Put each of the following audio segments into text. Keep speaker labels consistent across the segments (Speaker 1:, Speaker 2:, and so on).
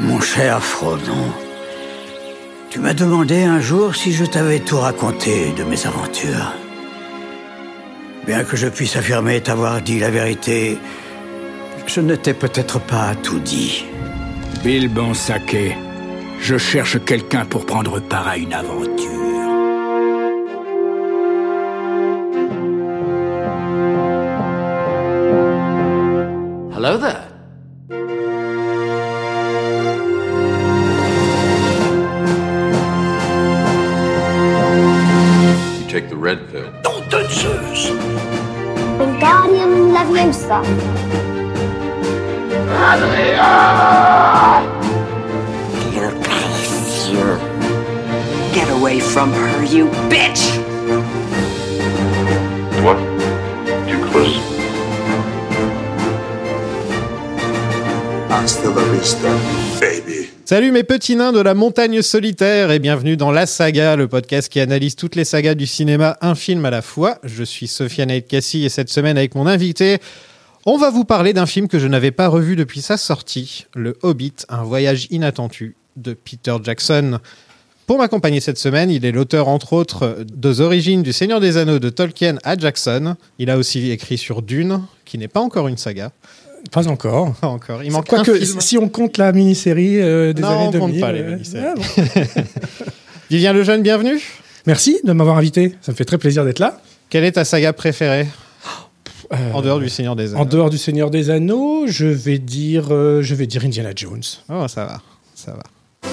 Speaker 1: Mon cher Frodon, tu m'as demandé un jour si je t'avais tout raconté de mes aventures. Bien que je puisse affirmer t'avoir dit la vérité, je ne t'ai peut-être pas tout dit.
Speaker 2: Bill Bonsake, je cherche quelqu'un pour prendre part à une aventure.
Speaker 3: Hello there.
Speaker 4: Leviosa.
Speaker 5: Get away from her, you bitch!
Speaker 6: What? Too close?
Speaker 7: Hasta la vista, baby.
Speaker 8: Salut mes petits nains de la montagne solitaire et bienvenue dans La Saga, le podcast qui analyse toutes les sagas du cinéma, un film à la fois. Je suis Sofiane Cassie et cette semaine avec mon invité, on va vous parler d'un film que je n'avais pas revu depuis sa sortie, Le Hobbit, un voyage inattendu de Peter Jackson. Pour m'accompagner cette semaine, il est l'auteur entre autres des origines du Seigneur des Anneaux de Tolkien à Jackson. Il a aussi écrit sur Dune, qui n'est pas encore une saga.
Speaker 9: Pas encore.
Speaker 8: Pas encore. Il manque
Speaker 9: Quoi
Speaker 8: un
Speaker 9: que,
Speaker 8: film.
Speaker 9: si on compte la mini-série euh, des
Speaker 8: Non,
Speaker 9: années
Speaker 8: on
Speaker 9: 2000.
Speaker 8: compte pas les
Speaker 9: euh,
Speaker 8: mini-séries.
Speaker 9: ah bon.
Speaker 8: Vivien Lejeune, bienvenue.
Speaker 9: Merci de m'avoir invité. Ça me fait très plaisir d'être là.
Speaker 8: Quelle est ta saga préférée?
Speaker 9: Euh,
Speaker 8: en dehors du Seigneur des Anneaux
Speaker 9: En dehors du Seigneur des Anneaux, je vais dire, euh, je vais dire Indiana Jones.
Speaker 8: Oh, ça va, ça va.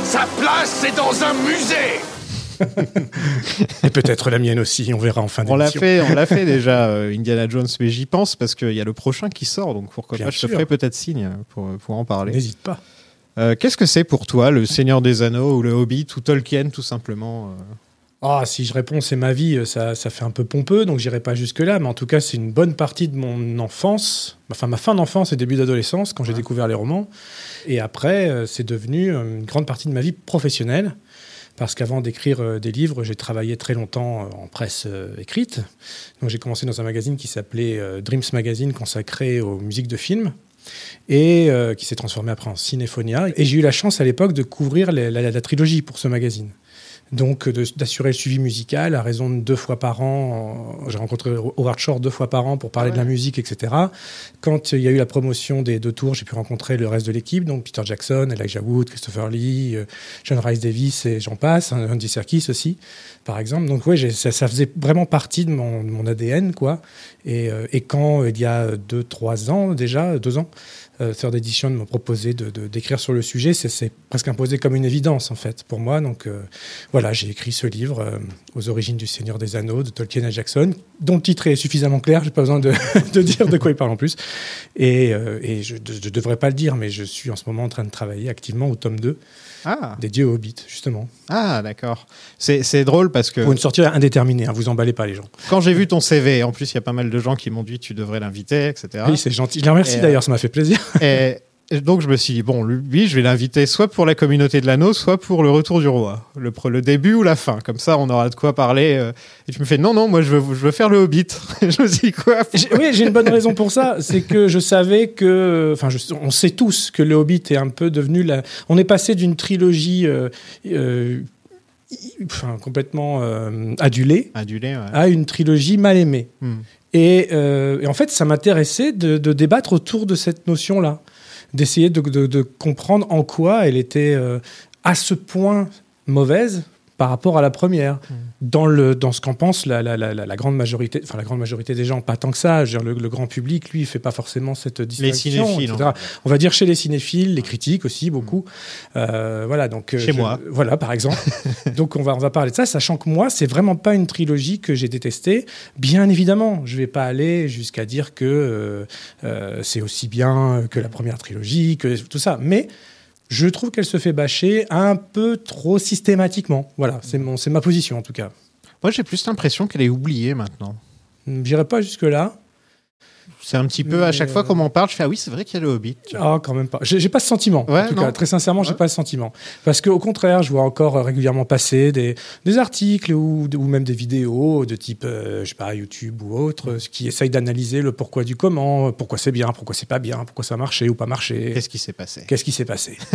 Speaker 2: Sa place, c'est dans un musée
Speaker 9: Et peut-être la mienne aussi. On verra en fin
Speaker 8: On l'a fait, on l'a fait déjà, euh, Indiana Jones, mais j'y pense parce qu'il y a le prochain qui sort, donc pourquoi
Speaker 9: Bien
Speaker 8: pas, je te ferai peut-être signe pour, pour en parler.
Speaker 9: N'hésite pas.
Speaker 8: Euh, Qu'est-ce que c'est pour toi, le Seigneur des Anneaux ou le Hobbit ou Tolkien, tout simplement
Speaker 9: Ah, si je réponds c'est ma vie, ça, ça fait un peu pompeux, donc j'irai pas jusque-là. Mais en tout cas, c'est une bonne partie de mon enfance, enfin ma fin d'enfance et début d'adolescence, quand j'ai découvert les romans. Et après, euh, c'est devenu euh, une grande partie de ma vie professionnelle. Parce qu'avant d'écrire euh, des livres, j'ai travaillé très longtemps en presse écrite. Donc j'ai commencé dans un magazine qui s'appelait Dreams Magazine, consacré aux musiques de films et euh, qui s'est transformé après en Cinéphonia. Et j'ai eu la chance à l'époque de couvrir les- la, la trilogie pour ce magazine. Donc d'assurer le suivi musical à raison de deux fois par an. J'ai rencontré Howard Shore deux fois par an pour parler de la musique, etc. Quand il y a eu la promotion des deux tours, j'ai pu rencontrer le reste de l'équipe, donc Peter Jackson, Elijah Wood, Christopher Lee, euh, John Rice Davis et j'en passe, hein, Andy Serkis aussi, par exemple. Donc j'ai- ça, ça faisait vraiment partie de mon, de mon ADN, quoi. Et, euh, et quand euh, il y a deux, trois ans déjà, deux ans, euh, Third Edition m'a proposé de- d'écrire sur le sujet, c'est- c'est presque imposé comme une évidence en fait pour moi. Donc euh, voilà, j'ai écrit ce livre euh, aux origines du Seigneur des Anneaux de Tolkien à Jackson, dont le titre est suffisamment clair, j'ai pas besoin de, de dire de quoi il parle en plus. Et, euh, et je ne devrais pas le dire, mais je suis en ce moment en train de travailler activement au tome 2
Speaker 8: Ah,
Speaker 9: dédié au Hobbit, justement.
Speaker 8: ah d'accord. C'est drôle parce que
Speaker 9: Pour une sortie indéterminée, hein, vous emballez pas les gens.
Speaker 8: quand j'ai vu ton CV, en plus il y a pas mal de gens qui m'ont dit tu devrais l'inviter, etc.
Speaker 9: Oui, c'est gentil. Je les remercie
Speaker 8: Et, euh,
Speaker 9: d'ailleurs, ça m'a fait plaisir.
Speaker 8: Et, et donc je me suis dit, bon, lui, je vais l'inviter soit pour la communauté de l'anneau, soit pour le retour du roi. Le, début ou la fin. Comme ça, on aura de quoi parler. euh. Et tu me fais, non, non, moi, je veux, je veux faire le Hobbit. je me suis dit, quoi
Speaker 9: Oui, j'ai une bonne raison pour ça. C'est que je savais que, enfin, on sait tous que le Hobbit est un peu devenu la. On est passé d'une trilogie, euh, euh, enfin, complètement euh, adulée,
Speaker 8: Adulé, ouais.
Speaker 9: à une trilogie mal aimée.
Speaker 8: Hmm.
Speaker 9: Et, euh, et en fait, ça m'intéressait de, de débattre autour de cette notion-là, d'essayer de, comprendre en quoi elle était euh, à ce point mauvaise par rapport à la première. Dans, le, dans ce qu'en pense la, la, la, la- la grande majorité, enfin la grande majorité des gens, pas tant que ça, je veux dire, le, le grand public, lui, il fait pas forcément cette distinction.
Speaker 8: cinéphiles,
Speaker 9: etc. On va dire chez les cinéphiles, les critiques aussi, beaucoup. Euh, voilà, donc, euh,
Speaker 8: Chez
Speaker 9: je-
Speaker 8: moi.
Speaker 9: Voilà, par exemple. donc on va, on va parler de ça, sachant que moi, c'est vraiment pas une trilogie que j'ai détestée. Bien évidemment, je vais pas aller jusqu'à dire que euh, c'est aussi bien que la première trilogie, que tout ça. Mais je trouve qu'elle se fait bâcher un peu trop systématiquement. Voilà, c'est ma position en tout cas.
Speaker 8: Moi, j'ai plus l'impression qu'elle est oubliée maintenant.
Speaker 9: J'irai pas jusque là.
Speaker 8: C'est un petit peu à chaque fois
Speaker 9: euh,
Speaker 8: qu'on m'en parle, je fais ah oui, c'est vrai qu'il y a le Hobbit.
Speaker 9: Ah, quand même pas. J'ai pas ce sentiment.
Speaker 8: Ouais,
Speaker 9: en tout
Speaker 8: non.
Speaker 9: cas, très sincèrement, j'ai
Speaker 8: Ouais.
Speaker 9: pas ce sentiment. Parce qu'au contraire, je vois encore euh, régulièrement passer des, des articles ou, ou même des vidéos de type, euh, je sais pas, YouTube ou autre, qui essayent d'analyser le pourquoi du comment, pourquoi c'est bien, pourquoi c'est pas bien, pourquoi ça a marché ou pas marché.
Speaker 8: Qu'est-ce qui s'est passé?
Speaker 9: Qu'est-ce qui s'est passé?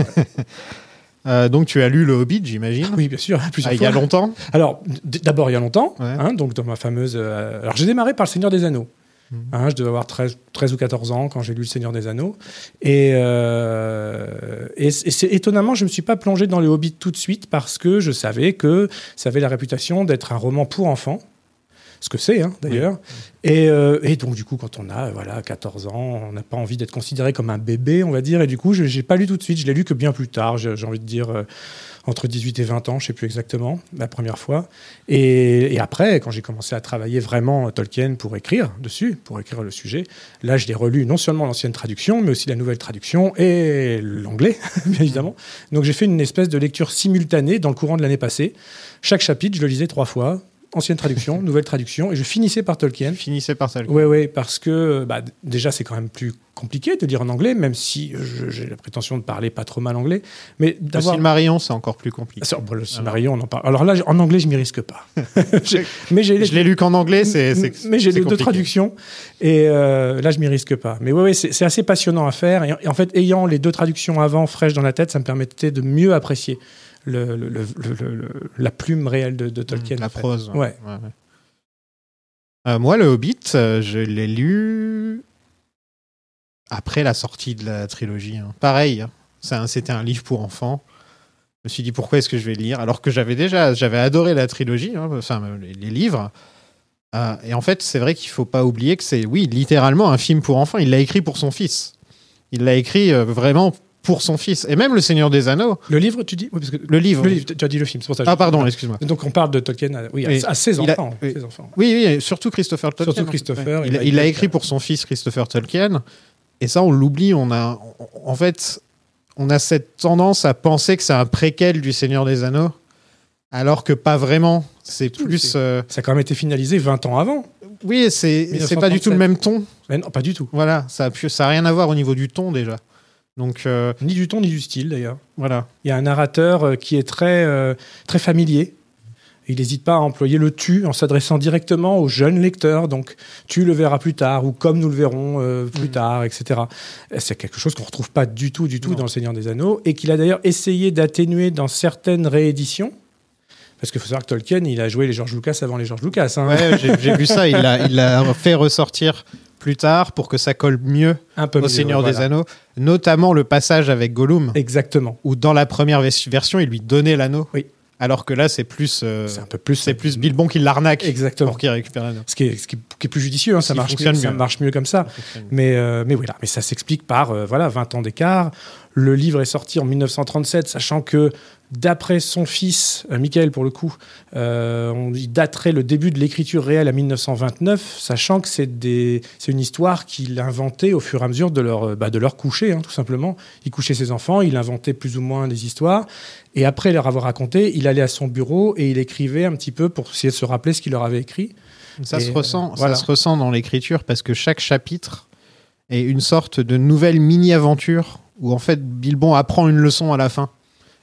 Speaker 8: Euh, Donc tu as lu le Hobbit, j'imagine?
Speaker 9: Oui, bien sûr, plusieurs
Speaker 8: Ah, Il y a
Speaker 9: fois.
Speaker 8: longtemps?
Speaker 9: Alors, d'abord, il y a longtemps,
Speaker 8: Ouais.
Speaker 9: hein, donc dans ma fameuse. euh, alors, j'ai démarré par Le Seigneur des Anneaux. Hein, je devais avoir 13, 13 ou 14 ans quand j'ai lu Le Seigneur des Anneaux. Et, euh, et, c- et c'est étonnamment, je ne me suis pas plongé dans le Hobbit tout de suite parce que je savais que ça avait la réputation d'être un roman pour enfants. Ce que c'est, hein, d'ailleurs. Et, euh, et donc, du coup, quand on a voilà, 14 ans, on n'a pas envie d'être considéré comme un bébé, on va dire. Et du coup, je n'ai pas lu tout de suite. Je l'ai lu que bien plus tard. J'ai j'ai envie de dire euh, entre 18 et 20 ans, je ne sais plus exactement, la première fois. Et, après, quand j'ai commencé à travailler vraiment Tolkien pour écrire dessus, pour écrire le sujet, là, je l'ai relu non seulement l'ancienne traduction, mais aussi la nouvelle traduction et l'anglais, bien évidemment. Donc, j'ai fait une espèce de lecture simultanée dans le courant de l'année passée. Chaque chapitre, je le lisais trois fois. Ancienne traduction, nouvelle traduction, et je finissais par Tolkien.
Speaker 8: Finissez par ça.
Speaker 9: Oui, oui, parce que bah, déjà, c'est quand même plus compliqué de lire en anglais, même si j'ai la prétention de parler pas trop mal anglais. Mais
Speaker 8: Le. Silmarillion, c'est encore plus compliqué.
Speaker 9: Ah, bon, le Silmarillion, on en parle. Alors là, en anglais, je m'y risque pas. Mais j'ai
Speaker 8: Je l'ai lu qu'en anglais, c'est.
Speaker 9: mais j'ai deux traductions et euh, là je m'y risque pas. Mais ouais, ouais c'est c'est assez passionnant à faire et en fait ayant les deux traductions avant fraîches dans la tête, ça me permettait de mieux apprécier le, le- le- le- le- la plume réelle de, de Tolkien.
Speaker 8: La
Speaker 9: en fait.
Speaker 8: prose.
Speaker 9: Ouais.
Speaker 8: ouais. Euh, moi, le Hobbit, euh, je l'ai lu après la sortie de la trilogie. hein. Pareil, hein. C'était un livre pour enfants. Je me suis dit pourquoi est-ce que je vais le lire? Alors que j'avais déjà j'avais adoré la trilogie, hein, enfin les, les livres. Euh, et en fait, c'est vrai qu'il faut pas oublier que c'est oui littéralement un film pour enfants. Il l'a écrit pour son fils. Il l'a écrit euh, vraiment pour son fils. Et même Le Seigneur des Anneaux,
Speaker 9: Le livre, tu dis? Oui, parce que
Speaker 8: le livre.
Speaker 9: le livre, tu as dit le film, c'est pour ça.
Speaker 8: Ah pardon, excuse-moi.
Speaker 9: Donc on parle de Tolkien, à, oui, à-
Speaker 8: Oui.
Speaker 9: à, ses
Speaker 8: a-
Speaker 9: enfants.
Speaker 8: oui.
Speaker 9: ses enfants.
Speaker 8: Oui, oui, surtout Christopher Tolkien.
Speaker 9: Surtout
Speaker 8: en fait.
Speaker 9: Christopher, il
Speaker 8: Il,
Speaker 9: a-
Speaker 8: il
Speaker 9: il
Speaker 8: a
Speaker 9: a-
Speaker 8: écrit pour son fils Christopher Tolkien. Et ça, on l'oublie. On a, en fait, on a cette tendance à penser que c'est un préquel du Seigneur des Anneaux, alors que pas vraiment. C'est plus. euh,
Speaker 9: Ça a quand même été finalisé 20 ans avant.
Speaker 8: Oui, c'est c'est pas du tout le
Speaker 9: 1937.
Speaker 8: même ton.
Speaker 9: Mais non, pas du tout.
Speaker 8: Voilà, ça a, pu- ça a rien à voir au niveau du ton déjà. Donc euh,
Speaker 9: Ni du ton, ni du style d'ailleurs.
Speaker 8: voilà.
Speaker 9: Il y a un narrateur euh, qui est très, euh, très familier. Il n'hésite pas à employer le tu en s'adressant directement aux jeunes lecteurs. Donc, tu le verras plus tard, ou comme nous le verrons euh, plus
Speaker 8: Mm.
Speaker 9: tard, etc. Et C'est quelque chose qu'on ne retrouve pas du tout, du tout
Speaker 8: Non.
Speaker 9: dans Le Seigneur des Anneaux, et qu'il a d'ailleurs essayé d'atténuer dans certaines rééditions. Parce qu'il faut savoir que Tolkien, il a joué les George Lucas avant les George Lucas. hein.
Speaker 8: Ouais, j'ai vu ça. Il l'a fait ressortir plus tard pour que ça colle mieux
Speaker 9: un peu
Speaker 8: au
Speaker 9: mieux,
Speaker 8: Seigneur des. Anneaux, notamment le passage avec Gollum.
Speaker 9: Exactement.
Speaker 8: où dans la première vers- version, il lui donnait l'anneau.
Speaker 9: Oui.
Speaker 8: Alors que là, c'est plus, euh,
Speaker 9: C'est un peu plus.
Speaker 8: c'est plus Bilbon qui l'arnaque
Speaker 9: Exactement.
Speaker 8: pour qu'il récupère l'anneau.
Speaker 9: Ce qui est, ce qui est- qui est plus judicieux, hein, ça, marche mieux, ça marche mieux comme ça. Mais, euh, mais voilà, mais ça s'explique par euh, voilà 20 ans d'écart. Le livre est sorti en 1937, sachant que d'après son fils, euh, Michael pour le coup, euh, on il daterait le début de l'écriture réelle à 1929, sachant que c'est une histoire qu'il inventait au fur et à mesure de leur, euh, bah, de leur coucher, hein, tout simplement. Il couchait ses enfants, il inventait plus ou moins des histoires, et après leur avoir raconté, il allait à son bureau et il écrivait un petit peu pour essayer de se rappeler ce qu'il leur avait écrit.
Speaker 8: Ça,
Speaker 9: Et,
Speaker 8: se
Speaker 9: euh,
Speaker 8: ressent,
Speaker 9: voilà.
Speaker 8: ça se ressent dans l'écriture parce que chaque chapitre est une sorte de nouvelle mini-aventure où en fait Bilbon apprend une leçon à la fin.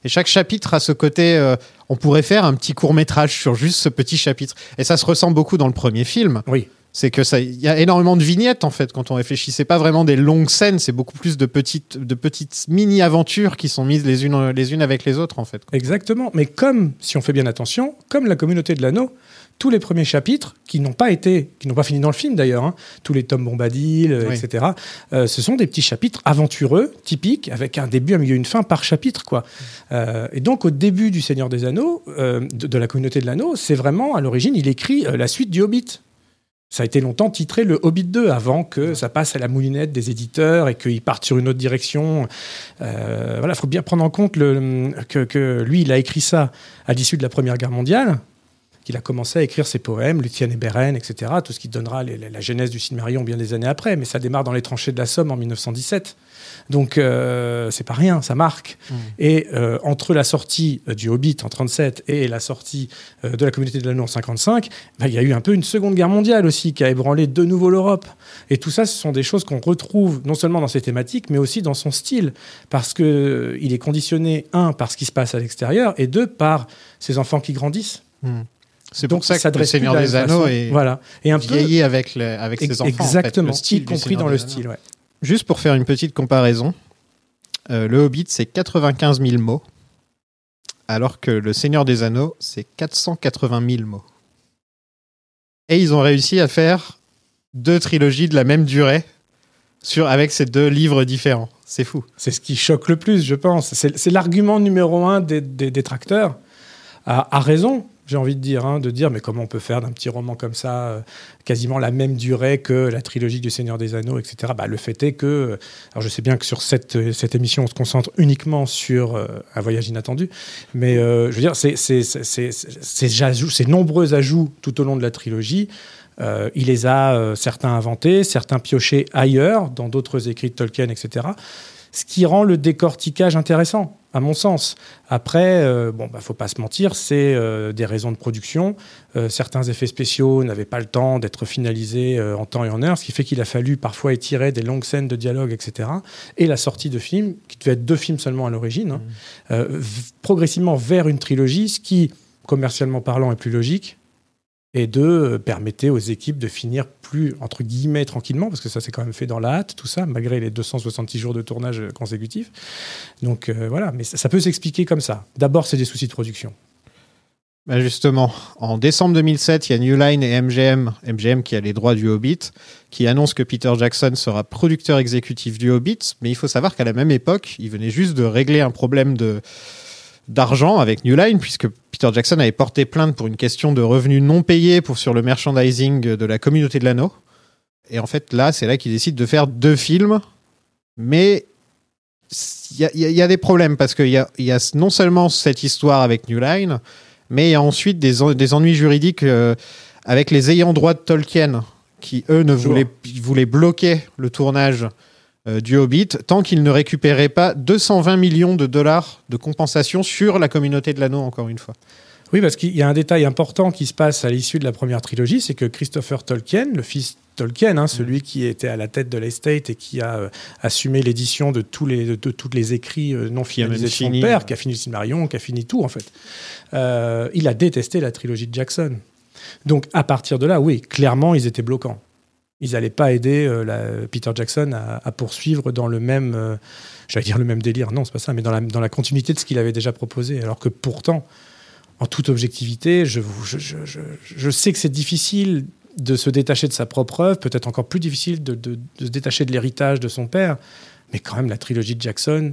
Speaker 8: Et chaque chapitre a ce côté, euh, on pourrait faire un petit court métrage sur juste ce petit chapitre. Et ça se ressent beaucoup dans le premier film.
Speaker 9: Oui.
Speaker 8: C'est que ça, il y a énormément de vignettes en fait quand on réfléchit. C'est pas vraiment des longues scènes, c'est beaucoup plus de petites, de petites mini-aventures qui sont mises les unes, les unes avec les autres en fait.
Speaker 9: Exactement. Mais comme, si on fait bien attention, comme la communauté de l'anneau, tous les premiers chapitres, qui n'ont pas été, qui n'ont pas fini dans le film d'ailleurs, hein, tous les tomes Bombadil, euh,
Speaker 8: Oui.
Speaker 9: etc., euh, ce sont des petits chapitres aventureux, typiques, avec un début, un milieu, une fin par chapitre. Quoi. Euh, et donc, au début du Seigneur des Anneaux, de, de la communauté de l'anneau, c'est vraiment, à l'origine, il écrit la suite du Hobbit. Ça a été longtemps titré le Hobbit 2 avant que ça passe à la moulinette des éditeurs et qu'ils partent sur une autre direction. Voilà, il faut bien prendre en compte le, que, que lui, il a écrit ça à l'issue de la Première Guerre mondiale, qu'il a commencé à écrire ses poèmes, Lucienne et Beren, etc. Tout ce qui donnera les- la, la genèse du Silmarillion bien des années après. Mais ça démarre dans les tranchées de la Somme en 1917. Donc euh, c'est pas rien, ça marque. Et euh, entre la sortie euh, du Hobbit en 37 et la sortie euh, de la communauté de l'anneau en 55, bah, il y a eu un peu une seconde guerre mondiale aussi qui a ébranlé de nouveau l'Europe. Et tout ça, ce sont des choses qu'on retrouve non seulement dans ses thématiques, mais aussi dans son style, parce que il est conditionné un par ce qui se passe à l'extérieur et deux par ses enfants qui grandissent.
Speaker 8: C'est pour ça que le Seigneur des Anneaux est
Speaker 9: voilà et un peu
Speaker 8: vieilli avec, le- avec ses enfants. en fait,
Speaker 9: exactement,
Speaker 8: le style
Speaker 9: y compris dans le style. Ouais.
Speaker 8: Juste pour faire une petite comparaison, euh, le Hobbit, c'est 95 000 mots, alors que le Seigneur des Anneaux, c'est 480 000 mots. Et ils ont réussi à faire deux trilogies de la même durée sur, avec ces deux livres différents. C'est fou.
Speaker 9: C'est ce qui choque le plus, je pense. C'est c'est l'argument numéro un des, des détracteurs. À, à raison, j'ai envie de dire, hein, de dire, mais comment on peut faire d'un petit roman comme ça, euh, quasiment la même durée que la trilogie du Seigneur des Anneaux, etc. Bah, le fait est que, euh, alors je sais bien que sur cette, euh, cette émission, on se concentre uniquement sur un voyage inattendu, mais je veux dire, ces nombreux ajouts tout au long de la trilogie. il les a certains inventés, certains piochés ailleurs, dans d'autres écrits de Tolkien, etc ce qui rend le décortiquage intéressant, à mon sens. Après, euh, bon, bah, faut pas se mentir, c'est euh, des raisons de production. Euh, certains effets spéciaux n'avaient pas le temps d'être finalisés euh, en temps et en heure, ce qui fait qu'il a fallu parfois étirer des longues scènes de dialogue, etc. Et la sortie de films, qui devait être deux films seulement à l'origine, hein, v- progressivement vers une trilogie, ce qui, commercialement parlant, est plus logique. Et deux, euh, permettait aux équipes de finir plus, entre guillemets, tranquillement, parce que ça s'est quand même fait dans la hâte, tout ça, malgré les 266 jours de tournage euh, consécutifs. Donc euh, voilà, mais ça, ça peut s'expliquer comme ça. D'abord, c'est des soucis de production.
Speaker 8: Bah, justement, en décembre 2007, il y a New Line et MGM, MGM qui a les droits du Hobbit, qui annonce que Peter Jackson sera producteur exécutif du Hobbit. Mais il faut savoir qu'à la même époque, il venait juste de régler un problème de d'argent avec New Line, puisque Peter Jackson avait porté plainte pour une question de revenus non payés pour sur le merchandising de la communauté de l'anneau. Et en fait, là, c'est là qu'il décide de faire deux films, mais il y, a- y y des problèmes parce qu'il y a, il y a non seulement cette histoire avec New Line, mais il y a ensuite des, en- des ennuis juridiques euh, avec les ayants droit de Tolkien qui, eux, ne voulaient, voulaient bloquer le tournage du Hobbit tant qu'ils ne récupéraient pas 220 millions de dollars de compensation sur la communauté de l'anneau, encore une fois.
Speaker 9: Oui, parce qu'il y a un détail important qui se passe à l'issue de la première trilogie, c'est que Christopher Tolkien, le fils Tolkien, hein, celui qui était à la tête de l'estate et qui a euh, assumé l'édition de tous les de, de tous les écrits euh, non finalisés de son père, qui a fini le Silmarillion, qui a fini tout en fait. Euh, il a détesté la trilogie de Jackson. Donc à partir de là, oui, clairement, ils étaient bloquants. Ils n'allaient pas aider euh, Peter Jackson à, poursuivre dans le même, euh, j'allais dire le même délire, non, c'est pas ça, mais dans la, continuité de ce qu'il avait déjà proposé. Alors que pourtant, en toute objectivité, je, sais que c'est difficile de se détacher de sa propre œuvre, peut-être encore plus difficile de, se détacher de l'héritage de son père, mais quand même, la trilogie de Jackson,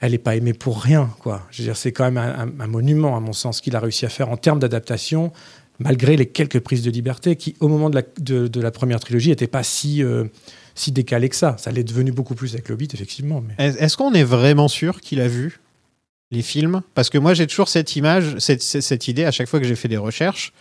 Speaker 9: elle n'est pas aimée pour rien. Quoi. C'est quand même un- un monument, à mon sens, qu'il a réussi à faire en termes d'adaptation, malgré les quelques prises de liberté qui, au moment de la, de, la première trilogie, n'étaient pas si, euh, si décalées que ça. Ça l'est devenu beaucoup plus avec Hobbit, effectivement. Mais...
Speaker 8: Est- Est-ce qu'on est vraiment sûr qu'il a vu les films? Parce que moi, j'ai toujours cette image, cette, cette- idée à chaque fois que j'ai fait des recherches,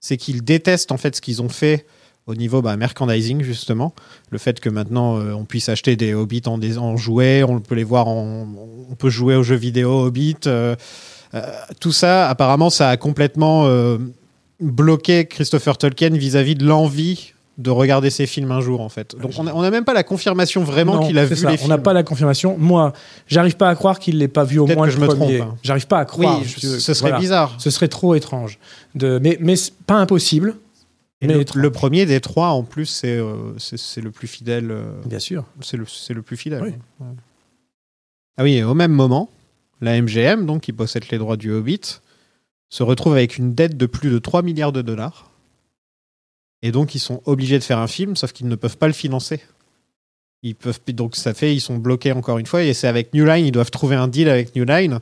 Speaker 8: c'est qu'ils détestent en fait ce qu'ils ont fait au niveau bah, merchandising justement, le fait que maintenant euh, on puisse acheter des Hobbits en, en jouets, on peut les voir en, on peut jouer aux jeux vidéo Hobbit, euh, tout ça apparemment ça a complètement bloqué Christopher Tolkien vis-à-vis de l'envie de regarder ses films un jour en fait. Donc on n'a on même pas la confirmation vraiment qu'il a vu
Speaker 9: ça,
Speaker 8: les
Speaker 9: On
Speaker 8: films.
Speaker 9: n'a pas la confirmation. Moi, j'arrive pas à croire qu'il l'ait pas vu au moins
Speaker 8: que
Speaker 9: le
Speaker 8: je me
Speaker 9: premier.
Speaker 8: trompe, hein.
Speaker 9: J'arrive pas à croire.
Speaker 8: Oui, ce serait
Speaker 9: Voilà.
Speaker 8: bizarre.
Speaker 9: Ce serait trop étrange. De... Mais, mais pas impossible.
Speaker 8: Et
Speaker 9: mais
Speaker 8: le, premier des trois, en plus, c'est euh, c'est- le plus fidèle. euh,
Speaker 9: Bien sûr.
Speaker 8: c'est le, le plus fidèle.
Speaker 9: Oui.
Speaker 8: Ouais. Ah oui, et au même moment, la MGM, donc qui possède les droits du Hobbit, se retrouve avec une dette de plus de 3 milliards de dollars. Et donc ils sont obligés de faire un film, sauf qu'ils ne peuvent pas le financer. Ils peuvent donc ça fait ils sont bloqués encore une fois et c'est avec New Line, ils doivent trouver un deal avec New Line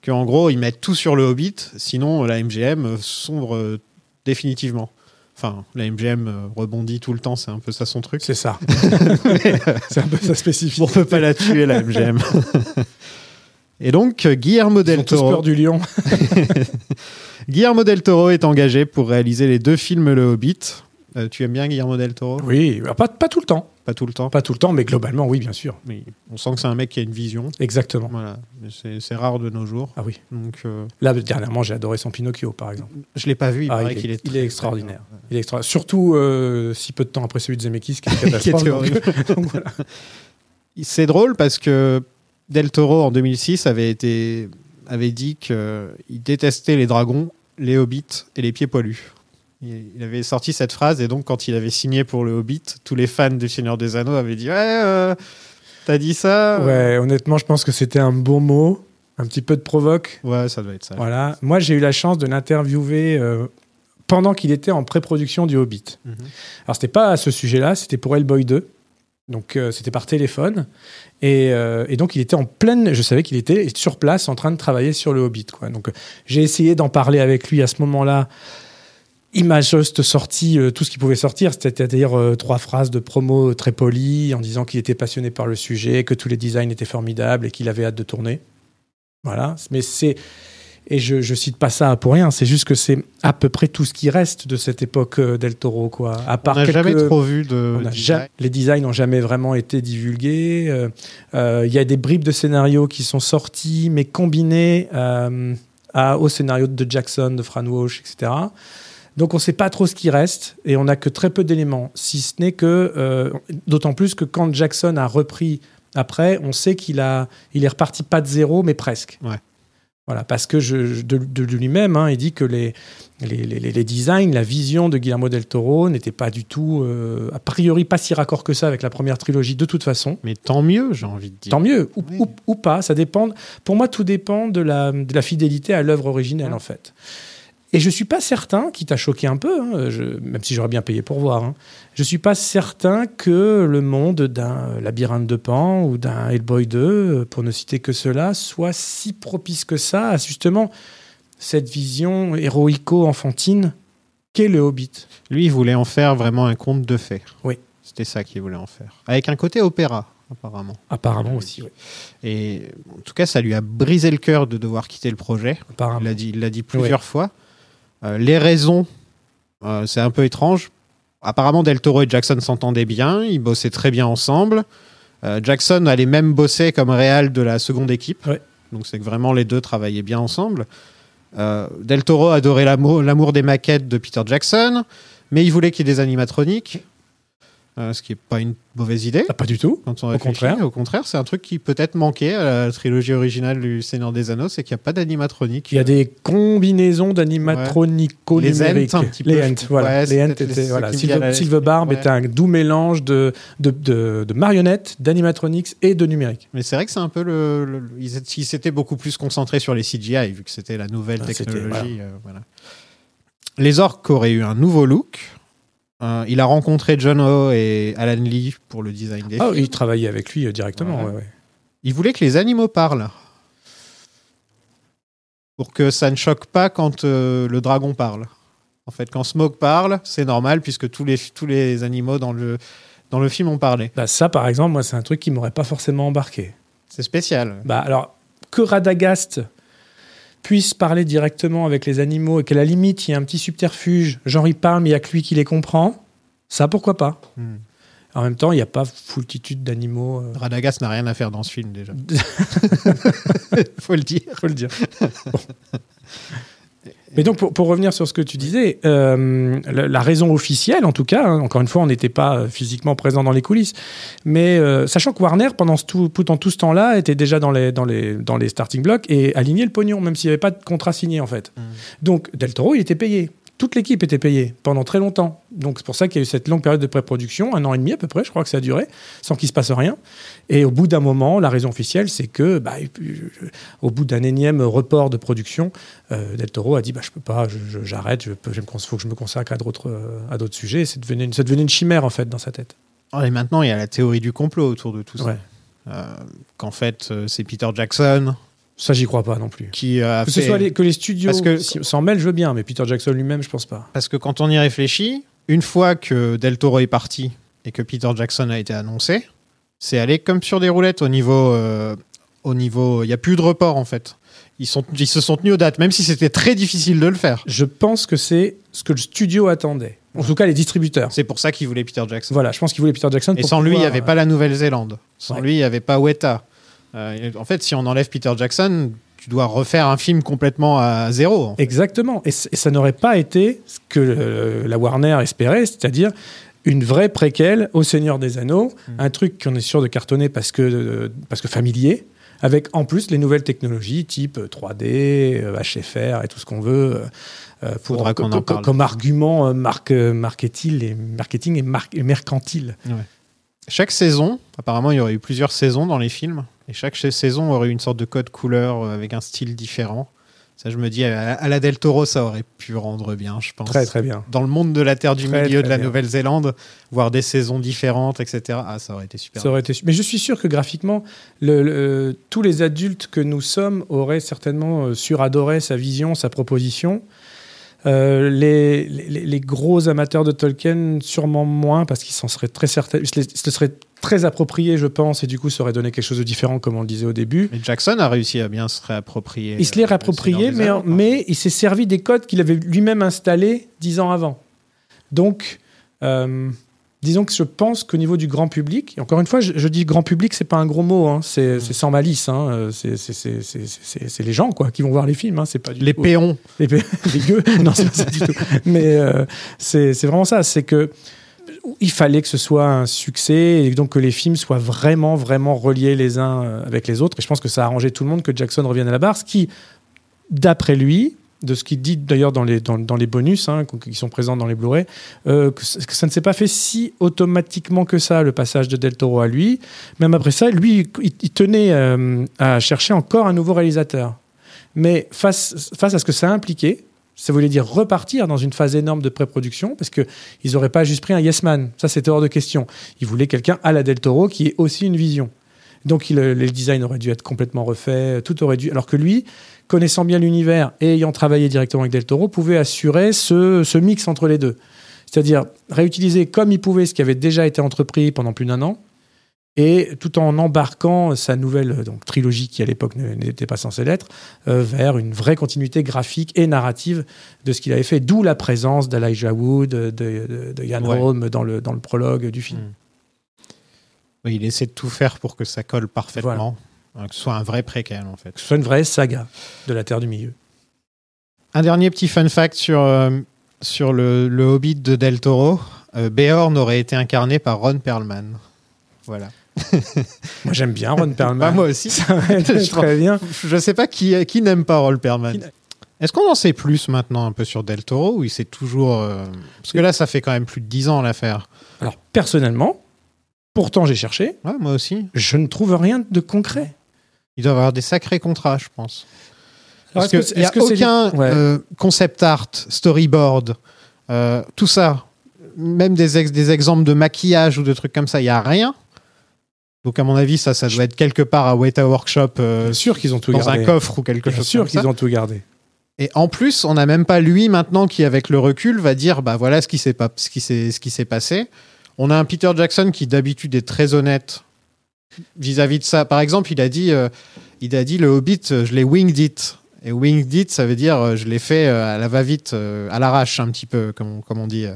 Speaker 8: que en gros ils mettent tout sur le Hobbit, sinon la MGM euh, sombre euh, définitivement. Enfin, la MGM euh, rebondit tout le temps, c'est un peu ça son truc.
Speaker 9: C'est ça. C'est un peu ça spécifique.
Speaker 8: on peut pas la tuer, la MGM. Et donc, euh, Guillermo
Speaker 9: Ils
Speaker 8: del
Speaker 9: ont tous
Speaker 8: Toro.
Speaker 9: peur du lion.
Speaker 8: Guillermo del Toro est engagé pour réaliser les deux films Le Hobbit. Euh, tu aimes bien Guillermo del Toro?
Speaker 9: Oui, alors pas, pas tout le temps.
Speaker 8: Pas tout le temps.
Speaker 9: Pas tout le temps, mais globalement, oui, bien sûr.
Speaker 8: Mais on sent que c'est un mec qui a une vision.
Speaker 9: Exactement.
Speaker 8: Voilà, c'est rare de nos jours.
Speaker 9: Ah oui.
Speaker 8: Donc, euh,
Speaker 9: Là, dernièrement, j'ai adoré son Pinocchio, par exemple.
Speaker 8: je l'ai pas vu. Il
Speaker 9: Ah,
Speaker 8: paraît
Speaker 9: est,
Speaker 8: est,
Speaker 9: il extraordinaire. Il est extra- Surtout euh, si peu de temps après celui de Zemeckis, qui est
Speaker 8: Qui était horrible. C'est drôle parce que Del Toro en 2006 avait été avait dit qu'il détestait les dragons, les hobbits et les pieds poilus. Il avait sorti cette phrase et donc quand il avait signé pour le Hobbit, tous les fans du Seigneur des Anneaux avaient dit ouais euh, t'as dit ça
Speaker 9: Ouais, honnêtement, je pense que c'était un bon mot, un petit peu de provoque.
Speaker 8: ouais ça doit être ça.
Speaker 9: Voilà. Moi, j'ai eu la chance de l'interviewer euh, pendant qu'il était en pré-production du Hobbit.
Speaker 8: Mhm.
Speaker 9: Alors, c'était pas à ce sujet-là, c'était pour Hellboy 2. Donc, euh, c'était par téléphone. Et, euh, et donc, il était en pleine. Je savais qu'il était sur place en train de travailler sur le Hobbit. Donc, euh, j'ai essayé d'en parler avec lui à ce moment-là. Il m'a juste sorti tout ce qui pouvait sortir, c'est-à-dire trois phrases de promo très polies en disant qu'il était passionné par le sujet, que tous les designs étaient formidables et qu'il avait hâte de tourner. Voilà. Mais c'est. Et je, je cite pas ça pour rien, c'est juste que c'est à peu près tout ce qui reste de cette époque euh, del Toro, quoi. À
Speaker 8: On n'a
Speaker 9: quelques-
Speaker 8: jamais trop vu de.
Speaker 9: on
Speaker 8: design.
Speaker 9: les designs n'ont jamais vraiment été divulgués. Euh, euh, Il y a des bribes de scénarios qui sont sortis, mais combinés euh, à- au scénario de Jackson, de Fran Walsh, etc. Donc on ne sait pas trop ce qui reste et on n'a que très peu d'éléments, si ce n'est que, d'autant plus que quand Jackson a repris après, on sait qu'il a, il est reparti pas de zéro, mais presque.
Speaker 8: Ouais.
Speaker 9: Voilà, parce que je, je- de, de lui-même, hein, il dit que les, les, les- les designs, la vision de Guillermo del Toro n'était pas du tout, euh, a priori, pas si raccord que ça avec la première trilogie de toute façon.
Speaker 8: Mais tant mieux, j'ai envie de dire.
Speaker 9: Tant mieux, ou,
Speaker 8: Oui.
Speaker 9: ou- ou pas, ça dépend. Pour moi, tout dépend de la, de la fidélité à l'œuvre originelle,
Speaker 8: Ouais.
Speaker 9: en fait. Et je suis pas certain, qui t'a choqué un peu, hein, je- même si j'aurais bien payé pour voir, hein, je suis pas certain que le monde d'un Labyrinthe de Pan ou d'un Hellboy 2, euh, pour ne citer que cela, soit si propice que ça à justement cette vision héroïco-enfantine qu'est le Hobbit.
Speaker 8: Lui, il voulait en faire vraiment un conte de fées.
Speaker 9: Oui.
Speaker 8: C'était ça qu'il voulait en faire. Avec un côté opéra, apparemment.
Speaker 9: Apparemment aussi, oui.
Speaker 8: Et en tout cas, ça lui a brisé le cœur de devoir quitter le projet. Il
Speaker 9: Apparemment.
Speaker 8: l'a dit, il l'a dit plusieurs fois. Euh, les raisons, euh, c'est un peu étrange. Apparemment, Del Toro et Jackson s'entendaient bien, ils bossaient très bien ensemble. Euh, Jackson allait même bosser comme réal de la seconde équipe.
Speaker 9: Ouais.
Speaker 8: Donc c'est que vraiment les deux travaillaient bien ensemble. Euh, Del Toro adorait l'amour l'amour des maquettes de Peter Jackson, mais il voulait qu'il y ait des animatroniques, euh, ce qui n'est pas une mauvaise idée.
Speaker 9: Ah, pas du tout.
Speaker 8: Quand on
Speaker 9: Au contraire.
Speaker 8: Au contraire, c'est un truc qui peut-être manquait à la trilogie originale du Seigneur des Anneaux, c'est qu'il n'y a pas d'animatronique.
Speaker 9: Il y a des combinaisons d'animatronico
Speaker 8: Les. Ents, un petit peu,
Speaker 9: les Ents, voilà. Les Ents étaient, voilà. Silver,
Speaker 8: Ouais.
Speaker 9: était un doux mélange de, de, de- de marionnettes, d'animatronics et de numérique.
Speaker 8: Mais c'est vrai que c'est un peu le. le- le- ils étaient- ils s'étaient beaucoup plus concentrés sur les CGI, vu que c'était la nouvelle
Speaker 9: Ah,
Speaker 8: technologie. euh, voilà. Les orques auraient eu un nouveau look. Euh, il a rencontré John Ho et Alan Lee pour le design des
Speaker 9: Ah,
Speaker 8: films.
Speaker 9: il travaillait avec lui euh, directement.
Speaker 8: Ouais.
Speaker 9: ouais, ouais.
Speaker 8: Il voulait que les animaux parlent. Pour que ça ne choque pas quand euh, le dragon parle. En fait, quand Smoke parle, c'est normal puisque tous les, tous les animaux dans le, dans le film ont parlé.
Speaker 9: Bah, ça, par exemple, moi, c'est un truc qui m'aurait pas forcément embarqué.
Speaker 8: C'est spécial.
Speaker 9: Bah, alors, que Radagast puisse parler directement avec les animaux et qu'à la limite, il y ait un petit subterfuge, genre il parle, mais il n'y a que lui qui les comprend, ça, pourquoi pas?
Speaker 8: Hmm.
Speaker 9: En même temps, il n'y a pas foultitude d'animaux. euh,
Speaker 8: Radagast n'a rien à faire dans ce film déjà. Faut le dire.
Speaker 9: faut le dire. Bon. Mais donc, pour, pour revenir sur ce que tu disais, euh, la, la raison officielle, en tout cas, hein, encore une fois, on n'était pas euh, physiquement présent dans les coulisses, mais euh, sachant que Warner, pendant ce tout, pendant tout ce temps-là, était déjà dans les, dans, les, dans les starting blocks et alignait le pognon, même s'il n'y avait pas de contrat signé, en fait. Donc, Del Toro, il était payé. Toute l'équipe était payée pendant très longtemps. Donc, c'est pour ça qu'il y a eu cette longue période de pré-production, un an et demi à peu près, je crois que ça a duré, sans qu'il se passe rien. Et au bout d'un moment, la raison officielle, c'est que, bah, au bout d'un énième report de production, euh, Del Toro a dit bah, je peux pas, j'arrête, je, cons- faut que je me consacre à d'autres, euh, à d'autres sujets. C'est devenu, une- c'est devenu une chimère en fait dans sa tête.
Speaker 8: Et maintenant, il y a la théorie du complot autour de tout ça.
Speaker 9: Ouais.
Speaker 8: Euh, Qu'en fait, c'est Peter Jackson
Speaker 9: Ça, j'y crois pas non plus.
Speaker 8: qui a
Speaker 9: Que ce soit les, que les studios
Speaker 8: Parce que-
Speaker 9: s'en mêlent, je veux bien, mais Peter Jackson lui-même, je pense pas.
Speaker 8: Parce que quand on y réfléchit, une fois que Del Toro est parti et que Peter Jackson a été annoncé, c'est allé comme sur des roulettes au niveau euh, au niveau. Il n'y a plus de report en fait. Ils, sont, ils se sont tenus aux dates, même si c'était très difficile de le faire.
Speaker 9: Je pense que c'est ce que le studio attendait. En tout cas, les distributeurs.
Speaker 8: C'est pour ça qu'ils voulaient Peter Jackson.
Speaker 9: Voilà, je pense qu'ils voulaient Peter Jackson.
Speaker 8: Et sans lui, il n'y avait
Speaker 9: euh,
Speaker 8: pas la Nouvelle-Zélande. Sans
Speaker 9: Ouais.
Speaker 8: lui, il n'y avait pas Weta. Euh, en fait, si on enlève Peter Jackson, tu dois refaire un film complètement à zéro. en fait.
Speaker 9: Exactement. Et, ça n'aurait pas été ce que euh, la Warner espérait, c'est-à-dire une vraie préquelle au Seigneur des Anneaux, un truc qu'on est sûr de cartonner parce que, euh, parce que familier, avec en plus les nouvelles technologies type 3D, euh, HFR et tout ce qu'on veut. euh, pour,
Speaker 8: Faudra qu'on en
Speaker 9: co- co-
Speaker 8: parle.
Speaker 9: comme argument marque, marketing et, marketing et, mar- et mercantile.
Speaker 8: Chaque saison, apparemment, il y aurait eu plusieurs saisons dans les films. Et chaque cha- saison aurait eu une sorte de code couleur euh, avec un style différent. Ça, je me dis, à, la Del Toro, ça aurait pu rendre bien, je pense.
Speaker 9: Très très bien.
Speaker 8: Dans le monde de la Terre du
Speaker 9: Très,
Speaker 8: Milieu de la. Nouvelle-Zélande, voir des saisons différentes, etc. Ah, ça aurait été super.
Speaker 9: Ça aurait été... Mais je suis sûr que graphiquement, le- le- tous les adultes que nous sommes auraient certainement euh, suradoré sa vision, sa proposition. Euh, les, les- les gros amateurs de Tolkien, sûrement moins, parce qu'ils s'en seraient très certains. Ce serait très approprié, je pense, et du coup, ça aurait donné quelque chose de différent, comme on le disait au début.
Speaker 8: Mais Jackson a réussi à bien se réapproprier.
Speaker 9: Il se l'est
Speaker 8: euh,
Speaker 9: réapproprié,
Speaker 8: des
Speaker 9: mais, il s'est servi des codes qu'il avait lui-même installés dix ans avant. Donc, euh, disons que je pense qu'au niveau du grand public, et encore une fois, je, je dis grand public, c'est pas un gros mot, hein, c'est
Speaker 8: Mm.
Speaker 9: c'est sans malice, hein, euh, c'est- les gens quoi qui vont voir les films, hein, c'est pas du
Speaker 8: Les
Speaker 9: tout-
Speaker 8: péons.
Speaker 9: les, pé- les gueux, non, c'est pas ça du tout. Mais euh, c'est c'est vraiment ça, c'est que il fallait que ce soit un succès et donc que les films soient vraiment, vraiment reliés les uns euh, avec les autres. Et je pense que ça a arrangé tout le monde que Jackson revienne à la barre, ce qui, d'après lui, de ce qu'il dit d'ailleurs dans les, dans, les bonus hein, qui sont présents dans les Blu-ray, euh, que, ça ne s'est pas fait si automatiquement que ça, le passage de Del Toro à lui. Même après ça, lui, il, il tenait euh, à chercher encore un nouveau réalisateur. Mais face, face à ce que ça impliquait, ça voulait dire repartir dans une phase énorme de pré-production, parce qu'ils n'auraient pas juste pris un yes man. Ça, c'était hors de question. Ils voulaient quelqu'un à la Del Toro qui ait aussi une vision. Donc, il, euh, les designs auraient dû être complètement refaits, tout aurait dû. Alors que lui, connaissant bien l'univers et ayant travaillé directement avec Del Toro, pouvait assurer ce, ce mix entre les deux. C'est-à-dire réutiliser comme il pouvait ce qui avait déjà été entrepris pendant plus d'un an, et tout en embarquant sa nouvelle euh, donc, trilogie, qui à l'époque n'était pas censée l'être, euh, vers une vraie continuité graphique et narrative de ce qu'il avait fait, d'où la présence d'Elijah Wood, de, de, de Ian
Speaker 8: Ouais.
Speaker 9: Holm dans le, dans le prologue du film.
Speaker 8: Mm. Oui, il essaie de tout faire pour que ça colle parfaitement. Euh, Que ce soit un vrai préquel, en fait.
Speaker 9: Que ce soit une vraie saga de la Terre du Milieu.
Speaker 8: Un dernier petit fun fact sur, euh, sur le, le Hobbit de Del Toro. Euh, Beorn aurait été incarné par Ron Perlman. Voilà.
Speaker 9: Moi, j'aime bien Ron Perlman.
Speaker 8: Bah, moi aussi.
Speaker 9: Ça va être très bien.
Speaker 8: Je sais pas qui, qui n'aime pas Ron Perlman. Est-ce qu'on en sait plus maintenant un peu sur Del Toro ou il sait toujours. euh, Parce que là, ça fait quand même plus de 10 ans l'affaire.
Speaker 9: Alors, personnellement, pourtant j'ai cherché,
Speaker 8: Ouais, moi aussi.
Speaker 9: je ne trouve rien de concret.
Speaker 8: Il doit avoir des sacrés contrats, je pense.
Speaker 9: Alors,
Speaker 8: Parce qu'il n'y a
Speaker 9: que
Speaker 8: aucun
Speaker 9: Ouais.
Speaker 8: euh, concept art, storyboard, euh, tout ça, même des, ex- des exemples de maquillage ou de trucs comme ça, il n'y a rien. Donc, à mon avis, ça, ça doit être quelque part à Weta Workshop euh,
Speaker 9: sûr qu'ils ont tout
Speaker 8: dans
Speaker 9: gardé.
Speaker 8: un coffre ou quelque
Speaker 9: Bien
Speaker 8: chose
Speaker 9: sûr
Speaker 8: comme ça.
Speaker 9: qu'ils ont tout gardé.
Speaker 8: Et en plus, on n'a même pas lui maintenant qui, avec le recul, va dire bah voilà ce qui s'est pas, ce qui s'est, ce qui s'est passé. On a un Peter Jackson qui d'habitude est très honnête vis-à-vis de ça. Par exemple, il a dit, euh, il a dit le Hobbit, euh, je l'ai winged it. Et winged it, ça veut dire euh, je l'ai fait euh, à la va-vite, euh, à l'arrache un petit peu, comme on, comme on dit.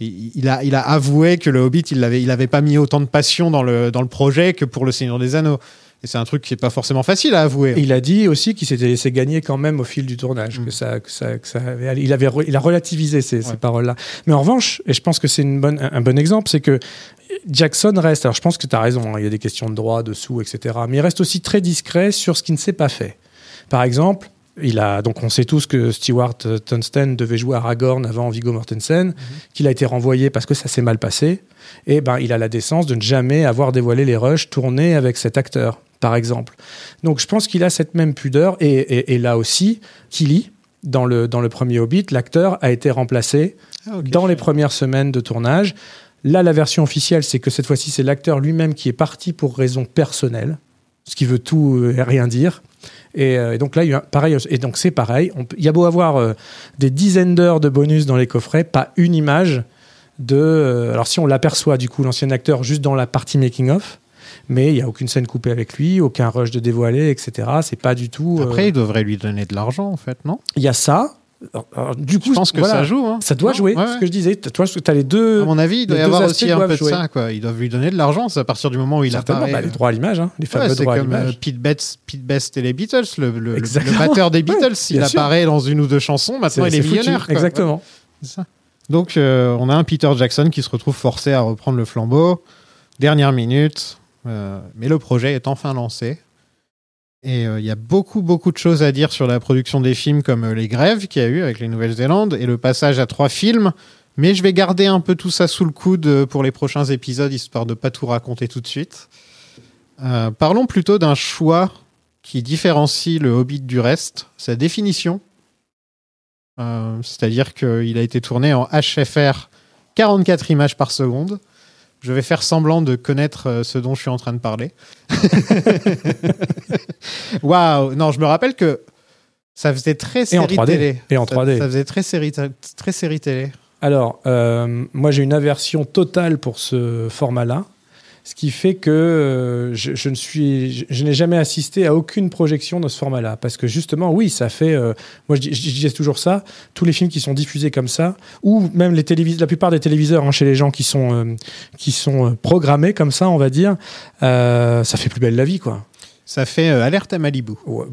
Speaker 8: Il, il a, il a avoué que le Hobbit, il avait, il avait pas mis autant de passion dans le, dans le projet que pour le Seigneur des Anneaux. Et c'est un truc qui est pas forcément facile à avouer.
Speaker 9: Il a dit aussi qu'il s'était laissé gagner quand même au fil du tournage,
Speaker 8: Mm.
Speaker 9: que ça, que ça, que ça avait- il avait, il a relativisé ces, ces paroles-là. Mais en revanche, et je pense que c'est une bonne, un, bon exemple, c'est que Jackson reste. Alors je pense que tu as raison. hein, il y a des questions de droit dessous, etc. Mais il reste aussi très discret sur ce qui ne s'est pas fait. Par exemple. Il a, donc on sait tous que Stewart Tunsten devait jouer Aragorn avant Viggo Mortensen, qu'il a été renvoyé parce que ça s'est mal passé. Et ben, il a la décence de ne jamais avoir dévoilé les rushs tournés avec cet acteur, par exemple. Donc je pense qu'il a cette même pudeur. Et, et- et là aussi, Killy, dans le, dans le premier Hobbit, l'acteur a été remplacé
Speaker 8: Ah,
Speaker 9: dans les premières semaines de tournage. Là, la version officielle, c'est que cette fois-ci, c'est l'acteur lui-même qui est parti pour raison personnelle, ce qui veut tout et rien dire. Et, euh, et donc là, il y a, pareil, et donc c'est pareil. Il y a beau avoir euh, des dizaines d'heures de bonus dans les coffrets, pas une image de. euh, alors si on l'aperçoit du coup, l'ancien acteur juste dans la partie making of, mais il y a aucune scène coupée avec lui, aucun rush de dévoilé, etc. C'est pas du tout.
Speaker 8: Après, il devrait lui donner de l'argent, en fait, non?
Speaker 9: Il y a ça. Alors, du coup,
Speaker 8: Je pense que
Speaker 9: voilà,
Speaker 8: ça joue. hein.
Speaker 9: Ça doit
Speaker 8: Non
Speaker 9: jouer.
Speaker 8: Ouais,
Speaker 9: ce que je disais. Tu vois, tu as les deux.
Speaker 8: À mon avis, il doit y avoir aussi un peu de
Speaker 9: jouer.
Speaker 8: ça. Quoi. Ils doivent lui donner de l'argent. C'est à partir du moment où il apparaît.
Speaker 9: bah, les droits à l'image, hein, les fameux
Speaker 8: c'est
Speaker 9: droits à
Speaker 8: comme euh,
Speaker 9: l'image.
Speaker 8: Pete, Best, Pete Best et les Beatles, le, le- batteur des Beatles.
Speaker 9: Ouais,
Speaker 8: il
Speaker 9: bien sûr.
Speaker 8: apparaît dans une ou deux chansons, maintenant il est
Speaker 9: foutu.
Speaker 8: millionnaire. quoi.
Speaker 9: Exactement.
Speaker 8: Ça. Donc, euh, on a un Peter Jackson qui se retrouve forcé à reprendre le flambeau. Dernière minute. euh, mais le projet est enfin lancé. Et euh, il y a beaucoup, beaucoup de choses à dire sur la production des films, comme euh, les grèves qu'il y a eu avec les Nouvelle-Zélande et le passage à trois films. Mais je vais garder un peu tout ça sous le coude euh, pour les prochains épisodes, histoire de pas tout raconter tout de suite. Parlons plutôt d'un choix qui différencie le Hobbit du reste, sa définition. C'est-à-dire qu'il a été tourné en HFR 44 images par seconde. Je vais faire semblant de connaître euh, ce dont je suis en train de parler. Waouh Non, je me rappelle que ça faisait très
Speaker 9: Et
Speaker 8: série
Speaker 9: 3D.
Speaker 8: télé.
Speaker 9: Et en
Speaker 8: Ça-
Speaker 9: 3D.
Speaker 8: Ça, faisait très série, très série télé.
Speaker 9: Alors, euh, moi, j'ai une aversion totale pour ce format-là. Ce qui fait que euh, je, je ne suis, je, je n'ai jamais assisté à aucune projection de ce format-là, parce que justement, oui, ça fait. euh, moi, je, dis- je disais toujours ça. Tous les films qui sont diffusés comme ça, ou même les télévis, la plupart des téléviseurs hein, chez les gens qui sont euh, qui sont programmés comme ça, on va dire, ça fait plus belle la vie, quoi.
Speaker 8: Ça fait alerte à Malibu.
Speaker 9: Ouais,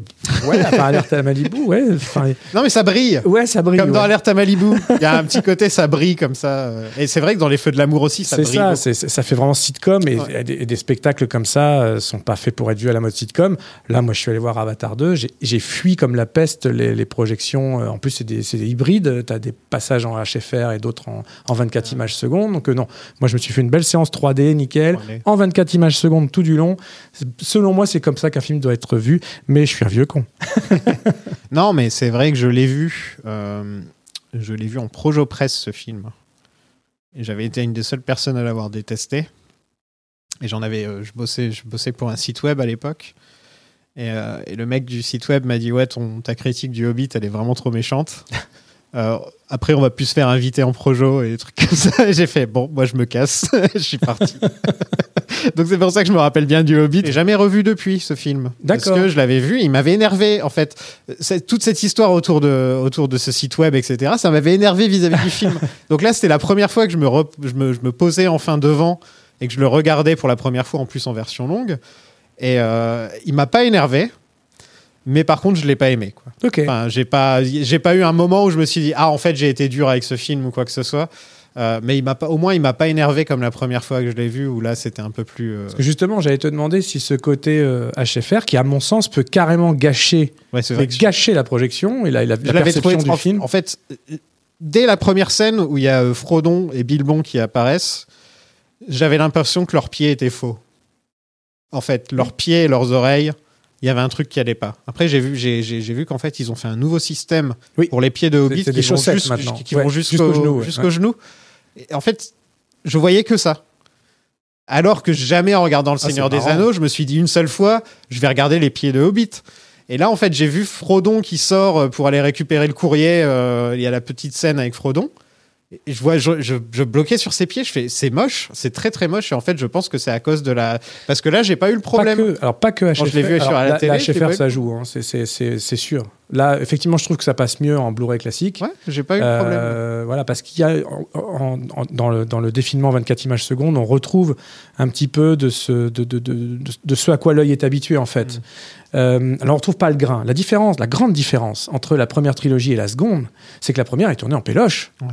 Speaker 9: ouais enfin, alerte à Malibu, ouais, enfin,
Speaker 8: Non, mais ça brille.
Speaker 9: ouais, ça brille.
Speaker 8: Comme dans
Speaker 9: ouais.
Speaker 8: Alerte à Malibu. Il y a un petit côté, ça brille comme ça. Et c'est vrai que dans Les Feux de l'amour aussi, ça brille.
Speaker 9: ça, c'est- c'est- ça fait vraiment sitcom et,
Speaker 8: Ouais.
Speaker 9: et des, et des spectacles comme ça euh, sont pas faits pour être vus à la mode sitcom. Là, moi, je suis allé voir Avatar 2, j'ai- fui comme la peste les, les projections. euh, En plus, c'est des, hybrides, tu as des passages en HFR et d'autres en, en 24 images secondes. Donc, euh, non, moi, je me suis fait une belle séance 3D, nickel,
Speaker 8: 3D.
Speaker 9: en 24 images secondes tout du long. Selon moi, c'est comme ça qu'un film doit être vu, mais je suis un vieux con.
Speaker 8: Non, mais c'est vrai que je l'ai vu. euh, je l'ai vu en Projo Press, ce film. Et j'avais été une des seules personnes à l'avoir détesté. Et j'en avais. euh, je, bossais, je bossais pour un site web à l'époque. Et, euh, le mec du site web m'a dit Ouais, ton, ta critique du Hobbit, elle est vraiment trop méchante. Euh, après, on va plus se faire inviter en projo et des trucs comme ça. J'ai fait Bon, moi, je me casse. je suis parti. Donc, c'est pour ça que je me rappelle bien du Hobbit. J'ai jamais revu depuis ce film. Parce que je l'avais vu, il m'avait énervé. En fait, toute cette histoire autour de, autour de ce site web, etc., ça m'avait énervé vis-à-vis du film. Donc là, c'était la première fois que je me, re- je, me, je me posais enfin devant et que je le regardais pour la première fois, en plus en version longue. Et euh, il m'a pas énervé. Mais par contre, je l'ai pas aimé. Quoi. Enfin, j'ai pas, j'ai pas eu un moment où je me suis dit ah en fait j'ai été dur avec ce film ou quoi que ce soit. Euh, mais il m'a pas, au moins il m'a pas énervé comme la première fois que je l'ai vu où là c'était un peu plus. euh,
Speaker 9: Parce que justement, j'allais te demander si ce côté euh, HFR, qui à mon sens peut carrément gâcher,
Speaker 8: ouais,
Speaker 9: peut
Speaker 8: je-
Speaker 9: gâcher la projection et la, la, la perception
Speaker 8: trouvé
Speaker 9: du
Speaker 8: en,
Speaker 9: film.
Speaker 8: en fait euh, dès la première scène où il y a euh, Frodon et Bilbon qui apparaissent, j'avais l'impression que leurs pieds étaient faux. En fait, leurs pieds et leurs oreilles, il y avait un truc qui allait pas. Après, j'ai vu, j'ai, vu qu'en fait, ils ont fait un nouveau système
Speaker 9: Oui.
Speaker 8: pour les pieds de Hobbit qui
Speaker 9: des
Speaker 8: vont,
Speaker 9: maintenant.
Speaker 8: qui
Speaker 9: Ouais,
Speaker 8: vont
Speaker 9: jusqu'au genou, ouais.
Speaker 8: genou. Et en fait, je voyais que ça. Alors que jamais en regardant Le
Speaker 9: Ah,
Speaker 8: Seigneur des
Speaker 9: marrant.
Speaker 8: Anneaux, je me suis dit une seule fois, je vais regarder les pieds de Hobbit. Et là, en fait, j'ai vu Frodon qui sort euh, pour aller récupérer le courrier. euh, Il y a la petite scène avec Frodon. Je vois, je, je, je bloquais sur ses pieds. Je fais, c'est moche, c'est très très moche. Et en fait, je pense que c'est à cause de la, parce que là, j'ai pas eu le
Speaker 9: Pas
Speaker 8: problème.
Speaker 9: que, alors pas que HFR.
Speaker 8: Je l'ai vu sur la télé,
Speaker 9: HFR,
Speaker 8: pas
Speaker 9: ça joue, hein, c'est- c'est c'est- c'est sûr. Là, effectivement, je trouve que ça passe mieux en Blu-ray classique.
Speaker 8: Ouais, j'ai pas eu le problème.
Speaker 9: Euh, voilà, parce qu'il y a en- en- en- dans, le, dans le défilement 24 images secondes, on retrouve un petit peu de ce, de, de, de, de- de ce à quoi l'œil est habitué en fait.
Speaker 8: Mm.
Speaker 9: Euh, alors on retrouve pas le grain. La différence, la grande différence entre la première trilogie et la seconde, c'est que la première est tournée en péloche.
Speaker 8: Ouais.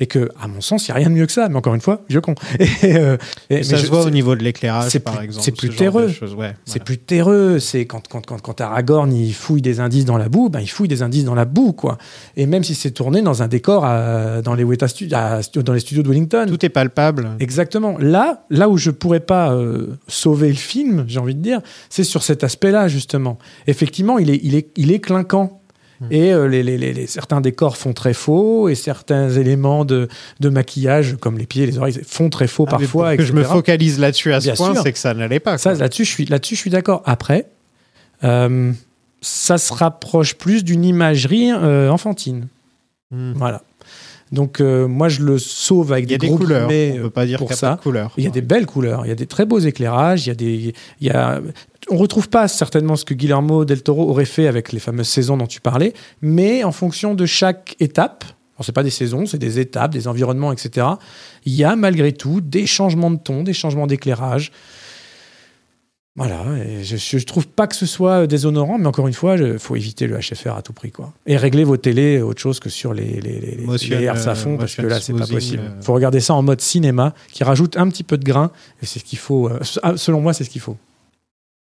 Speaker 9: Et que, à mon sens, il n'y a rien de mieux que ça. Mais encore une fois, vieux con. Et, euh, et-
Speaker 8: ça
Speaker 9: mais
Speaker 8: se
Speaker 9: je-
Speaker 8: voit au niveau de l'éclairage,
Speaker 9: c'est
Speaker 8: par
Speaker 9: plus-
Speaker 8: exemple.
Speaker 9: c'est plus
Speaker 8: ce
Speaker 9: terreux. c'est plus terreux. C'est quand, quand, quand, quand Aragorn il fouille des indices dans la boue, ben, il fouille des indices dans la boue, quoi. Et même si c'est tourné dans un décor à- dans, les Weta à- dans les studios de Wellington.
Speaker 8: Tout est palpable.
Speaker 9: Exactement. Là, là où je pourrais pas euh, sauver le film, j'ai envie de dire, c'est sur cet aspect-là justement. Effectivement, il est, il est, il est clinquant.
Speaker 8: Hmm.
Speaker 9: Et euh, les, les- les- les- certains décors font très faux et certains éléments de, de maquillage, comme les pieds, les oreilles, font très faux
Speaker 8: Ah, mais
Speaker 9: parfois.
Speaker 8: pour que je me focalise là-dessus à ce
Speaker 9: Bien
Speaker 8: point, c'est que ça n'allait pas.
Speaker 9: Ça, là-dessus, je suis, là-dessus, je suis d'accord. Après, euh, ça se rapproche plus d'une imagerie euh, enfantine.
Speaker 8: Hmm.
Speaker 9: Voilà. Donc euh, moi je le sauve avec des gros
Speaker 8: couleurs. On peut pas dire
Speaker 9: pour ça.
Speaker 8: pas de couleurs.
Speaker 9: Il y a des belles couleurs, il y a des très beaux éclairages, il y a des, il y a, on retrouve pas certainement ce que Guillermo del Toro aurait fait avec les fameuses saisons dont tu parlais, mais en fonction de chaque étape, alors c'est pas des saisons, c'est des étapes, des environnements, etc. Il y a malgré tout des changements de ton, des changements d'éclairage. Voilà, et je, je trouve pas que ce soit déshonorant, mais encore une fois, il faut éviter le HFR à tout prix, quoi. Et régler vos télés autre chose que sur les, les, les, les-
Speaker 8: Motion,
Speaker 9: les hertz à
Speaker 8: euh,
Speaker 9: parce que là, c'est pas possible.
Speaker 8: euh.
Speaker 9: faut regarder ça en mode cinéma, qui rajoute un petit peu de grain, et c'est ce qu'il faut. euh, ah, selon moi, c'est ce qu'il faut.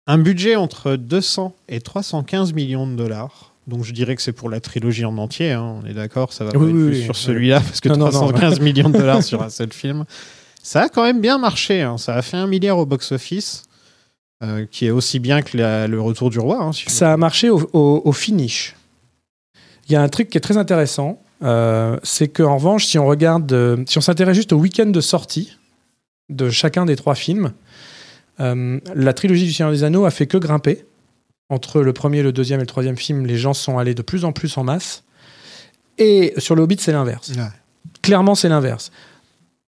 Speaker 8: Un budget entre 200 et 315 millions de dollars. Donc je dirais que c'est pour la trilogie en entier. hein, On est d'accord, ça va pas
Speaker 9: Oui,
Speaker 8: être
Speaker 9: oui,
Speaker 8: plus
Speaker 9: oui,
Speaker 8: sur
Speaker 9: oui.
Speaker 8: celui-là parce que
Speaker 9: Non, non, non.
Speaker 8: 315 millions de dollars sur un seul film. Ça a quand même bien marché. hein, Ça a fait un milliard au box-office, euh, qui est aussi bien que la- le Retour du Roi. hein, si
Speaker 9: Ça a marché au, au- au finish. Il y a un truc qui est très intéressant, euh, c'est qu'en revanche, si on regarde, euh, si on s'intéresse juste au week-end de sortie de chacun des trois films, euh, la trilogie du Seigneur des Anneaux a fait que grimper. Entre le premier, le deuxième et le troisième film, les gens sont allés de plus en plus en masse. Et sur le Hobbit, c'est l'inverse.
Speaker 8: Ouais.
Speaker 9: Clairement, c'est l'inverse.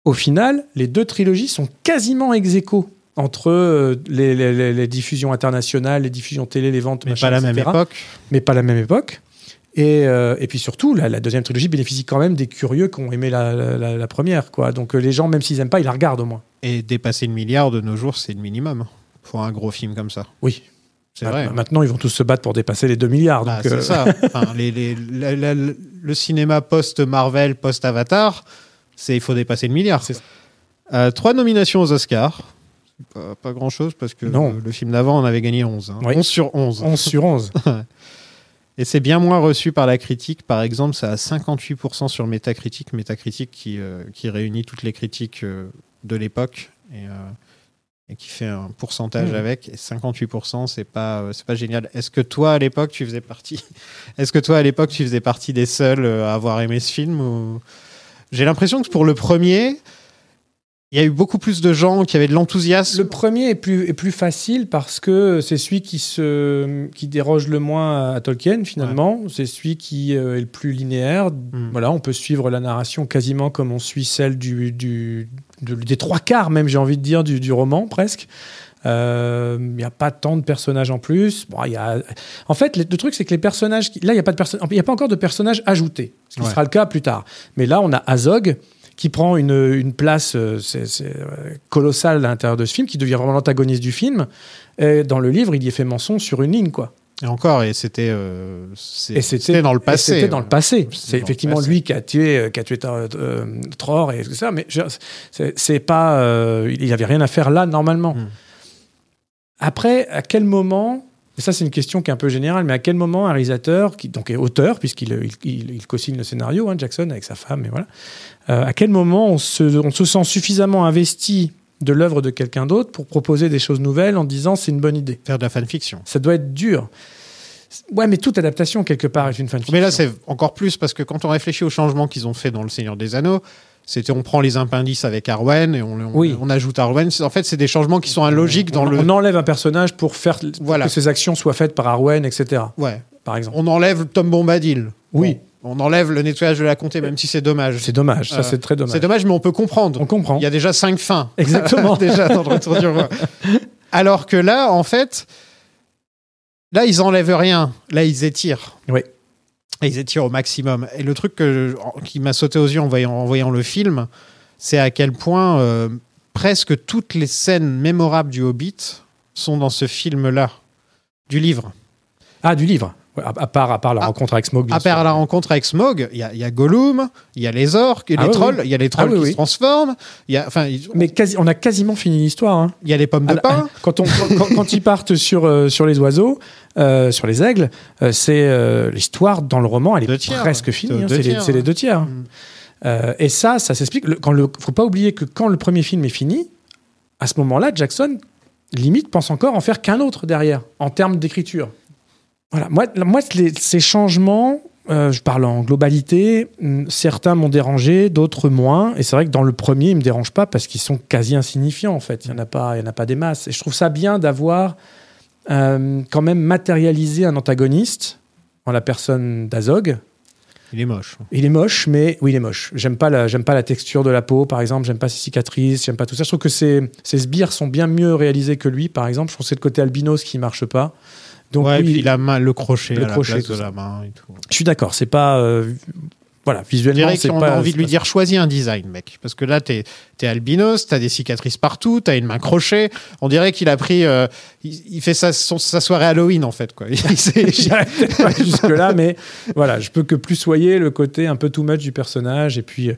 Speaker 9: Au final, les deux trilogies sont quasiment ex aequo entre euh, les, les- les- les diffusions internationales, les diffusions télé, les ventes,
Speaker 8: Mais
Speaker 9: machin,
Speaker 8: pas la même époque.
Speaker 9: Mais pas la même époque. Et, euh, et puis surtout, la, la deuxième trilogie bénéficie quand même des curieux qui ont aimé la, la- la- la première. Quoi. Donc euh, les gens, même s'ils n'aiment pas, ils la regardent au moins.
Speaker 8: Et dépasser le milliard de nos jours, c'est le minimum pour un gros film comme ça.
Speaker 9: Oui.
Speaker 8: C'est vrai. hein.
Speaker 9: Maintenant, ils vont tous se battre pour dépasser les 2 milliards.
Speaker 8: Bah, c'est
Speaker 9: euh,
Speaker 8: ça. Enfin, les- le cinéma post-Marvel, post-Avatar, c'est il faut dépasser le milliard. Euh, trois nominations aux Oscars. Pas, pas grand-chose parce que
Speaker 9: Non.
Speaker 8: le, film d'avant en avait gagné 11. hein.
Speaker 9: Oui.
Speaker 8: 11 sur 11.
Speaker 9: 11 sur 11.
Speaker 8: Et c'est bien moins reçu par la critique. Par exemple, ça a 58% sur Metacritic. Metacritic qui, euh, qui réunit toutes les critiques euh, de l'époque et, euh, et qui fait un pourcentage
Speaker 9: Mmh.
Speaker 8: avec. Et 58%, c'est pas, c'est pas génial. Est-ce que toi, à l'époque, tu faisais partie Est-ce que toi, à l'époque, tu faisais partie des seuls à avoir aimé ce film ou... J'ai l'impression que pour le premier, il y a eu beaucoup plus de gens qui avaient de l'enthousiasme.
Speaker 9: Le premier est plus, est plus facile parce que c'est celui qui, se, qui déroge le moins à Tolkien, finalement. C'est celui qui euh, est le plus linéaire.
Speaker 8: Mm.
Speaker 9: Voilà, on peut suivre la narration quasiment comme on suit celle du, du, de- des trois quarts, même, j'ai envie de dire, du, du roman, presque. Euh, Il n'y a pas tant de personnages en plus. Bon, y a... En fait, le, truc, c'est que les personnages. qui- Là, il n'y a, pas de perso- y a pas encore de personnages ajoutés, ce qui
Speaker 8: Ouais.
Speaker 9: sera le cas plus tard. Mais là, on a Azog qui prend une, une place euh, c'est- c'est, euh, colossale à l'intérieur de ce film, qui devient vraiment l'antagoniste du film. Et dans le livre, il y est fait mention sur une ligne, quoi.
Speaker 8: Et encore, et c'était euh, c'est-
Speaker 9: Et c'était
Speaker 8: c'était dans le passé.
Speaker 9: C'était dans le passé. C'est effectivement
Speaker 8: passé.
Speaker 9: lui qui a tué, qui a tué euh, Tror et tout ça, mais je- c'est c'est pas, il n'y avait rien à faire là normalement.
Speaker 8: Hmm.
Speaker 9: Après, à quel moment et ça, c'est une question qui est un peu générale, mais à quel moment un réalisateur, qui donc est auteur, puisqu'il il, il- il co-signe le scénario, hein, Jackson, avec sa femme, et voilà, euh, à quel moment on se, on se sent suffisamment investi de l'œuvre de quelqu'un d'autre pour proposer des choses nouvelles en disant c'est une bonne idée?
Speaker 8: Faire de la fanfiction.
Speaker 9: Ça doit être dur. Ouais, mais toute adaptation, quelque part, est une fanfiction.
Speaker 8: Mais là, c'est encore plus parce que quand on réfléchit aux changements qu'ils ont fait dans Le Seigneur des Anneaux, c'était on prend les impendices avec Arwen et on, on-
Speaker 9: Oui.
Speaker 8: on ajoute Arwen. En fait, c'est des changements qui sont illogiques dans le.
Speaker 9: on enlève un personnage pour faire
Speaker 8: Voilà.
Speaker 9: que ses actions soient faites par Arwen, etc.
Speaker 8: Ouais.
Speaker 9: Par exemple.
Speaker 8: On enlève Tom Bombadil.
Speaker 9: Oui.
Speaker 8: Bon, on enlève le nettoyage de la comté, même si c'est dommage.
Speaker 9: C'est dommage, ça
Speaker 8: Euh,
Speaker 9: c'est très dommage.
Speaker 8: C'est dommage, mais on peut comprendre.
Speaker 9: On comprend.
Speaker 8: Il y a déjà cinq fins.
Speaker 9: Exactement.
Speaker 8: déjà dans le retour du roi. Alors que là, en fait, là, ils enlèvent rien. Là, ils étirent.
Speaker 9: Oui.
Speaker 8: Et ils étirent au maximum. Et le truc que, qui m'a sauté aux yeux en voyant, en voyant le film, c'est à quel point euh, presque toutes les scènes mémorables du Hobbit sont dans ce film-là, du livre.
Speaker 9: Ah, du livre. À, part, à part la
Speaker 8: Ah,
Speaker 9: rencontre avec bien
Speaker 8: À part
Speaker 9: sûr.
Speaker 8: la rencontre avec Smog, il y, a- il y a Gollum, il y a les orques, et
Speaker 9: Ah
Speaker 8: les
Speaker 9: oui,
Speaker 8: trolls,
Speaker 9: oui.
Speaker 8: il y a les trolls
Speaker 9: Ah oui,
Speaker 8: qui se transforment, y a,
Speaker 9: Mais quasi, on a quasiment fini l'histoire. hein.
Speaker 8: il y a les pommes de
Speaker 9: Ah,
Speaker 8: pain.
Speaker 9: Quand, on, quand, quand ils partent sur, euh, sur les oiseaux, euh, sur les aigles, euh, c'est euh, l'histoire dans le roman, elle est
Speaker 8: tiers,
Speaker 9: presque finie.
Speaker 8: C'est
Speaker 9: hein, C'est les,
Speaker 8: hein.
Speaker 9: deux tiers.
Speaker 8: Mm.
Speaker 9: Euh, et ça, ça s'explique. Quand le, faut pas oublier que quand le premier film est fini, à ce moment-là, Jackson limite pense encore en faire qu'un autre derrière, en termes d'écriture. Voilà. Moi, moi les- ces changements, euh, je parle en globalité, hum, certains m'ont dérangé, d'autres moins. Et c'est vrai que dans le premier, ils me dérangent pas parce qu'ils sont quasi insignifiants en fait. Il y en a pas, il y en a pas des masses. Et je trouve ça bien d'avoir euh, quand même matérialisé un antagoniste en la personne d'Azog.
Speaker 8: Il est moche.
Speaker 9: Il est moche, mais oui, il est moche. J'aime pas la, j'aime pas la texture de la peau, par exemple. J'aime pas ses cicatrices. J'aime pas tout ça. Je trouve que ses, ses sbires sont bien mieux réalisés que lui, par exemple. Je trouve que c'est le côté albinos qui marche pas. Donc
Speaker 8: ouais,
Speaker 9: oui,
Speaker 8: puis la main, le crochet,
Speaker 9: Le
Speaker 8: à la
Speaker 9: crochet,
Speaker 8: place de
Speaker 9: ça.
Speaker 8: la main et tout.
Speaker 9: je suis d'accord. C'est pas, euh, voilà, visuellement, c'est pas.
Speaker 8: a envie de lui dire choisis un design, mec. Parce que là, t'es es albinos, t'as des cicatrices partout, t'as une main crochet. On dirait qu'il a pris. euh, il, il fait sa, son- sa soirée Halloween, en fait. Quoi.
Speaker 9: Pas jusque là, mais voilà, je peux que plus soyer le côté un peu too much du personnage. Et puis,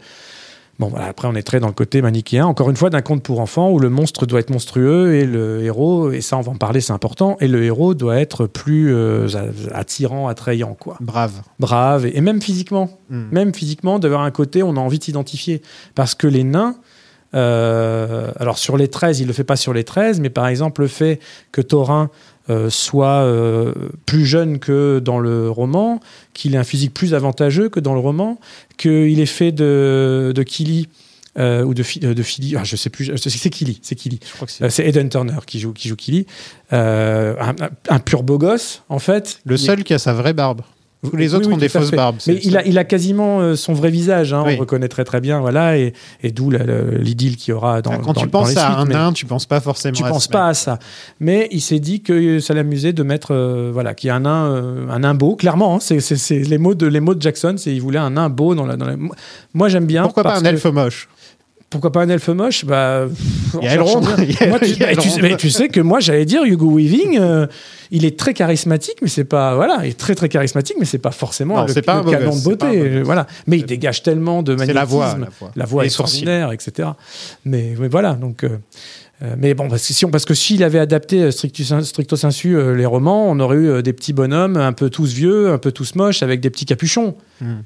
Speaker 9: bon, voilà, après, on est très dans le côté manichéen, encore une fois, d'un conte pour enfants où le monstre doit être monstrueux et le héros, et ça, on va en parler, c'est important, et le héros doit être plus euh, attirant, attrayant, quoi.
Speaker 8: Brave.
Speaker 9: Brave, et, et même physiquement,
Speaker 8: Mm.
Speaker 9: même physiquement, d'avoir un côté, on a envie de s'identifier. Parce que les nains, euh, alors sur les 13, il le fait pas sur les 13, mais par exemple le fait que Thorin euh, soit euh, plus jeune que dans le roman, qu'il ait un physique plus avantageux que dans le roman, qu'il est fait de, de Killy. euh, ou de, de Philly, ah, je sais plus, c'est Killy, c'est Killy.
Speaker 8: C'est
Speaker 9: Euh, Eden Turner qui joue, qui joue Killy. Euh, un, pur beau gosse, en fait.
Speaker 8: le seul qui a sa vraie barbe. Tous les autres
Speaker 9: oui,
Speaker 8: ont des fausses
Speaker 9: fait.
Speaker 8: barbes.
Speaker 9: Mais il a, il a quasiment euh, son vrai visage, hein,
Speaker 8: Oui.
Speaker 9: on reconnaît très très bien, voilà, et, et d'où l'idylle qu'il y aura dans
Speaker 8: Quand
Speaker 9: dans-
Speaker 8: tu
Speaker 9: dans
Speaker 8: penses
Speaker 9: les
Speaker 8: à
Speaker 9: suites,
Speaker 8: un nain, tu penses pas forcément
Speaker 9: Tu
Speaker 8: à
Speaker 9: penses pas à ça. Mais il s'est dit que ça l'amusait de mettre, euh, voilà, qu'il y a un nain, euh, un nain beau, clairement, hein, c'est les mots de les mots de Jackson, c'est il voulait un nain beau dans la. Dans la... Moi j'aime bien.
Speaker 8: Pourquoi pas un elfe moche
Speaker 9: Pourquoi pas un elfe moche? Bah,
Speaker 8: Il y a Elrond.
Speaker 9: Moi, tu, mais tu-
Speaker 8: Elrond.
Speaker 9: mais tu sais que moi, j'allais dire Hugo Weaving, euh, il est très charismatique, mais c'est pas voilà, il est très très charismatique, mais c'est pas forcément
Speaker 8: Non,
Speaker 9: le,
Speaker 8: pas
Speaker 9: canon de beauté, euh, voilà. Mais il dégage tellement de magnétisme.
Speaker 8: la voix. La voix,
Speaker 9: La extraordinaire, etc. Mais, mais voilà, donc. euh, mais bon, parce que si on- parce que s'il avait adapté stricto sensu euh, les romans, on aurait eu des petits bonhommes un peu tous vieux, un peu tous moches, avec des petits capuchons.
Speaker 8: Hmm.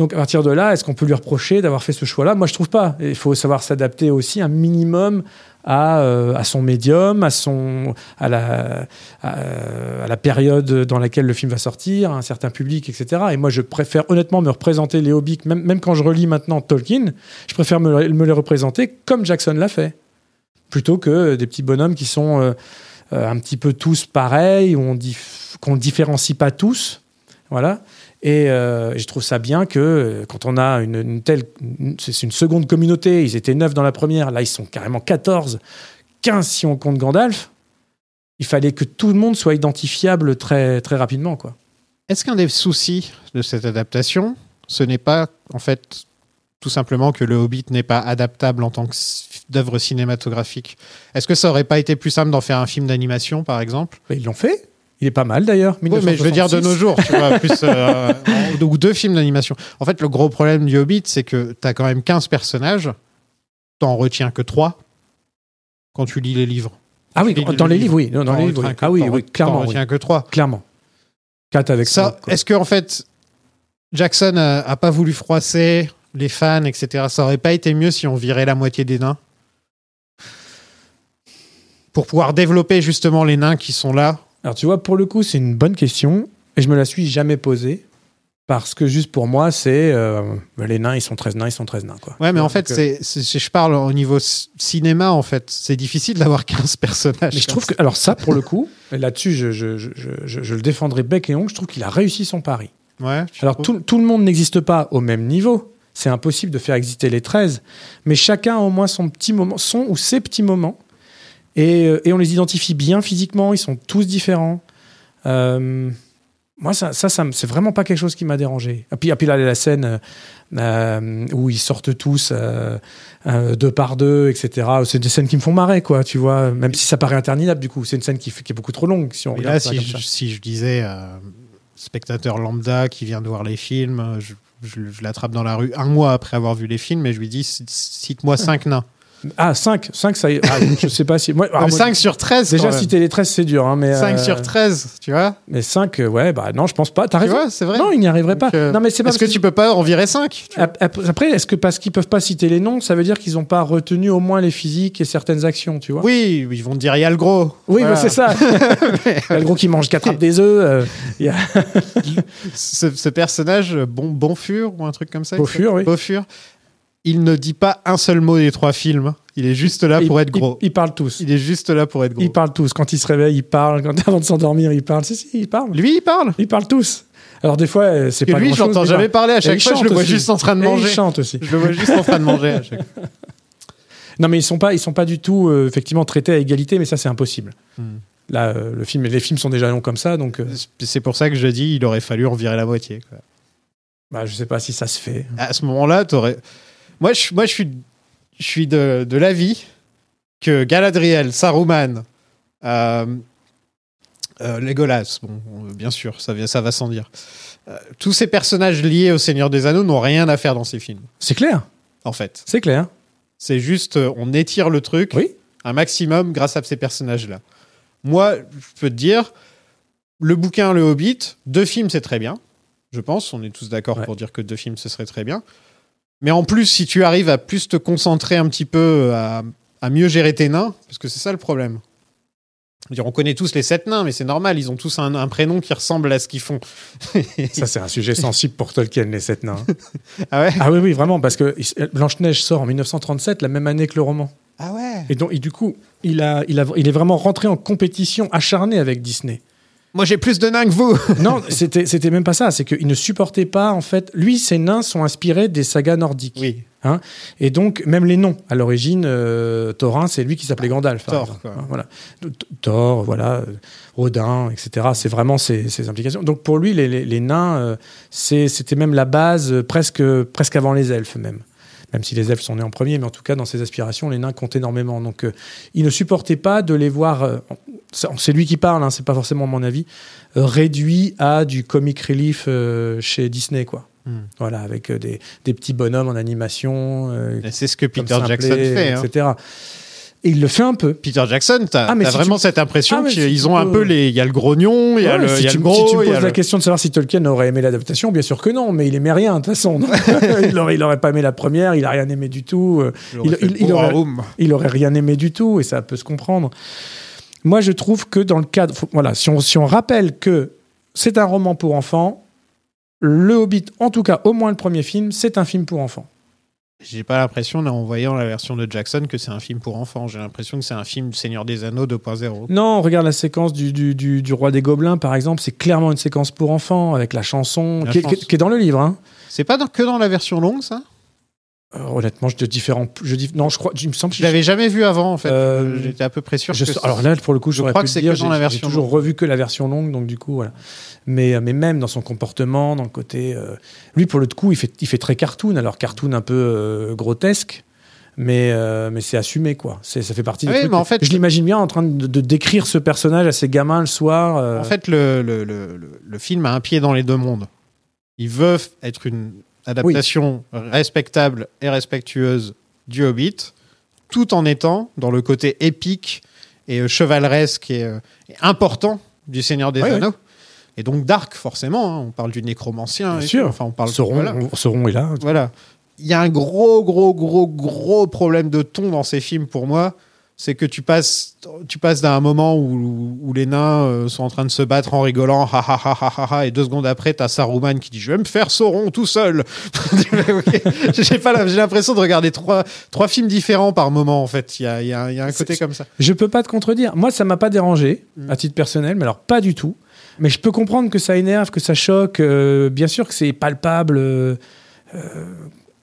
Speaker 9: Donc à partir de là, est-ce qu'on peut lui reprocher d'avoir fait ce choix-là? Moi, je trouve pas. Il faut savoir s'adapter aussi un minimum à, euh, son médium, à, son, à, la, période dans laquelle le film va sortir, à un certain public, etc. Et moi, je préfère honnêtement me représenter les hobbits, même, quand je relis maintenant Tolkien, je préfère me, les représenter comme Jackson l'a fait, plutôt que des petits bonhommes qui sont euh, euh, un petit peu tous pareils, qu'on ne différencie pas tous. Voilà. Et euh, je trouve ça bien que euh, quand on a une, une telle. C'est une seconde communauté, ils étaient neuf dans la première, là ils sont carrément 14, 15 si on compte Gandalf. Il fallait que tout le monde soit identifiable très, très rapidement. Quoi.
Speaker 8: Est-ce qu'un des soucis de cette adaptation, ce n'est pas en fait tout simplement que le Hobbit n'est pas adaptable en tant d'œuvre cinématographique? Est-ce que ça aurait pas été plus simple d'en faire un film d'animation, par exemple?
Speaker 9: Mais ils l'ont fait. Il est pas mal d'ailleurs.
Speaker 8: Oui, mais je veux dire de nos jours, tu vois, plus euh, ou deux films d'animation. En fait, le gros problème du Hobbit, c'est que tu as quand même 15 personnages, t'en retiens que 3 quand tu lis les livres.
Speaker 9: Ah oui, dans
Speaker 8: le
Speaker 9: les
Speaker 8: livre.
Speaker 9: livres, oui. Dans
Speaker 8: T'en
Speaker 9: les livres, oui.
Speaker 8: retiens que-
Speaker 9: Ah oui,
Speaker 8: t'en
Speaker 9: oui,
Speaker 8: re- t'en
Speaker 9: clairement. oui.
Speaker 8: retiens que 3.
Speaker 9: Clairement. Quatre avec
Speaker 8: Ça, est-ce que en fait, Jackson a, a pas voulu froisser les fans, etc. Ça aurait pas été mieux si on virait la moitié des nains? Pour pouvoir développer justement les nains qui sont là.
Speaker 9: Alors tu vois, pour le coup, c'est une bonne question et je me la suis jamais posée parce que juste pour moi, c'est euh, les nains, ils sont 13 nains, ils sont 13 nains quoi.
Speaker 8: Ouais, mais en fait,
Speaker 9: euh,
Speaker 8: c'est, c'est- c'est- je parle au niveau cinéma, en fait. C'est difficile d'avoir 15 personnages.
Speaker 9: Mais je trouve que alors ça pour le coup, là-dessus, je, je, je, je, le défendrai bec et ongle. Je trouve qu'il a réussi son pari.
Speaker 8: Ouais,
Speaker 9: Alors tout, tout le monde n'existe pas au même niveau. C'est impossible de faire exister les 13, mais chacun a au moins son petit moment, son ou ses petits moments. Et, euh, et on les identifie bien physiquement, ils sont tous différents. Euh, moi, ça, ça, c'est vraiment pas quelque chose qui m'a dérangé. Et puis, et puis là, la scène euh, où ils sortent tous euh, deux par deux, etc. C'est des scènes qui me font marrer, quoi, tu vois. Même si ça paraît interminable, du coup. C'est une scène qui, est beaucoup trop longue, si on regarde
Speaker 8: là,
Speaker 9: ça
Speaker 8: si
Speaker 9: comme
Speaker 8: je,
Speaker 9: ça.
Speaker 8: si je disais spectateur lambda qui vient de voir les films, je, je- je l'attrape dans la rue un mois après avoir vu les films et je lui dis cite-moi 5 nains.
Speaker 9: Ah, 5, 5 ça y est. Ah, je sais pas si. Moi, alors, moi,
Speaker 8: 5 sur 13
Speaker 9: Déjà, citer les 13, c'est dur. Hein, mais,
Speaker 8: 5
Speaker 9: euh,
Speaker 8: sur 13, tu vois
Speaker 9: Mais 5, ouais, bah non, je pense pas. T'as
Speaker 8: Tu
Speaker 9: raison.
Speaker 8: vois, c'est vrai.
Speaker 9: Non, il n'y arriverait
Speaker 8: Donc,
Speaker 9: pas.
Speaker 8: euh,
Speaker 9: non, mais c'est
Speaker 8: Est-ce que
Speaker 9: parce
Speaker 8: tu peux pas en virer 5
Speaker 9: Ap- ap- Après, est-ce que parce qu'ils peuvent pas citer les noms, ça veut dire qu'ils n'ont pas retenu au moins les physiques et certaines actions, tu vois?
Speaker 8: Oui, ils vont te dire il y a le gros.
Speaker 9: Oui,
Speaker 8: Voilà.
Speaker 9: bah, c'est ça. Il y a le gros qui mange 4 des œufs. euh, y a-
Speaker 8: ce, ce personnage, bon, Bonfur ou un truc comme ça s'appelle
Speaker 9: oui.
Speaker 8: Beaufur. Il ne dit pas un seul mot des trois films. Il est juste là pour
Speaker 9: Il-
Speaker 8: être gros.
Speaker 9: Ils il parlent tous.
Speaker 8: Il est juste là pour être gros.
Speaker 9: Ils parlent tous. Quand ils se réveillent, ils parlent. Quand avant de s'endormir, ils parlent. Si, si, ils parlent.
Speaker 8: Lui, il parle.
Speaker 9: Ils parlent tous. Alors des fois, euh, c'est pas
Speaker 8: lui, je l'entends
Speaker 9: mais
Speaker 8: jamais parler. À chaque fois, je le vois
Speaker 9: aussi.
Speaker 8: juste en train de
Speaker 9: Et
Speaker 8: manger.
Speaker 9: Il chante aussi.
Speaker 8: Je le vois juste en train de manger. à chaque fois.
Speaker 9: Non, mais ils sont pas, ils sont pas du tout euh, effectivement traités à égalité, mais ça c'est impossible.
Speaker 8: Hmm.
Speaker 9: Là, euh, le film, les films sont déjà longs comme ça, donc euh,
Speaker 8: C'est pour ça que je dis, il aurait fallu en virer la moitié. quoi.
Speaker 9: bah, je sais pas si ça se fait.
Speaker 8: À ce moment-là, t'aurais. Moi, je, moi, je suis, je suis de, de l'avis que Galadriel, Saruman, euh, euh, Legolas, bon, euh, bien sûr, ça, va sans dire. Euh, tous ces personnages liés au Seigneur des Anneaux n'ont rien à faire dans ces films,
Speaker 9: C'est clair,
Speaker 8: en fait.
Speaker 9: c'est clair.
Speaker 8: C'est juste, on étire le truc
Speaker 9: Oui.
Speaker 8: un maximum grâce à ces personnages-là. Moi, je peux te dire, le bouquin Le Hobbit, deux films, c'est très bien. Je pense, on est tous d'accord
Speaker 9: Ouais.
Speaker 8: pour dire que deux films, ce serait très bien. Mais en plus, si tu arrives à plus te concentrer un petit peu, à, à mieux gérer tes nains, parce que c'est ça le problème. Dire, on connaît tous les sept nains, mais c'est normal, ils ont tous un, un prénom qui ressemble à ce qu'ils font.
Speaker 9: Ça c'est un sujet sensible pour Tolkien, les sept nains.
Speaker 8: ah ouais?
Speaker 9: Ah oui, oui, vraiment, parce que Blanche Neige sort en 1937, la même année que le roman.
Speaker 8: Ah ouais?
Speaker 9: Et donc, et du coup, il a, il a, il est vraiment rentré en compétition acharnée avec Disney.
Speaker 8: Moi, j'ai plus de nains que vous
Speaker 9: non, c'était, c'était même pas ça. C'est qu'il ne supportait pas, en fait. Lui, ses nains sont inspirés des sagas nordiques.
Speaker 8: Oui.
Speaker 9: Et donc, même les noms. À l'origine, euh, Thorin, c'est lui qui s'appelait Gandalf.
Speaker 8: Thor, quoi.
Speaker 9: Hein, Voilà. Thor, voilà. Odin, etc. C'est vraiment ses, ses implications. Donc, pour lui, les, les- les nains, euh, c'est- c'était même la base, euh, presque, presque avant les elfes, même. Même si les elfes sont nés en premier, mais en tout cas, dans ses aspirations, les nains comptent énormément. Donc, euh, il ne supportait pas de les voir. euh, c'est lui qui parle, hein, c'est pas forcément mon avis. euh, réduit à du comic relief euh, chez Disney, quoi.
Speaker 8: Hmm.
Speaker 9: Voilà, avec euh, des, des petits bonhommes en animation.
Speaker 8: C'est ce que Peter Jackson fait. hein.
Speaker 9: etc. Et il le fait un peu.
Speaker 8: Peter Jackson, t'as
Speaker 9: Ah, si
Speaker 8: vraiment
Speaker 9: tu-
Speaker 8: cette impression
Speaker 9: Ah, si
Speaker 8: qu'ils ont un peu les. Il y a le grognon, il y a
Speaker 9: Ouais,
Speaker 8: le,
Speaker 9: si,
Speaker 8: y a
Speaker 9: tu,
Speaker 8: le gros.
Speaker 9: si tu poses la
Speaker 8: le-
Speaker 9: question de savoir si Tolkien aurait aimé l'adaptation, bien sûr que non, mais il aimait rien de toute façon. il, aurait, il aurait pas aimé la première, il a rien aimé du tout. aurait- il aurait rien aimé du tout et ça peut se comprendre. Moi, je trouve que dans le cadre, voilà, si on, si on rappelle que c'est un roman pour enfants, Le Hobbit, en tout cas, au moins le premier film, c'est un film pour enfants.
Speaker 8: J'ai pas l'impression, là, en voyant la version de Jackson, que c'est un film pour enfants. J'ai l'impression que c'est un film Seigneur des Anneaux 2.0.
Speaker 9: Non, regarde la séquence du, du, du, du Roi des Gobelins, par exemple, c'est clairement une séquence pour enfants, avec la chanson,
Speaker 8: La
Speaker 9: qui, est-
Speaker 8: chanson.
Speaker 9: qui est- qui est dans le livre. Hein.
Speaker 8: C'est pas dans- que dans la version longue, ça?
Speaker 9: Euh, honnêtement, je de différents. Je dis, non, je crois. Il me semble.
Speaker 8: Je l'avais jamais vu avant, en fait.
Speaker 9: Euh,
Speaker 8: J'étais à peu près sûr
Speaker 9: je-
Speaker 8: que
Speaker 9: alors là, pour le coup, je
Speaker 8: crois
Speaker 9: pu
Speaker 8: que c'est que dans
Speaker 9: j'ai-
Speaker 8: la
Speaker 9: j'ai
Speaker 8: version
Speaker 9: toujours
Speaker 8: longue.
Speaker 9: revu que la version longue, donc du coup, voilà. Mais, euh, mais même dans son comportement, dans le côté. euh, lui, pour le coup, il fait, il fait très cartoon, alors cartoon un peu grotesque. Mais, mais c'est assumé, quoi. C'est- Ça fait partie
Speaker 8: Ah
Speaker 9: des
Speaker 8: oui,
Speaker 9: trucs.
Speaker 8: mais en fait,
Speaker 9: je l'imagine bien en train de, de décrire ce personnage à ses gamins le soir.
Speaker 8: En fait, le, le, le, le- le film a un pied dans les deux mondes. Il veut être une adaptation respectable et respectueuse du Hobbit, tout en étant dans le côté épique et euh, chevaleresque et, euh, et important du Seigneur des. Anneaux. Et donc dark, forcément. hein. On parle du nécromancien.
Speaker 9: Bien
Speaker 8: et
Speaker 9: sûr.
Speaker 8: tout. Enfin, on parle.
Speaker 9: Sauron,
Speaker 8: voilà.
Speaker 9: Sauron est là.
Speaker 8: Voilà. Il y a un gros, gros, gros, gros problème de ton dans ces films pour moi. C'est que tu passes, tu passes d'un moment où, où les nains euh, sont en train de se battre en rigolant, ha ha ha ha ha, ha, et deux secondes après, t'as Saruman qui dit Je vais me faire Sauron tout seul. J'ai pas la- j'ai l'impression de regarder trois, trois films différents par moment, en fait. Il y a, il y a- il y a un côté comme ça.
Speaker 9: Je peux pas te contredire. Moi, ça m'a pas dérangé
Speaker 8: Mm.
Speaker 9: à titre personnel, mais alors pas du tout. Mais je peux comprendre que ça énerve, que ça choque. euh, bien sûr que c'est palpable. euh,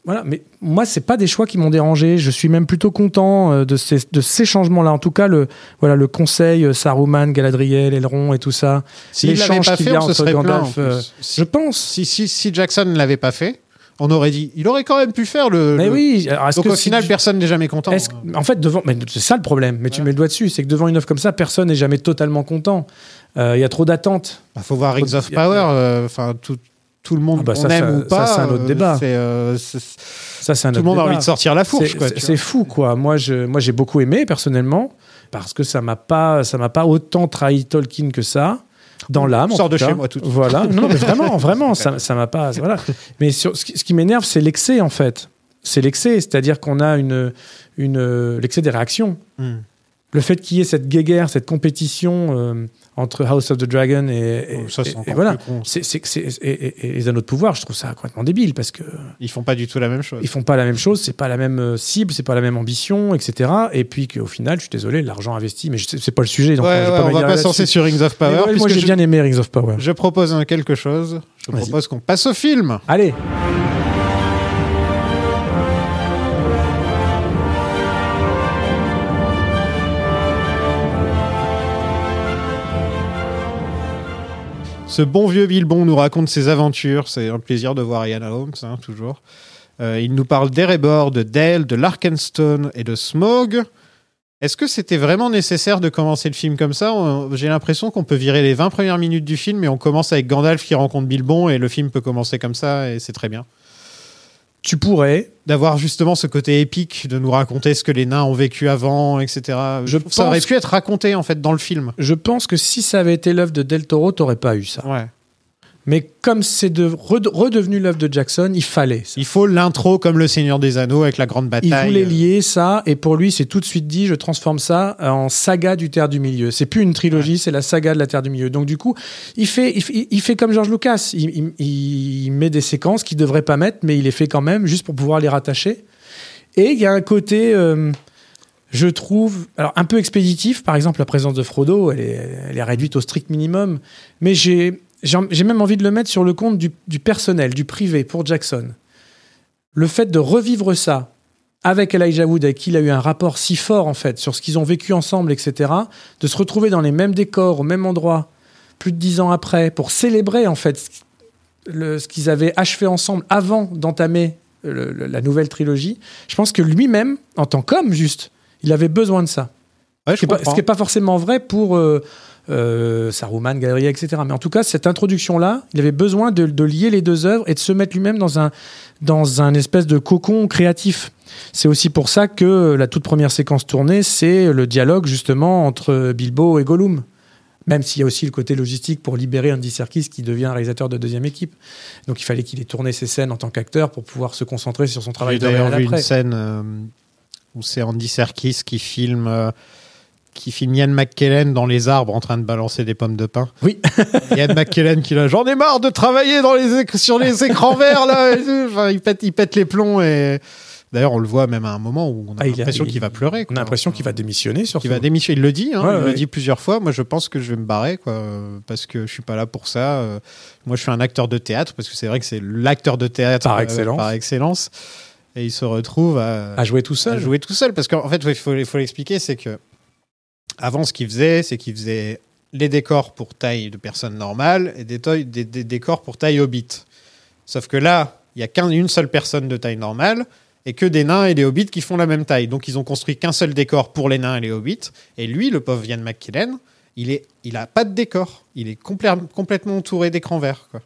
Speaker 9: voilà, mais moi, c'est pas des choix qui m'ont dérangé. Je suis même plutôt content euh, de ces, de ces changements-là. En tout cas, le, voilà, le conseil euh, Saruman, Galadriel, Elrond et tout ça.
Speaker 8: S'il l'avait
Speaker 9: L'échange
Speaker 8: pas fait, on se serait
Speaker 9: Gandalf,
Speaker 8: plus.
Speaker 9: euh,
Speaker 8: Si-
Speaker 9: Je pense.
Speaker 8: si, si, si Jackson ne l'avait pas fait, on aurait dit Il aurait quand même pu faire le.
Speaker 9: Mais
Speaker 8: le-
Speaker 9: oui. alors,
Speaker 8: Donc
Speaker 9: que
Speaker 8: au
Speaker 9: si
Speaker 8: final,
Speaker 9: tu-
Speaker 8: personne n'est jamais content.
Speaker 9: En fait, devant, mais c'est ça le problème. Mais tu mets le doigt dessus, c'est que devant une œuvre comme ça, personne n'est jamais totalement content. Euh, Il y a trop d'attentes.
Speaker 8: Il faut voir Rings of Power. euh, Enfin, tout, tout le monde
Speaker 9: Ah bah
Speaker 8: on
Speaker 9: ça,
Speaker 8: aime
Speaker 9: ça-
Speaker 8: ou
Speaker 9: ça,
Speaker 8: pas.
Speaker 9: c'est un autre
Speaker 8: euh,
Speaker 9: débat.
Speaker 8: euh,
Speaker 9: Ça, c'est
Speaker 8: tout le monde a envie de sortir la fourche.
Speaker 9: C'est- fou, quoi. Moi, je, moi, j'ai beaucoup aimé personnellement parce que ça m'a pas, ça m'a pas autant trahi Tolkien que ça. Dans l'âme. en
Speaker 8: Sors de
Speaker 9: cas.
Speaker 8: chez moi tout de suite.
Speaker 9: Voilà. Non, mais vraiment, vraiment, ça, ça m'a pas. Voilà. Mais sur- ce qui, ce qui m'énerve, c'est l'excès, en fait. C'est l'excès, c'est-à-dire qu'on a une, une, l'excès des réactions.
Speaker 8: Hmm.
Speaker 9: Le fait qu'il y ait cette guéguerre, cette compétition euh, entre House of the Dragon et, et-
Speaker 8: Oh, ça, c'est
Speaker 9: et- et
Speaker 8: encore
Speaker 9: voilà, c'est, c'est, c'est- et, et- et les anneaux de pouvoir, je trouve ça complètement débile parce que
Speaker 8: Ils font pas du tout la même chose.
Speaker 9: ils font pas la même chose, c'est pas la même euh, cible, c'est pas la même ambition, etc. Et puis qu'au final, je suis désolé, l'argent investi, mais je c'est pas le sujet. Donc
Speaker 8: ouais,
Speaker 9: euh,
Speaker 8: ouais,
Speaker 9: pas
Speaker 8: on va pas
Speaker 9: là-dessus.
Speaker 8: sur Rings of Power.
Speaker 9: ouais, moi, j'ai
Speaker 8: je,
Speaker 9: bien aimé Rings of Power.
Speaker 8: je propose quelque chose. Je
Speaker 9: Vas-y.
Speaker 8: propose qu'on passe au film.
Speaker 9: Allez,
Speaker 8: Ce bon vieux Bilbon nous raconte ses aventures. C'est un plaisir de voir Ian Holmes, hein, toujours. Euh, il nous parle d'Erebor, de Dale, de Larkenstone et de Smog. Est-ce que c'était vraiment nécessaire de commencer le film comme ça? J'ai l'impression qu'on peut virer les 20 premières minutes du film et on commence avec Gandalf qui rencontre Bilbon et le film peut commencer comme ça et c'est très bien.
Speaker 9: Tu pourrais.
Speaker 8: D'avoir justement ce côté épique, de nous raconter ce que les nains ont vécu avant, etc.
Speaker 9: Je
Speaker 8: ça aurait pu être raconté en fait dans le film.
Speaker 9: Je pense que si ça avait été l'œuvre de Del Toro, t'aurais pas eu ça.
Speaker 8: Ouais.
Speaker 9: Mais comme c'est de, rede- redevenu l'œuvre de Jackson, il fallait ça.
Speaker 8: Il faut l'intro comme le Seigneur des Anneaux avec la grande bataille.
Speaker 9: Il voulait lier ça, et pour lui, c'est tout de suite dit, je transforme ça en saga du Terre du Milieu. C'est plus une trilogie, c'est la saga de la Terre du Milieu. Donc du coup, il fait, il, il fait comme George Lucas. Il, il- il met des séquences qu'il devrait pas mettre, mais il les fait quand même, juste pour pouvoir les rattacher. Et il y a un côté, euh, je trouve, alors un peu expéditif. Par exemple, la présence de Frodo, elle est, elle est réduite au strict minimum. Mais j'ai, j'ai même envie de le mettre sur le compte du, du personnel, du privé, pour Jackson. Le fait de revivre ça avec Elijah Wood, avec qui il a eu un rapport si fort, en fait, sur ce qu'ils ont vécu ensemble, etc., de se retrouver dans les mêmes décors, au même endroit, plus de dix ans après, pour célébrer, en fait, ce, le- ce qu'ils avaient achevé ensemble avant d'entamer la nouvelle trilogie, je pense que lui-même, en tant qu'homme, juste, il avait besoin de ça.
Speaker 8: Ouais,
Speaker 9: Ce
Speaker 8: je
Speaker 9: qui n'est pas,
Speaker 8: comprends.
Speaker 9: ce qui est pas forcément vrai pour euh, euh, Saruman, Galadriel, etc. Mais en tout cas, cette introduction-là, il avait besoin de, de lier les deux œuvres et de se mettre lui-même dans un, dans un espèce de cocon créatif. C'est aussi pour ça que la toute première séquence tournée, c'est le dialogue justement entre Bilbo et Gollum. Même s'il y a aussi le côté logistique pour libérer Andy Serkis qui devient réalisateur de deuxième équipe. Donc il fallait qu'il ait tourné ses scènes en tant qu'acteur pour pouvoir se concentrer sur son travail
Speaker 8: J'ai d'ailleurs vu une scène euh, où c'est Andy Serkis qui filme, euh, qui filme Ian McKellen dans les arbres en train de balancer des pommes de pin.
Speaker 9: Oui.
Speaker 8: Ian McKellen qui là, j'en ai marre de travailler dans les sur les écrans verts là. Enfin, il pète, il pète les plombs et d'ailleurs on le voit même à un moment où on a
Speaker 9: Ah, il
Speaker 8: l'impression
Speaker 9: il-
Speaker 8: qu'il va pleurer.
Speaker 9: On a l'impression qu'il va démissionner sur
Speaker 8: qu'il va démissionner. Il le dit, hein,
Speaker 9: Ouais,
Speaker 8: il le dit plusieurs fois. Moi, je pense que je vais me barrer, quoi, parce que je suis pas là pour ça. Euh, Moi, je suis un acteur de théâtre, parce que c'est vrai que c'est l'acteur de théâtre
Speaker 9: Par
Speaker 8: euh,
Speaker 9: excellence.
Speaker 8: par excellence. Et il se retrouve à,
Speaker 9: à jouer tout
Speaker 8: à
Speaker 9: seul.
Speaker 8: jouer tout seul, parce qu'en fait, il faut, il faut l'expliquer, c'est que avant, ce qu'il faisait, c'est qu'il faisait les décors pour taille de personne normale et des, décors pour taille hobbit. Sauf que là, il y a qu'une une seule personne de taille normale et que des nains et des hobbits qui font la même taille. Donc ils ont construit qu'un seul décor pour les nains et les hobbits. Et lui, le pauvre Ian McKellen, il est, il a pas de décor. Il est complè- complètement entouré d'écrans verts. Quoi.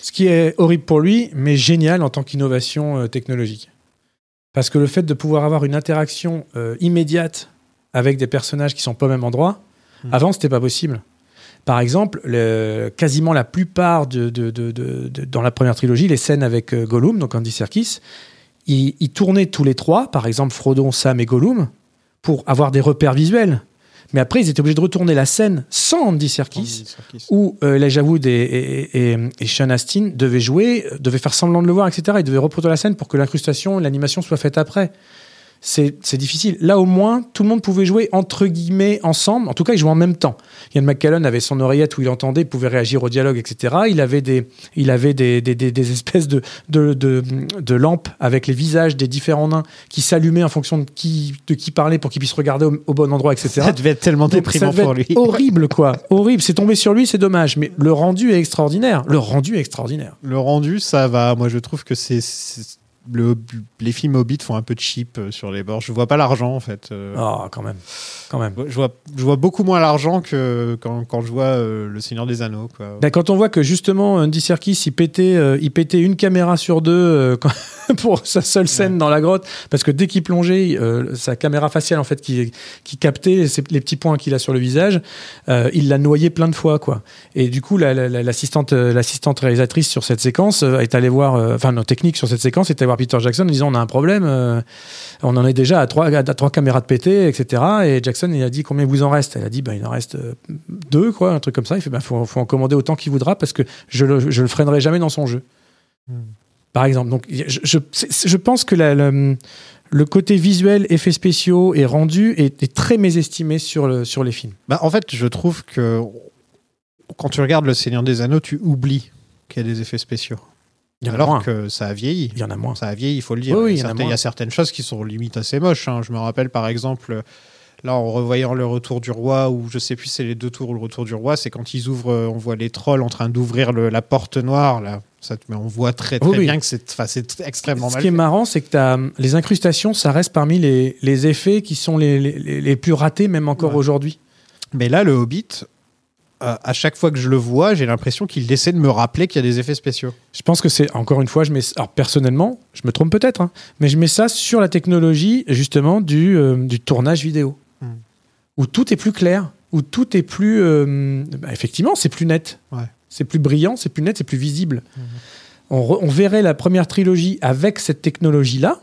Speaker 9: Ce qui est horrible pour lui, mais génial en tant qu'innovation euh, technologique. Parce que le fait de pouvoir avoir une interaction euh, immédiate avec des personnages qui sont pas au même endroit,
Speaker 8: Hmm.
Speaker 9: avant, c'était pas possible. Par exemple, le- quasiment la plupart de, de- de- de- de- dans la première trilogie, les scènes avec euh, Gollum, donc Andy Serkis, ils, ils tournaient tous les trois, par exemple Frodon, Sam et Gollum, pour avoir des repères visuels. Mais après, ils étaient obligés de retourner la scène sans Andy Serkis
Speaker 8: Andy Serkis.
Speaker 9: où euh, Elijah Wood et, et, et, et Sean Astin devaient jouer, euh, devaient faire semblant de le voir, etc. Ils devaient reproduire la scène pour que l'incrustation, l'animation soit faite après. C'est difficile. Là, au moins, tout le monde pouvait jouer entre guillemets ensemble. En tout cas, ils jouaient en même temps. Ian McKellen avait son oreillette où il entendait, pouvait réagir au dialogue, etc. Il avait des, il avait des, des, des, des espèces de, de, de, de lampes avec les visages des différents nains qui s'allumaient en fonction de qui, de qui parlait pour qu'ils puissent regarder au, au bon endroit, etc.
Speaker 8: Ça devait être tellement
Speaker 9: Donc,
Speaker 8: déprimant
Speaker 9: ça devait
Speaker 8: pour lui.
Speaker 9: Horrible, quoi. Horrible. C'est tombé sur lui, c'est dommage. Mais le rendu est extraordinaire. Le rendu est extraordinaire.
Speaker 8: Le rendu, ça va. Moi, je trouve que c'est. Le- les films Hobbit font un peu cheap euh, sur les bords. Je vois pas l'argent en fait. Euh,
Speaker 9: Ah, quand même. Quand même.
Speaker 8: Je vois, je vois beaucoup moins l'argent que quand, quand je vois euh, Le Seigneur des Anneaux. Quoi.
Speaker 9: Ben, quand on voit que justement Andy Serkis il pétait, euh, il pétait une caméra sur deux euh, quand- pour sa seule scène dans la grotte, parce que dès qu'il plongeait, sa caméra faciale en fait qui, qui captait les petits points qu'il a sur le visage, il l'a noyé plein de fois quoi. Et du coup la- la- la- l'assistante, l'assistante réalisatrice sur cette séquence est allée voir, enfin non technique sur cette séquence voir Peter Jackson en disant on a un problème, euh, on en est déjà à trois, à trois caméras de pété, etc. Et Jackson il a dit combien vous en reste? Elle a dit bah, il en reste euh, deux, quoi, un truc comme ça. Il fait bah, faut, faut en commander autant qu'il voudra parce que je le, je le freinerai jamais dans son jeu. Par exemple. Donc je, je, c'est- je pense que la- la- le côté visuel, effets spéciaux et rendu est, est très mésestimé sur, le, sur les films.
Speaker 8: Bah, en fait, je trouve que quand tu regardes Le Seigneur des Anneaux, tu oublies qu'il y a des effets spéciaux.
Speaker 9: Il y en a
Speaker 8: Alors
Speaker 9: moins.
Speaker 8: que ça a vieilli.
Speaker 9: Il y en a moins.
Speaker 8: Ça a vieilli, il faut le dire.
Speaker 9: Oui,
Speaker 8: il, y
Speaker 9: a
Speaker 8: certaines, il y
Speaker 9: moins.
Speaker 8: a certaines choses qui sont limite assez moches. hein. Je me rappelle par exemple, là en revoyant Le Retour du Roi, ou je sais plus si c'est les deux tours ou Le Retour du Roi, c'est quand ils ouvrent, euh, on voit les trolls en train d'ouvrir la porte noire. Là. Ça, mais on voit très très
Speaker 9: Oui,
Speaker 8: bien que c'est extrêmement
Speaker 9: Ce
Speaker 8: mal
Speaker 9: qui est marrant, c'est que t'as, les incrustations, ça reste parmi les, les effets qui sont les, les- les- les plus ratés, même encore
Speaker 8: Ouais.
Speaker 9: aujourd'hui.
Speaker 8: Mais là, le Hobbit, euh, à chaque fois que je le vois, j'ai l'impression qu'il essaie de me rappeler qu'il y a des effets spéciaux.
Speaker 9: Je pense que c'est, encore une fois, je mets, alors personnellement, je me trompe peut-être, hein, mais je mets ça sur la technologie, justement, du, euh, du tournage vidéo.
Speaker 8: Hmm.
Speaker 9: Où tout est plus clair, où tout est plus. euh, bah, effectivement, c'est plus net.
Speaker 8: Ouais.
Speaker 9: C'est plus brillant, c'est plus net, c'est plus visible. On, re- on verrait la première trilogie avec cette technologie-là,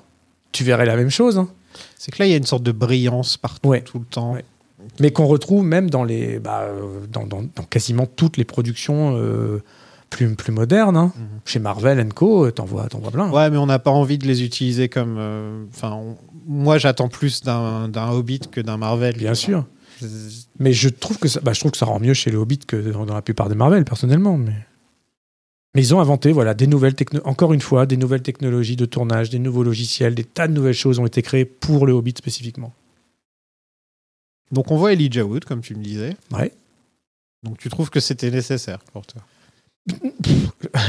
Speaker 9: tu verrais la même chose. hein.
Speaker 8: C'est que là, il y a une sorte de brillance partout,
Speaker 9: Ouais.
Speaker 8: tout le temps.
Speaker 9: Ouais. Mais qu'on retrouve même dans les bah, euh, dans, dans- dans quasiment toutes les productions euh, plus, plus modernes. hein.
Speaker 8: Mhm.
Speaker 9: Chez Marvel Co, euh, t'en vois, t'en vois plein.
Speaker 8: Ouais, mais on n'a pas envie de les utiliser comme. Enfin, moi, j'attends plus d'un Hobbit que d'un Marvel.
Speaker 9: Bien sûr. Mais je trouve que ça, bah, je trouve que ça rend mieux chez les Hobbits que dans, dans la plupart des Marvel, personnellement. Mais, mais ils ont inventé, voilà, des nouvelles encore une fois, des nouvelles technologies de tournage, des nouveaux logiciels, des tas de nouvelles choses ont été créées pour le Hobbit spécifiquement.
Speaker 8: Donc, on voit Elijah Wood, comme tu me disais.
Speaker 9: Ouais.
Speaker 8: Donc, tu trouves que c'était nécessaire pour toi?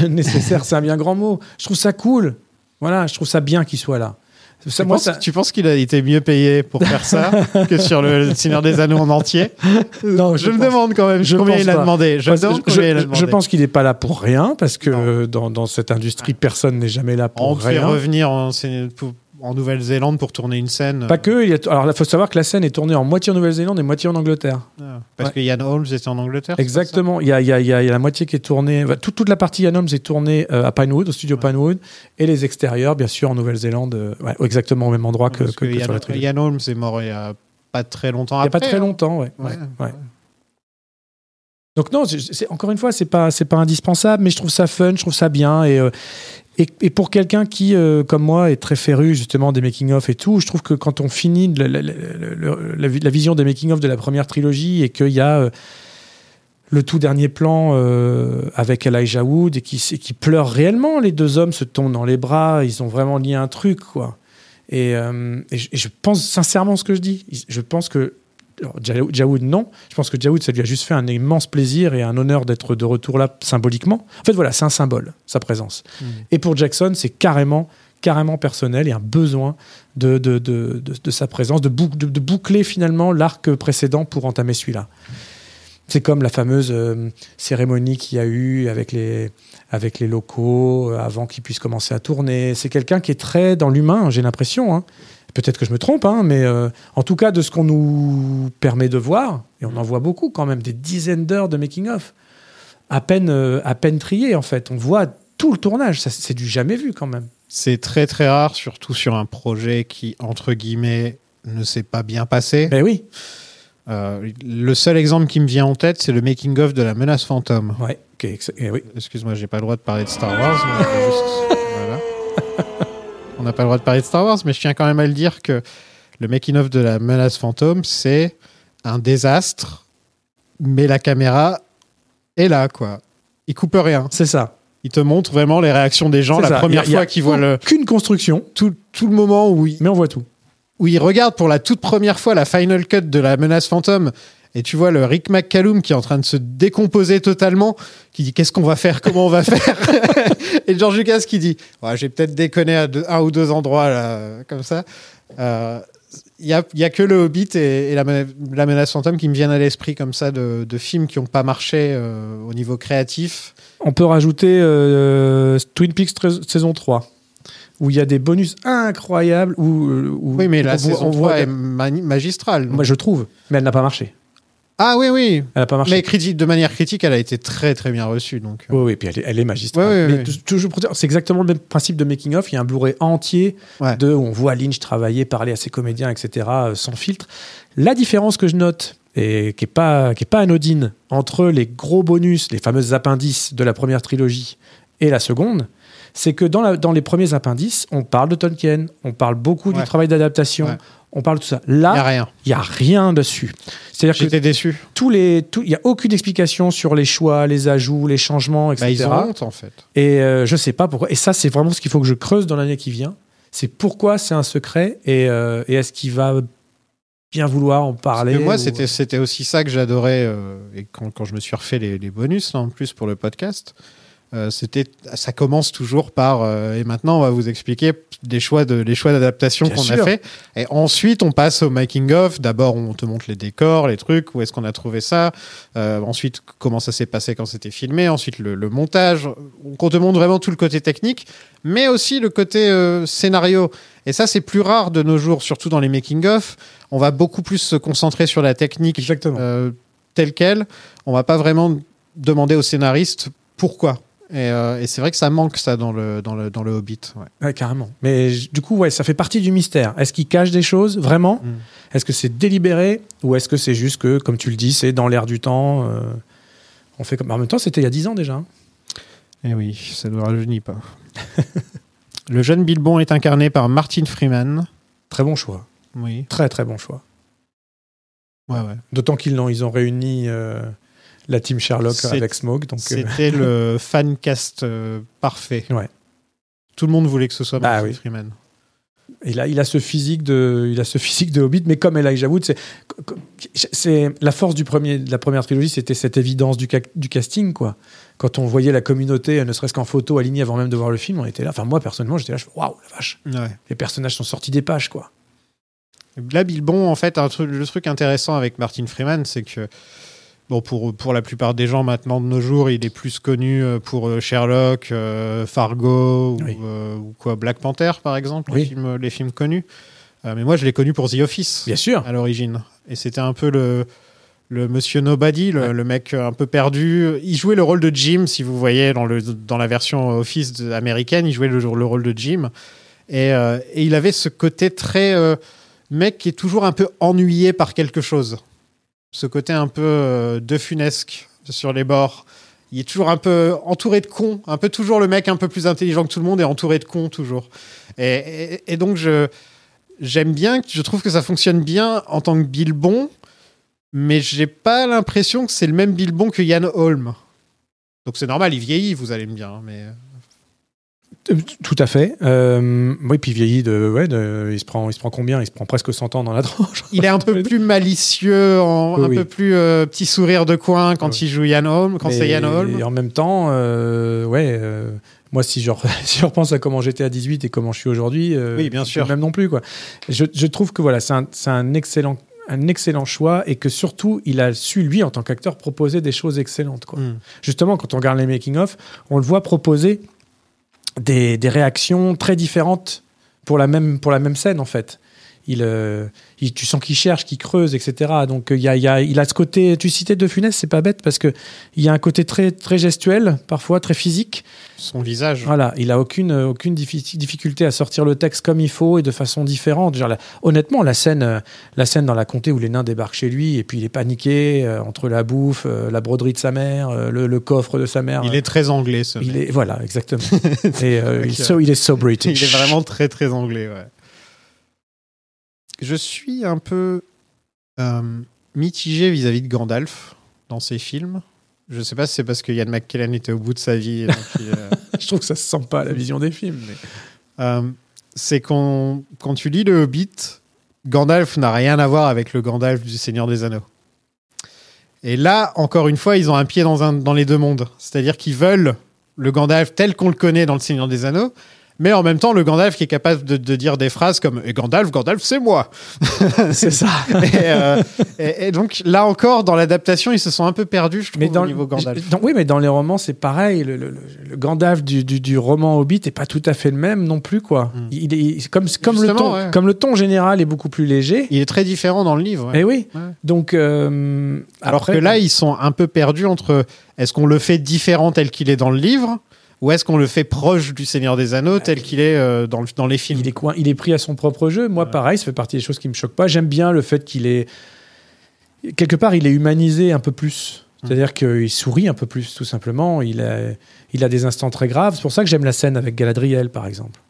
Speaker 9: Nécessaire, c'est un bien grand mot. Je trouve ça cool. Voilà, je trouve ça bien qu'il soit là. Ça,
Speaker 8: tu,
Speaker 9: moi,
Speaker 8: penses,
Speaker 9: ça-
Speaker 8: tu penses qu'il a été mieux payé pour faire ça que sur le Seigneur des Anneaux en entier?
Speaker 9: Non,
Speaker 8: Je, me
Speaker 9: pense-
Speaker 8: demande quand même
Speaker 9: je
Speaker 8: combien il a demandé. Je, me
Speaker 9: Je,
Speaker 8: demande
Speaker 9: je-
Speaker 8: combien il a
Speaker 9: je
Speaker 8: demandé.
Speaker 9: pense qu'il n'est pas là pour rien, parce que euh, dans, dans cette industrie, personne n'est jamais là pour
Speaker 8: On te fait
Speaker 9: rien.
Speaker 8: revenir en, en Nouvelle-Zélande pour tourner une scène.
Speaker 9: Pas que. Il y a, alors, il faut savoir que la scène est tournée en moitié en Nouvelle-Zélande et moitié en Angleterre.
Speaker 8: Ah, parce
Speaker 9: Ouais.
Speaker 8: que Ian Holmes était en Angleterre.
Speaker 9: Exactement. Il y a, il y a- il y a- la moitié qui est tournée. bah, toute, toute la partie Yann Holmes est tournée euh, à Pinewood, au studio Pinewood, et les extérieurs, bien sûr, en Nouvelle-Zélande, euh, ouais, exactement au même endroit que,
Speaker 8: Parce
Speaker 9: que- que
Speaker 8: Ian,
Speaker 9: sur la.
Speaker 8: Ian Holmes est mort il y a pas très longtemps
Speaker 9: Il n'y a pas très
Speaker 8: hein.
Speaker 9: longtemps, ouais.
Speaker 8: Ouais,
Speaker 9: ouais,
Speaker 8: ouais.
Speaker 9: ouais. Donc non, encore une fois, c'est pas c'est pas indispensable, mais je trouve ça fun, je trouve ça bien et euh, et, pour quelqu'un qui, euh, comme moi, est très féru justement des making of et tout, je trouve que quand on finit la, la- la- la- la vi- la vision des making of de la première trilogie et qu'il y a euh, le tout dernier plan euh, avec Elijah Wood et qui, pleure réellement, les deux hommes se tombent dans les bras, ils ont vraiment lié un truc quoi. Et, et je, et je pense sincèrement ce que je dis. Je pense que alors, Ja- Jawood, non. Je pense que Jawood, ça lui a juste fait un immense plaisir et un honneur d'être de retour là symboliquement. En fait, voilà, c'est un symbole, sa présence.
Speaker 8: Mm.
Speaker 9: Et pour Jackson, c'est carrément, carrément personnel et un besoin de, de, de, de- de sa présence, de, bouc- de- de boucler finalement l'arc précédent pour entamer celui-là. C'est comme la fameuse euh, cérémonie qu'il y a eu avec les, avec les locaux euh, avant qu'ils puissent commencer à tourner. C'est quelqu'un qui est très dans l'humain, j'ai l'impression. hein. Peut-être que je me trompe, hein, mais euh, en tout cas, de ce qu'on nous permet de voir, et on en voit beaucoup quand même, des dizaines d'heures de making-of, à peine, euh, à peine trié en fait. On voit tout le tournage, c'est du jamais vu quand même.
Speaker 8: C'est très très rare, surtout sur un projet qui, entre guillemets, ne s'est pas bien passé.
Speaker 9: Mais oui,
Speaker 8: Euh, le seul exemple qui me vient en tête, c'est le making-of de la menace fantôme.
Speaker 9: ouais, eh oui.
Speaker 8: Excuse-moi, j'ai pas le droit de parler de Star Wars. mais juste- voilà. On n'a pas le droit de parler de Star Wars, mais je tiens quand même à le dire que le making-of de la menace fantôme, c'est un désastre, mais la caméra est là, quoi. Il coupe rien.
Speaker 9: c'est ça.
Speaker 8: Il te montre vraiment les réactions des gens la
Speaker 9: ça.
Speaker 8: première
Speaker 9: y a-
Speaker 8: fois qu'ils voient le
Speaker 9: Qu'une construction,
Speaker 8: tout, tout le moment où il,
Speaker 9: mais on voit tout.
Speaker 8: où il regarde pour la toute première fois la final cut de la menace fantôme et tu vois le Rick McCallum qui est en train de se décomposer totalement, qui dit qu'est-ce qu'on va faire, comment on va faire, et George Lucas qui dit ouais, j'ai peut-être déconné à deux- un ou deux endroits là, comme ça. Euh, Il y, a, il y a que le Hobbit et, et la, mena- la menace fantôme qui me viennent à l'esprit comme ça de, de films qui n'ont pas marché euh, au niveau créatif.
Speaker 9: On peut rajouter euh, Twin Peaks saison 3, où il y a des bonus incroyables. Où, euh, où
Speaker 8: Oui, mais la
Speaker 9: on
Speaker 8: saison
Speaker 9: on
Speaker 8: 3
Speaker 9: voit-
Speaker 8: est magistrale.
Speaker 9: Moi, je trouve, mais elle n'a pas marché.
Speaker 8: Ah oui, oui.
Speaker 9: Elle a pas marché.
Speaker 8: Mais criti- de manière critique, elle a été très très bien reçue. Donc, euh,
Speaker 9: Oui, oui, puis elle est, elle est magistrale. Mais
Speaker 8: ouais.
Speaker 9: tou- toujours c'est exactement le même principe de making of. Il y a un Blu-ray entier
Speaker 8: Ouais.
Speaker 9: de où on voit Lynch travailler, parler à ses comédiens, etc. euh, sans filtre. La différence que je note et qui est pas qui est pas anodine entre les gros bonus, les fameuses appendices de la première trilogie et la seconde, c'est que dans, la- dans les premiers appendices, on parle de Tolkien, on parle beaucoup
Speaker 8: Ouais.
Speaker 9: du travail d'adaptation,
Speaker 8: Ouais.
Speaker 9: on parle de tout ça.
Speaker 8: il n'y a
Speaker 9: Là,
Speaker 8: rien.
Speaker 9: il y a rien dessus. C'est-à-dire que
Speaker 8: J'étais déçu.
Speaker 9: tous les, tout- il y a aucune explication sur les choix, les ajouts, les changements, etc.
Speaker 8: Bah, ils ont honte en fait.
Speaker 9: Et euh, je sais pas pourquoi. Et ça, c'est vraiment ce qu'il faut que je creuse dans l'année qui vient. C'est pourquoi c'est un secret et, euh, et est-ce qu'il va bien vouloir en parler
Speaker 8: moi,
Speaker 9: ou-
Speaker 8: c'était, c'était aussi ça que j'adorais. euh, et quand, quand je me suis refait les, les bonus, là, en plus, pour le podcast, euh, c'était, ça commence toujours par. euh, et maintenant, on va vous expliquer des choix, de, les choix d'adaptation qu'on a fait. Et ensuite, on passe au making-of. D'abord, on te montre les décors, les trucs, où est-ce qu'on a trouvé ça. Euh, ensuite, comment ça s'est passé quand c'était filmé. Ensuite, le, le montage. On te montre vraiment tout le côté technique, mais aussi le côté scénario. Et ça, c'est plus rare de nos jours, surtout dans les making-of. On va beaucoup plus se concentrer sur la technique
Speaker 9: Exactement.
Speaker 8: telle quelle. On va pas vraiment demander au scénariste pourquoi. Et, euh, et c'est vrai que ça manque ça dans le, dans le, dans le Hobbit. ouais.
Speaker 9: Ouais, carrément. Mais du coup, ouais, ça fait partie du mystère. Est-ce qu'il cache des choses vraiment?
Speaker 8: Mm.
Speaker 9: Est-ce que c'est délibéré? Ou est-ce que c'est juste que, comme tu le dis, c'est dans l'air du temps euh, On fait comme. En même temps, c'était il y a 10 ans déjà. hein.
Speaker 8: Eh oui, ça ne rajeunit pas. le jeune Bilbon est incarné par Martin Freeman.
Speaker 9: Très bon choix.
Speaker 8: Oui.
Speaker 9: Très très bon choix.
Speaker 8: Ouais, ouais.
Speaker 9: D'autant qu'ils ont, ils ont réuni euh, la team Sherlock avec Smoke. Donc, euh,
Speaker 8: C'était le fan cast euh, parfait.
Speaker 9: Ouais.
Speaker 8: Tout le monde voulait que ce soit
Speaker 9: Bah
Speaker 8: Martin
Speaker 9: oui.
Speaker 8: Freeman.
Speaker 9: il a, il a ce physique de, il a ce physique de Hobbit, mais comme Elijah Wood, c'est, c'est la force du premier, de la première trilogie, c'était cette évidence du, ca- du casting, quoi. Quand on voyait la communauté, ne serait-ce qu'en photo alignée avant même de voir le film, on était là. Enfin, moi personnellement, j'étais là, je waouh, la vache,
Speaker 8: Ouais.
Speaker 9: les personnages sont sortis des pages, quoi.
Speaker 8: Là, Bilbon, en fait, un truc, le truc intéressant avec Martin Freeman, c'est que, bon, pour, pour la plupart des gens maintenant de nos jours, il est plus connu euh, pour euh, Sherlock, euh, Fargo
Speaker 9: Oui.
Speaker 8: ou, euh, ou quoi, Black Panther, par exemple, les, films, les films connus. Euh, mais moi, je l'ai connu pour The Office
Speaker 9: Bien sûr.
Speaker 8: à l'origine. Et c'était un peu le, le monsieur Nobody, le,
Speaker 9: Ouais.
Speaker 8: le mec un peu perdu. Il jouait le rôle de Jim, si vous voyez, dans, le, dans la version Office américaine, il jouait le, le rôle de Jim. Et, et il avait ce côté très mec qui est toujours un peu ennuyé par quelque chose. Ce côté un peu euh, de funesque sur les bords. Il est toujours un peu entouré de cons, un peu toujours le mec un peu plus intelligent que tout le monde et entouré de cons toujours. Et donc je j'aime bien, je trouve que ça fonctionne bien en tant que Bilbon, mais j'ai pas l'impression que c'est le même Bilbon que Yann Holm. Donc c'est normal, il vieillit, vous allez me dire, hein, mais
Speaker 9: Euh, Tout à fait. Euh, oui, puis vieilli de, ouais, de- il se prend, il se prend combien? Il se prend presque 100 ans dans la tranche.
Speaker 8: il est un peu plus malicieux, en-
Speaker 9: Oui,
Speaker 8: un
Speaker 9: oui.
Speaker 8: peu plus euh, petit sourire de coin quand
Speaker 9: Oui.
Speaker 8: il joue Yann Holm, quand c'est Yann Holm.
Speaker 9: Et en même temps, euh, ouais, euh, moi, si je, si je repense à comment j'étais à 18 et comment je suis aujourd'hui, euh,
Speaker 8: Oui, bien sûr.
Speaker 9: Même non plus, quoi. Je, je trouve que voilà, c'est un, un excellent, un excellent choix et que surtout, il a su lui, en tant qu'acteur, proposer des choses excellentes, quoi.
Speaker 8: Mm.
Speaker 9: Justement, quand on regarde les making of, on le voit proposer des, réactions très différentes pour la même pour la même scène, en fait. Il, euh, il- tu sens qu'il cherche, qu'il creuse, etc. Donc euh, il y a, il y a- il a ce côté. Tu citais De Funès, c'est pas bête parce que il y a un côté très très gestuel, parfois très physique.
Speaker 8: Son visage.
Speaker 9: Voilà, il a aucune aucune diffi- difficulté à sortir le texte comme il faut et de façon différente. Genre, honnêtement, la scène euh, la scène dans la comté où les nains débarquent chez lui et puis il est paniqué euh, entre la bouffe, euh, la broderie de sa mère, euh, le, le coffre de sa mère.
Speaker 8: Il est très anglais, ce
Speaker 9: Il
Speaker 8: mec.
Speaker 9: est voilà exactement. et il, est so, il est so
Speaker 8: Il
Speaker 9: British.
Speaker 8: est vraiment très très anglais, ouais. Je suis un peu euh, mitigé vis-à-vis de Gandalf dans ses films. Je sais pas si c'est parce que Ian McKellen était au bout de sa vie. et donc il, euh,
Speaker 9: Je trouve que ça se sent pas à la vision des films. mais-
Speaker 8: euh, c'est quand, quand tu lis le Hobbit, Gandalf n'a rien à voir avec le Gandalf du Seigneur des Anneaux. Et là, encore une fois, ils ont un pied dans, un, dans les deux mondes. C'est-à-dire qu'ils veulent le Gandalf tel qu'on le connaît dans le Seigneur des Anneaux, mais en même temps le Gandalf qui est capable de, de dire des phrases comme et Gandalf, Gandalf, c'est moi.
Speaker 9: C'est ça.
Speaker 8: et, euh, et- et donc là encore, dans l'adaptation, ils se sont un peu perdus, je trouve,
Speaker 9: Mais dans
Speaker 8: au niveau Gandalf.
Speaker 9: dans- oui, mais dans les romans, c'est pareil. Le, le- le- le Gandalf du, du- du roman Hobbit est pas tout à fait le même non plus, quoi. Il est comme comme le
Speaker 8: Hmm.
Speaker 9: Ton,
Speaker 8: ouais.
Speaker 9: comme le ton général est beaucoup plus léger.
Speaker 8: Il est très différent dans le livre. ouais.
Speaker 9: Eh oui.
Speaker 8: Ouais.
Speaker 9: Donc euh,
Speaker 8: Alors
Speaker 9: après,
Speaker 8: que là, ils sont un peu perdus entre est-ce qu'on le fait différent tel qu'il est dans le livre ou est-ce qu'on le fait proche du Seigneur des Anneaux tel qu'il est euh, dans, le- dans les films?
Speaker 9: Il est coin- il est pris à son propre jeu. Moi, pareil, ça fait partie des choses qui me choquent pas. J'aime bien le fait qu'il est quelque part, il est humanisé un peu plus. C'est-à-dire qu'il sourit un peu plus, tout simplement. Il a, il a des instants très graves. C'est pour ça que j'aime la scène avec Galadriel, par exemple.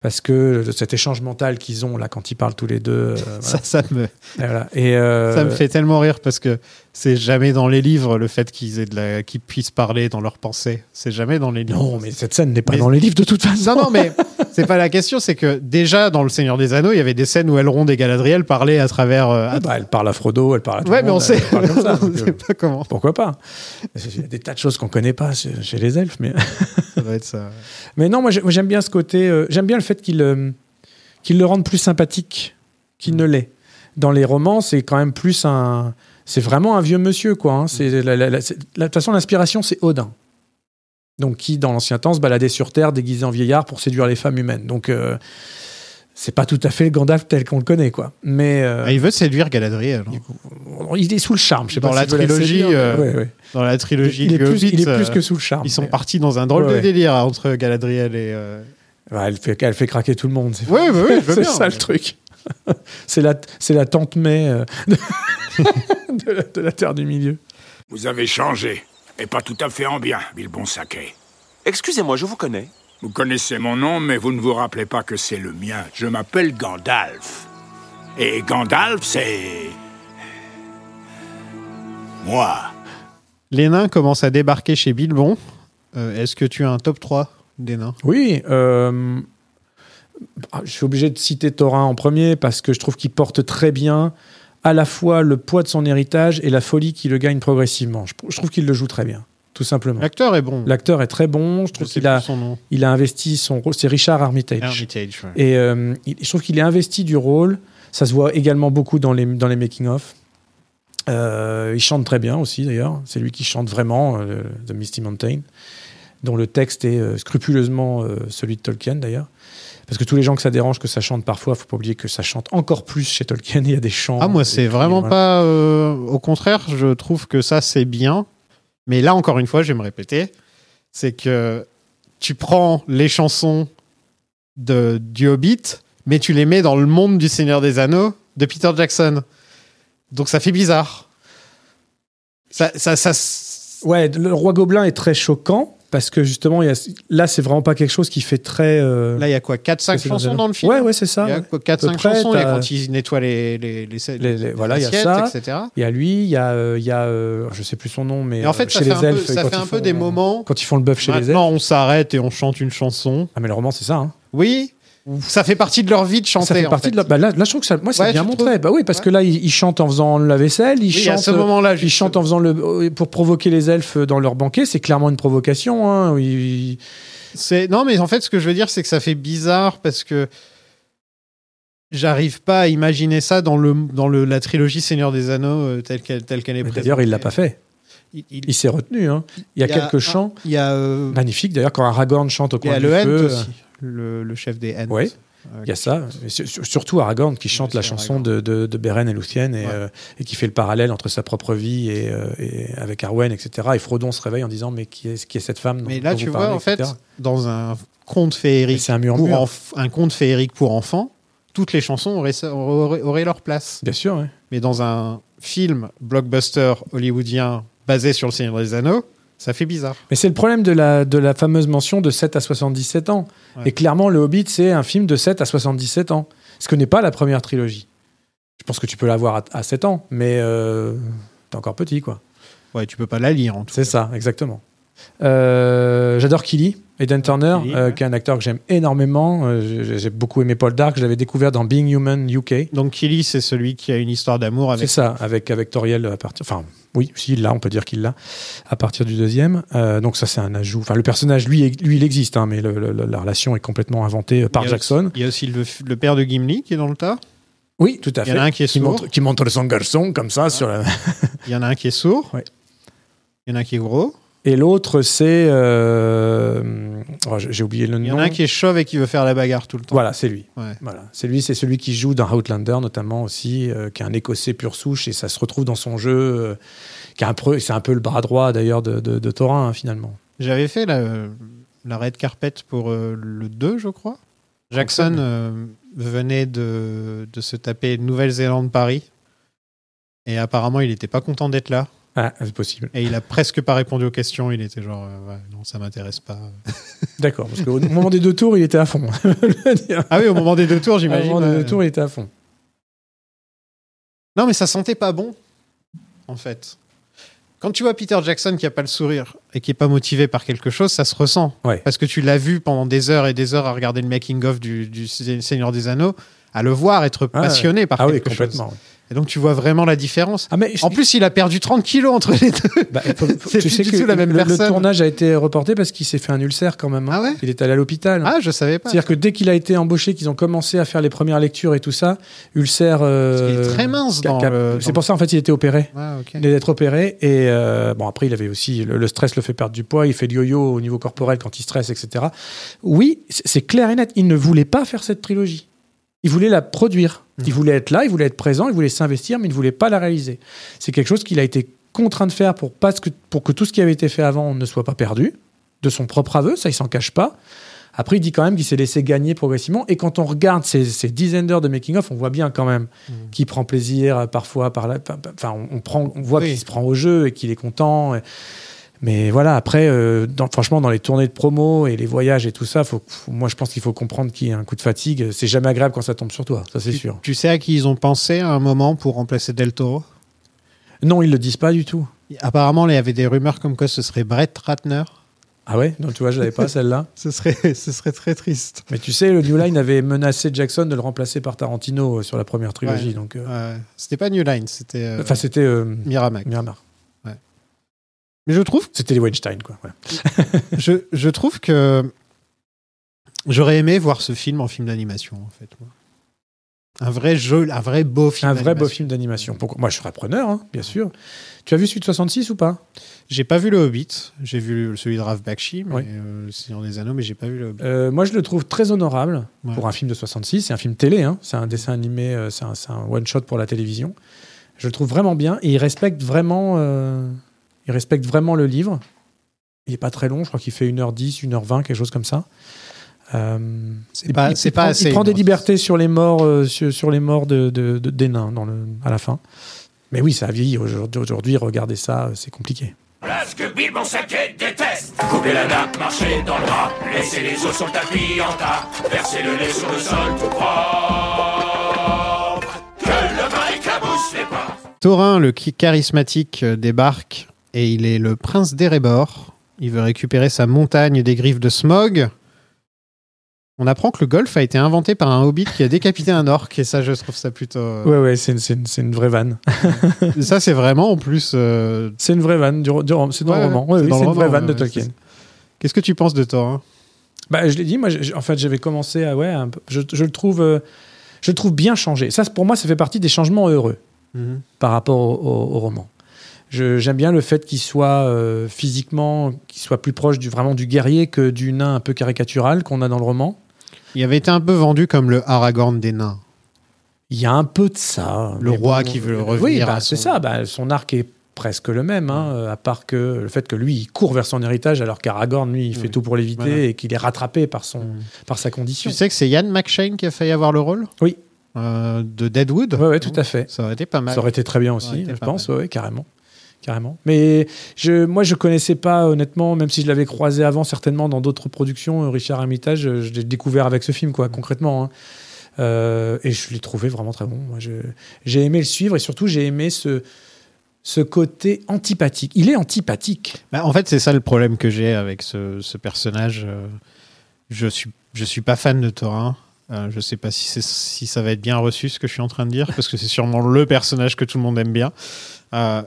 Speaker 9: Parce que cet échange mental qu'ils ont là quand ils parlent tous les deux. euh, voilà.
Speaker 8: Ça, ça me,
Speaker 9: Et voilà. Et, euh,
Speaker 8: ça me fait tellement rire parce que c'est jamais dans les livres le fait qu'ils aient de la, qu'ils puissent parler dans leurs pensées. C'est jamais dans les livres.
Speaker 9: Non, mais cette scène n'est pas
Speaker 8: Mais-
Speaker 9: dans les livres de toute façon.
Speaker 8: Non, non, mais c'est pas la question. C'est que déjà dans le Seigneur des Anneaux, il y avait des scènes où Elrond et Galadriel parlaient à travers. euh,
Speaker 9: Ah bah, elle parle à Frodo, elle parle à tout
Speaker 8: ouais,
Speaker 9: le
Speaker 8: mais on
Speaker 9: monde,
Speaker 8: sait,
Speaker 9: comme ça,
Speaker 8: on sait
Speaker 9: euh,
Speaker 8: pas comment.
Speaker 9: Pourquoi pas Il y a des tas de choses qu'on connaît pas chez, les elfes, mais
Speaker 8: Ça doit être ça.
Speaker 9: mais non, moi j'ai- moi, j'aime bien ce côté. euh, j'aime bien le fait qu'il euh, qu'il le rende plus sympathique qu'il ne l'est. Dans les romans, c'est quand même plus un. C'est vraiment un vieux monsieur, quoi. hein. C'est la- de toute façon, l'inspiration, c'est Odin. Donc, qui, dans l'ancien temps, se baladait sur Terre déguisé en vieillard pour séduire les femmes humaines. Donc, euh, c'est pas tout à fait le Gandalf tel qu'on le connaît, quoi. Mais euh,
Speaker 8: Ah, il veut séduire Galadriel. hein.
Speaker 9: il est sous le charme. Je sais
Speaker 8: Dans
Speaker 9: pas
Speaker 8: la
Speaker 9: si
Speaker 8: trilogie, euh,
Speaker 9: ouais, ouais.
Speaker 8: Dans la trilogie
Speaker 9: il, est plus,
Speaker 8: Hobbit,
Speaker 9: il est plus que sous le charme.
Speaker 8: Ils sont partis dans un drôle
Speaker 9: Ouais,
Speaker 8: de délire hein, entre Galadriel et.
Speaker 9: elle, fait, elle fait craquer tout le monde. C'est
Speaker 8: Ouais, ouais, je veux
Speaker 9: c'est
Speaker 8: bien.
Speaker 9: ça le truc. c'est la, c'est la tante May euh, de, de la, de la Terre du Milieu.
Speaker 2: Vous avez changé, et pas tout à fait en bien, Bilbon Saquet.
Speaker 10: Excusez-moi, je vous connais.
Speaker 2: Vous connaissez mon nom, mais vous ne vous rappelez pas que c'est le mien. Je m'appelle Gandalf. Et Gandalf, c'est... Moi.
Speaker 8: Les nains commencent à débarquer chez Bilbon. Euh, Est-ce que tu as un top 3 des nains?
Speaker 9: Oui, euh, je suis obligé de citer Thorin en premier parce que je trouve qu'il porte très bien à la fois le poids de son héritage et la folie qui le gagne progressivement. Je, je trouve qu'il le joue très bien, tout simplement.
Speaker 8: L'acteur est bon.
Speaker 9: L'acteur est très bon. Je trouve qu'il a, il a investi son rôle. C'est Richard Armitage.
Speaker 8: Ouais.
Speaker 9: Et euh, il- je trouve qu'il est investi du rôle. Ça se voit également beaucoup dans les, dans les making-of. Euh, il chante très bien aussi, d'ailleurs. C'est lui qui chante vraiment euh, The Misty Mountain, dont le texte est scrupuleusement celui de Tolkien, d'ailleurs. Parce que tous les gens que ça dérange que ça chante parfois, faut pas oublier que ça chante encore plus chez Tolkien. Il y a des chants.
Speaker 8: Ah, moi, c'est vraiment
Speaker 9: voilà.
Speaker 8: pas. euh, au contraire, je trouve que ça, c'est bien. Mais là, encore une fois, je vais me répéter c'est que tu prends les chansons de, du Hobbit, mais tu les mets dans le monde du Seigneur des Anneaux de Peter Jackson. Donc ça fait bizarre. Ça, ça, ça,
Speaker 9: Ouais, le roi gobelin est très choquant parce que justement, y a- là, c'est vraiment pas quelque chose qui fait très. euh,
Speaker 8: Là, il y a quoi 4-5
Speaker 9: c'est
Speaker 8: chansons
Speaker 9: dans-
Speaker 8: le film
Speaker 9: Ouais, ouais, c'est ça.
Speaker 8: Il y a
Speaker 9: ouais.
Speaker 8: quoi, 4-5
Speaker 9: À peu près,
Speaker 8: chansons. Il y a quand il nettoie les, les, les,
Speaker 9: Les- les- voilà, il y a ça.
Speaker 8: etc.
Speaker 9: Il y a lui, il y a, euh, y a euh, je sais plus son nom, mais
Speaker 8: Et en fait,
Speaker 9: euh,
Speaker 8: ça
Speaker 9: chez
Speaker 8: fait
Speaker 9: les
Speaker 8: un peu,
Speaker 9: elfes,
Speaker 8: ça fait
Speaker 9: ils
Speaker 8: un peu des moments.
Speaker 9: Quand ils font le bœuf chez les elfes.
Speaker 8: Maintenant, on s'arrête et on chante une chanson.
Speaker 9: Ah, mais le roman, c'est ça. Hein.
Speaker 8: Oui, ça fait partie de leur vie de chanter.
Speaker 9: ça fait
Speaker 8: en
Speaker 9: partie
Speaker 8: fait.
Speaker 9: de la- bah, là, là, je trouve que ça, moi, c'est
Speaker 8: Ouais,
Speaker 9: bien montré.
Speaker 8: trouves
Speaker 9: Bah oui, parce
Speaker 8: Ouais.
Speaker 9: que là, ils, ils chantent en faisant la vaisselle, ils
Speaker 8: Oui, à
Speaker 9: chantent.
Speaker 8: ce moment-là,
Speaker 9: Ils chantent en faisant le pour provoquer les elfes dans leur banquet. C'est clairement une provocation. Hein. Ils-
Speaker 8: C'est non, mais en fait, ce que je veux dire, c'est que ça fait bizarre parce que j'arrive pas à imaginer ça dans le dans le la trilogie Seigneur des Anneaux euh, telle qu'elle telle qu'elle est présentée.
Speaker 9: D'ailleurs, il l'a pas fait.
Speaker 8: Il, il-
Speaker 9: Il s'est retenu. Hein. Il y a quelques
Speaker 8: un-
Speaker 9: chants
Speaker 8: Il y a euh,
Speaker 9: magnifiques. D'ailleurs, quand Aragorn chante au
Speaker 8: il y
Speaker 9: coin
Speaker 8: a
Speaker 9: du
Speaker 8: le
Speaker 9: feu. euh,
Speaker 8: aussi, le, le chef des Ents.
Speaker 9: Ouais.
Speaker 8: Euh,
Speaker 9: Il y a ça, surtout Aragorn qui chante la chanson
Speaker 8: Aragorn.
Speaker 9: de, de, de Beren et Luthien et,
Speaker 8: Ouais.
Speaker 9: euh, et qui fait le parallèle entre sa propre vie et, euh, et avec Arwen, etc. Et Frodon se réveille en disant Mais qui est, qui est cette femme
Speaker 8: Mais là,
Speaker 9: dont
Speaker 8: tu
Speaker 9: vous
Speaker 8: vois,
Speaker 9: parlez,
Speaker 8: en fait,
Speaker 9: etc.
Speaker 8: dans un conte féerique
Speaker 9: c'est un
Speaker 8: pour
Speaker 9: murmure.
Speaker 8: enf- un conte féerique pour enfants, toutes les chansons auraient, ça- auraient, auraient leur place.
Speaker 9: Bien sûr, ouais.
Speaker 8: Mais dans un film blockbuster hollywoodien basé sur le Seigneur des Anneaux, ça fait bizarre.
Speaker 9: Mais c'est le problème de la, de la fameuse mention de 7 à 77 ans.
Speaker 8: Ouais.
Speaker 9: Et clairement, Le Hobbit, c'est un film de 7 à 77 ans. Ce que n'est pas la première trilogie. Je pense que tu peux l'avoir à, à 7 ans, mais euh, t'es encore petit, quoi.
Speaker 8: Ouais, tu peux pas la lire en tout
Speaker 9: C'est ça, exactement. Euh, J'adore Killy. Aidan Turner, euh,
Speaker 8: ouais.
Speaker 9: qui est un acteur que j'aime énormément. Euh, j'ai- beaucoup aimé Paul Dark. Je l'avais découvert dans Being Human UK.
Speaker 8: Donc Killy, c'est celui qui a une histoire d'amour
Speaker 9: C'est
Speaker 8: avec.
Speaker 9: ça, avec, avec Toriel à partir. Enfin, oui, si, il l'a, on peut dire qu'il l'a à partir du deuxième. Euh, donc, ça, c'est un ajout. Enfin, le personnage, lui, lui il existe, hein, mais le- le- la relation est complètement inventée par
Speaker 8: Il
Speaker 9: Jackson.
Speaker 8: aussi- il y a aussi le, le père de Gimli qui est dans le tas.
Speaker 9: Oui, tout à
Speaker 8: Il
Speaker 9: fait.
Speaker 8: y en a un qui est sourd.
Speaker 9: montre, qui montre son garçon comme ça sur la.
Speaker 8: Il y en a un qui est sourd.
Speaker 9: Ouais.
Speaker 8: Il y en a un qui est gros.
Speaker 9: Et l'autre, c'est. euh, oh, j'ai oublié le nom.
Speaker 8: Il y en a un qui est chauve et qui veut faire la bagarre tout le temps.
Speaker 9: Voilà, c'est lui.
Speaker 8: Ouais.
Speaker 9: Voilà, c'est lui, c'est celui qui joue dans Outlander notamment aussi, euh, qui est un Écossais pur souche et ça se retrouve dans son jeu. euh, qui est un peu, c'est un peu le bras droit d'ailleurs de, de, de Thorin hein, finalement.
Speaker 8: J'avais fait la, la red carpet pour euh, le 2, je crois. Jackson venait de, de se taper Nouvelle-Zélande-Paris. Et apparemment, il n'était pas content d'être là.
Speaker 9: Ah, c'est possible.
Speaker 8: Et il a presque pas répondu aux questions. Il était genre, euh, ouais, non, ça m'intéresse pas.
Speaker 9: D'accord, parce qu'au moment des deux tours, il était à fond.
Speaker 8: Ah oui, au moment des deux tours,
Speaker 9: Au
Speaker 8: j'imagine.
Speaker 9: moment des deux tours, il était à fond.
Speaker 8: Non, mais ça sentait pas bon, en fait. Quand tu vois Peter Jackson qui a pas le sourire et qui est pas motivé par quelque chose, ça se ressent.
Speaker 9: Ouais.
Speaker 8: Parce que tu l'as vu pendant des heures et des heures à regarder le making-of du, du Seigneur des Anneaux, à le voir être
Speaker 9: Ah,
Speaker 8: passionné par
Speaker 9: Ah oui,
Speaker 8: quelque chose. Et donc tu vois vraiment la différence.
Speaker 9: Ah, mais
Speaker 8: En plus, il a perdu 30 kilos entre les deux.
Speaker 9: Bah, faut- faut-
Speaker 8: C'est
Speaker 9: tu
Speaker 8: plus
Speaker 9: sais
Speaker 8: du
Speaker 9: que
Speaker 8: tout la même
Speaker 9: le, le
Speaker 8: personne.
Speaker 9: tournage a été reporté parce qu'il s'est fait un ulcère quand même. hein.
Speaker 8: Ah ouais
Speaker 9: Il est allé à l'hôpital.
Speaker 8: Ah, je savais pas.
Speaker 9: C'est-à-dire que dès qu'il a été embauché, qu'ils ont commencé à faire les premières lectures et tout ça, ulcère. euh,
Speaker 8: Parce qu'il est très mince dans le-
Speaker 9: C'est pour ça en fait il était opéré.
Speaker 8: Ah, ok.
Speaker 9: Il allait être opéré et euh, bon après il avait aussi le, le stress le fait perdre du poids, il fait du yo-yo au niveau corporel quand il stresse etc. Oui, c'est clair et net, il ne voulait pas faire cette trilogie. Il voulait la produire.
Speaker 8: Mhm.
Speaker 9: Il voulait être là, il voulait être présent, il voulait s'investir, mais il ne voulait pas la réaliser. C'est quelque chose qu'il a été contraint de faire pour, pas que, pour que tout ce qui avait été fait avant ne soit pas perdu, de son propre aveu, ça il s'en cache pas. Après, il dit quand même qu'il s'est laissé gagner progressivement. Et quand on regarde ces, ces dizaines d'heures de making-of, on voit bien quand même
Speaker 8: Mhm.
Speaker 9: qu'il prend plaisir euh, parfois par là. Enfin, on, on prend, on voit
Speaker 8: Oui.
Speaker 9: qu'il se prend au jeu et qu'il est content. Et- mais voilà, après, euh, dans- franchement, dans les tournées de promo et les voyages et tout ça, faut, faut- moi je pense qu'il faut comprendre qu'il y a un coup de fatigue. C'est jamais agréable quand ça tombe sur toi, ça c'est sûr.
Speaker 8: tu sais à qui ils ont pensé à un moment pour remplacer Del Toro?
Speaker 9: Non, ils le disent pas du tout.
Speaker 8: Apparemment, il y avait des rumeurs comme quoi ce serait Brett Ratner.
Speaker 9: Ah ouais? Non, tu vois, je l'avais pas celle-là.
Speaker 8: Ce serait, ce serait très triste.
Speaker 9: Mais tu sais, le New Line avait menacé Jackson de le remplacer par Tarantino euh, sur la première trilogie.
Speaker 8: Ouais.
Speaker 9: Donc, euh,
Speaker 8: Ouais. C'était pas New Line, c'était euh,
Speaker 9: enfin, c'était
Speaker 8: Miramax. Mais je trouve,
Speaker 9: C'était les Weinstein, quoi. ouais.
Speaker 8: je, je trouve que j'aurais aimé voir ce film en film d'animation, en fait. moi. Un vrai jeu, un vrai beau film.
Speaker 9: Un vrai beau film d'animation. Pourquoi? Moi, je serais preneur, hein, bien sûr. Tu as vu Suite 66 ou pas?
Speaker 8: J'ai pas vu le Hobbit. J'ai vu celui de Ralph Bakshi, mais
Speaker 9: Ouais.
Speaker 8: euh, le Seigneur des Anneaux, mais j'ai pas vu le Hobbit.
Speaker 9: Euh, Moi, je le trouve très honorable
Speaker 8: Ouais.
Speaker 9: pour un film de 66. C'est un film télé, hein. c'est un dessin animé, euh, c'est un, un one-shot pour la télévision. Je le trouve vraiment bien et il respecte vraiment, euh, il respecte vraiment le livre. Il est pas très long, je crois qu'il fait 1h10, 1h20, quelque chose comme ça. Euh,
Speaker 8: C'est
Speaker 9: il-
Speaker 8: pas,
Speaker 9: il-
Speaker 8: c'est
Speaker 9: il
Speaker 8: pas
Speaker 9: prend,
Speaker 8: assez.
Speaker 9: il prend des libertés sur les morts, euh, sur, sur les morts de, de- de- des nains dans le, à la fin. Mais oui, ça a vieilli aujourd'hui. Aujourd'hui, regarder ça, euh, c'est compliqué.
Speaker 11: Voilà ce que Bill Saquet déteste. Couper la nappe, marcher dans le drap, laisser les os sur le tapis en tas, verser le lait sur le sol tout propre. Que le vin éclabousse les pas.
Speaker 8: Thorin, le qui- charismatique, débarque et il est le prince d'Erebor. Il veut récupérer sa montagne des griffes de Smog. On apprend que le golf a été inventé par un hobbit qui a décapité un orc et ça, je trouve ça plutôt. euh,
Speaker 9: Ouais, ouais, c'est une, une- une vraie vanne.
Speaker 8: Ça, c'est vraiment en plus. euh,
Speaker 9: C'est une vraie vanne, du, du- c'est dans
Speaker 8: Ouais,
Speaker 9: le roman.
Speaker 8: c'est
Speaker 9: Ouais, oui, c'est une vraie vanne de Tolkien.
Speaker 8: Qu'est-ce que tu penses de Thorin
Speaker 9: Bah, je l'ai dit, moi, en fait, j'avais commencé à. Ouais, un peu- je, je le trouve, euh, je le trouve bien changé. Ça, pour moi, ça fait partie des changements heureux par rapport au, au- au roman. J'aime bien le fait qu'il soit euh, physiquement, qu'il soit plus proche du, vraiment du guerrier que du nain un peu caricatural qu'on a dans le roman.
Speaker 8: Il avait été un peu vendu comme le Aragorn des nains.
Speaker 9: Il y a un peu de ça.
Speaker 8: Le
Speaker 9: mais
Speaker 8: roi qui veut revenir
Speaker 9: Oui, bah,
Speaker 8: son-
Speaker 9: c'est ça. bah, son arc est presque le même, hein, euh, à part que le fait que lui, il court vers son héritage, alors qu'Aragorn, lui, il fait
Speaker 8: Oui.
Speaker 9: tout pour l'éviter
Speaker 8: Voilà.
Speaker 9: et qu'il est rattrapé par, son, par sa condition.
Speaker 8: Tu sais que c'est Ian McShane qui a failli avoir le rôle?
Speaker 9: Oui.
Speaker 8: Euh, de Deadwood?
Speaker 9: Ouais, ouais, tout à fait.
Speaker 8: Ça aurait été pas mal.
Speaker 9: Ça aurait été très bien aussi, je pense, ouais, carrément. Carrément. Mais je, moi, je connaissais pas, honnêtement, même si je l'avais croisé avant, certainement dans d'autres productions, euh, Richard Armitage, euh, je l'ai découvert avec ce film, quoi,
Speaker 8: Mm.
Speaker 9: concrètement. hein. Euh, et je l'ai trouvé vraiment très bon. J'ai aimé le suivre et surtout, j'ai aimé ce, ce côté antipathique. Il est antipathique.
Speaker 8: Bah, en fait, c'est ça le problème que j'ai avec ce, ce personnage. Je suis, je suis pas fan de Thorin. Euh, je sais pas si, si ça va être bien reçu ce que je suis en train de dire, parce que c'est sûrement le personnage que tout le monde aime bien. Euh,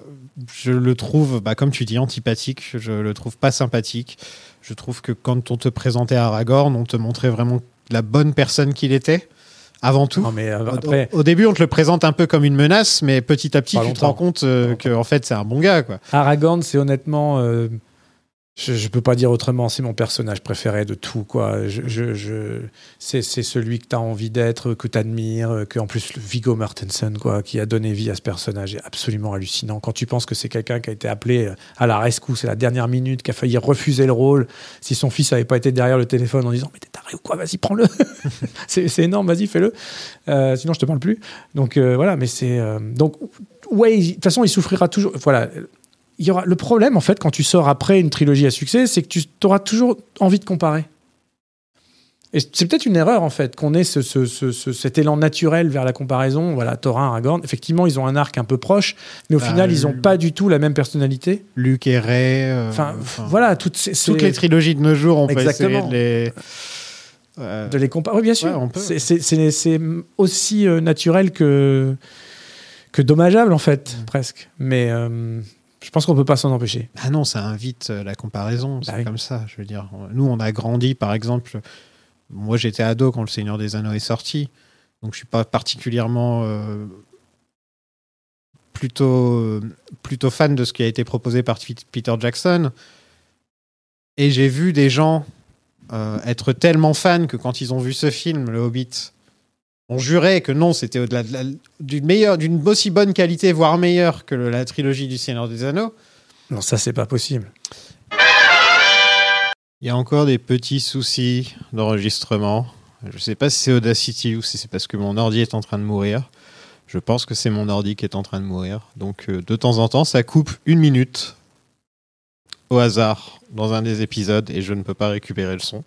Speaker 8: je le trouve, bah, comme tu dis, antipathique. Je le trouve pas sympathique. Je trouve que quand on te présentait Aragorn, on te montrait vraiment la bonne personne qu'il était. Avant tout.
Speaker 9: Non, mais euh,
Speaker 8: Au-
Speaker 9: après,
Speaker 8: Au, au début, on te le présente un peu comme une menace, mais petit à petit,
Speaker 9: Pas
Speaker 8: tu te rends compte euh, que en fait, c'est un bon gars, quoi.
Speaker 9: Aragorn, c'est honnêtement. euh, je, je peux pas dire autrement, c'est mon personnage préféré de tout, quoi. Je, je, je- c'est, celui que tu as envie d'être, que tu admires, que en plus, le Viggo Mortensen, quoi, qui a donné vie à ce personnage, est absolument hallucinant. Quand tu penses que c'est quelqu'un qui a été appelé euh, à la rescousse, c'est la dernière minute, qui a failli refuser le rôle, si son fils avait pas été derrière le téléphone en disant Mais t'es taré ou quoi? Vas-y, prends-le c'est, énorme, vas-y, fais-le. Euh, sinon, je te parle plus. Donc, euh, voilà, mais c'est. euh, donc, ouais, de toute façon, il souffrira toujours. Voilà. Il y aura, le problème, en fait, quand tu sors après une trilogie à succès, c'est que tu auras toujours envie de comparer. Et c'est peut-être une erreur, en fait, qu'on ait ce, ce- ce- ce- cet élan naturel vers la comparaison. Voilà, Thorin, Aragorn. Effectivement, ils ont un arc un peu proche, mais au
Speaker 8: Bah,
Speaker 9: final, ils n'ont pas du tout la même personnalité.
Speaker 8: Luke et Ray. euh,
Speaker 9: Enfin,
Speaker 8: enfin,
Speaker 9: voilà, toutes, ces,
Speaker 8: toutes les trilogies de nos jours, on peut
Speaker 9: Exactement.
Speaker 8: essayer de les. Euh,
Speaker 9: de les comparer. Oui, bien sûr.
Speaker 8: Ouais, on peut.
Speaker 9: C'est- aussi euh, naturel que, que dommageable, en fait,
Speaker 8: Mm.
Speaker 9: presque. Mais je pense qu'on peut pas s'en empêcher.
Speaker 8: Ah non, ça invite euh, la comparaison, c'est
Speaker 9: Bah oui.
Speaker 8: comme ça. Je veux dire, nous, on a grandi, par exemple. Moi, j'étais ado quand Le Seigneur des Anneaux est sorti, donc je suis pas particulièrement euh, plutôt plutôt fan de ce qui a été proposé par Peter Jackson. Et j'ai vu des gens euh, être tellement fans que quand ils ont vu ce film, Le Hobbit, on jurait que non, c'était au-delà de d'une meilleure, d'une aussi bonne qualité, voire meilleure que le- la trilogie du Seigneur des Anneaux.
Speaker 9: Non, ça, c'est pas possible.
Speaker 8: Il y a encore des petits soucis d'enregistrement. Je ne sais pas si c'est Audacity ou si c'est parce que mon ordi est en train de mourir. Je pense que c'est mon ordi qui est en train de mourir. Donc euh, de temps en temps, ça coupe une minute au hasard dans un des épisodes et je ne peux pas récupérer le son.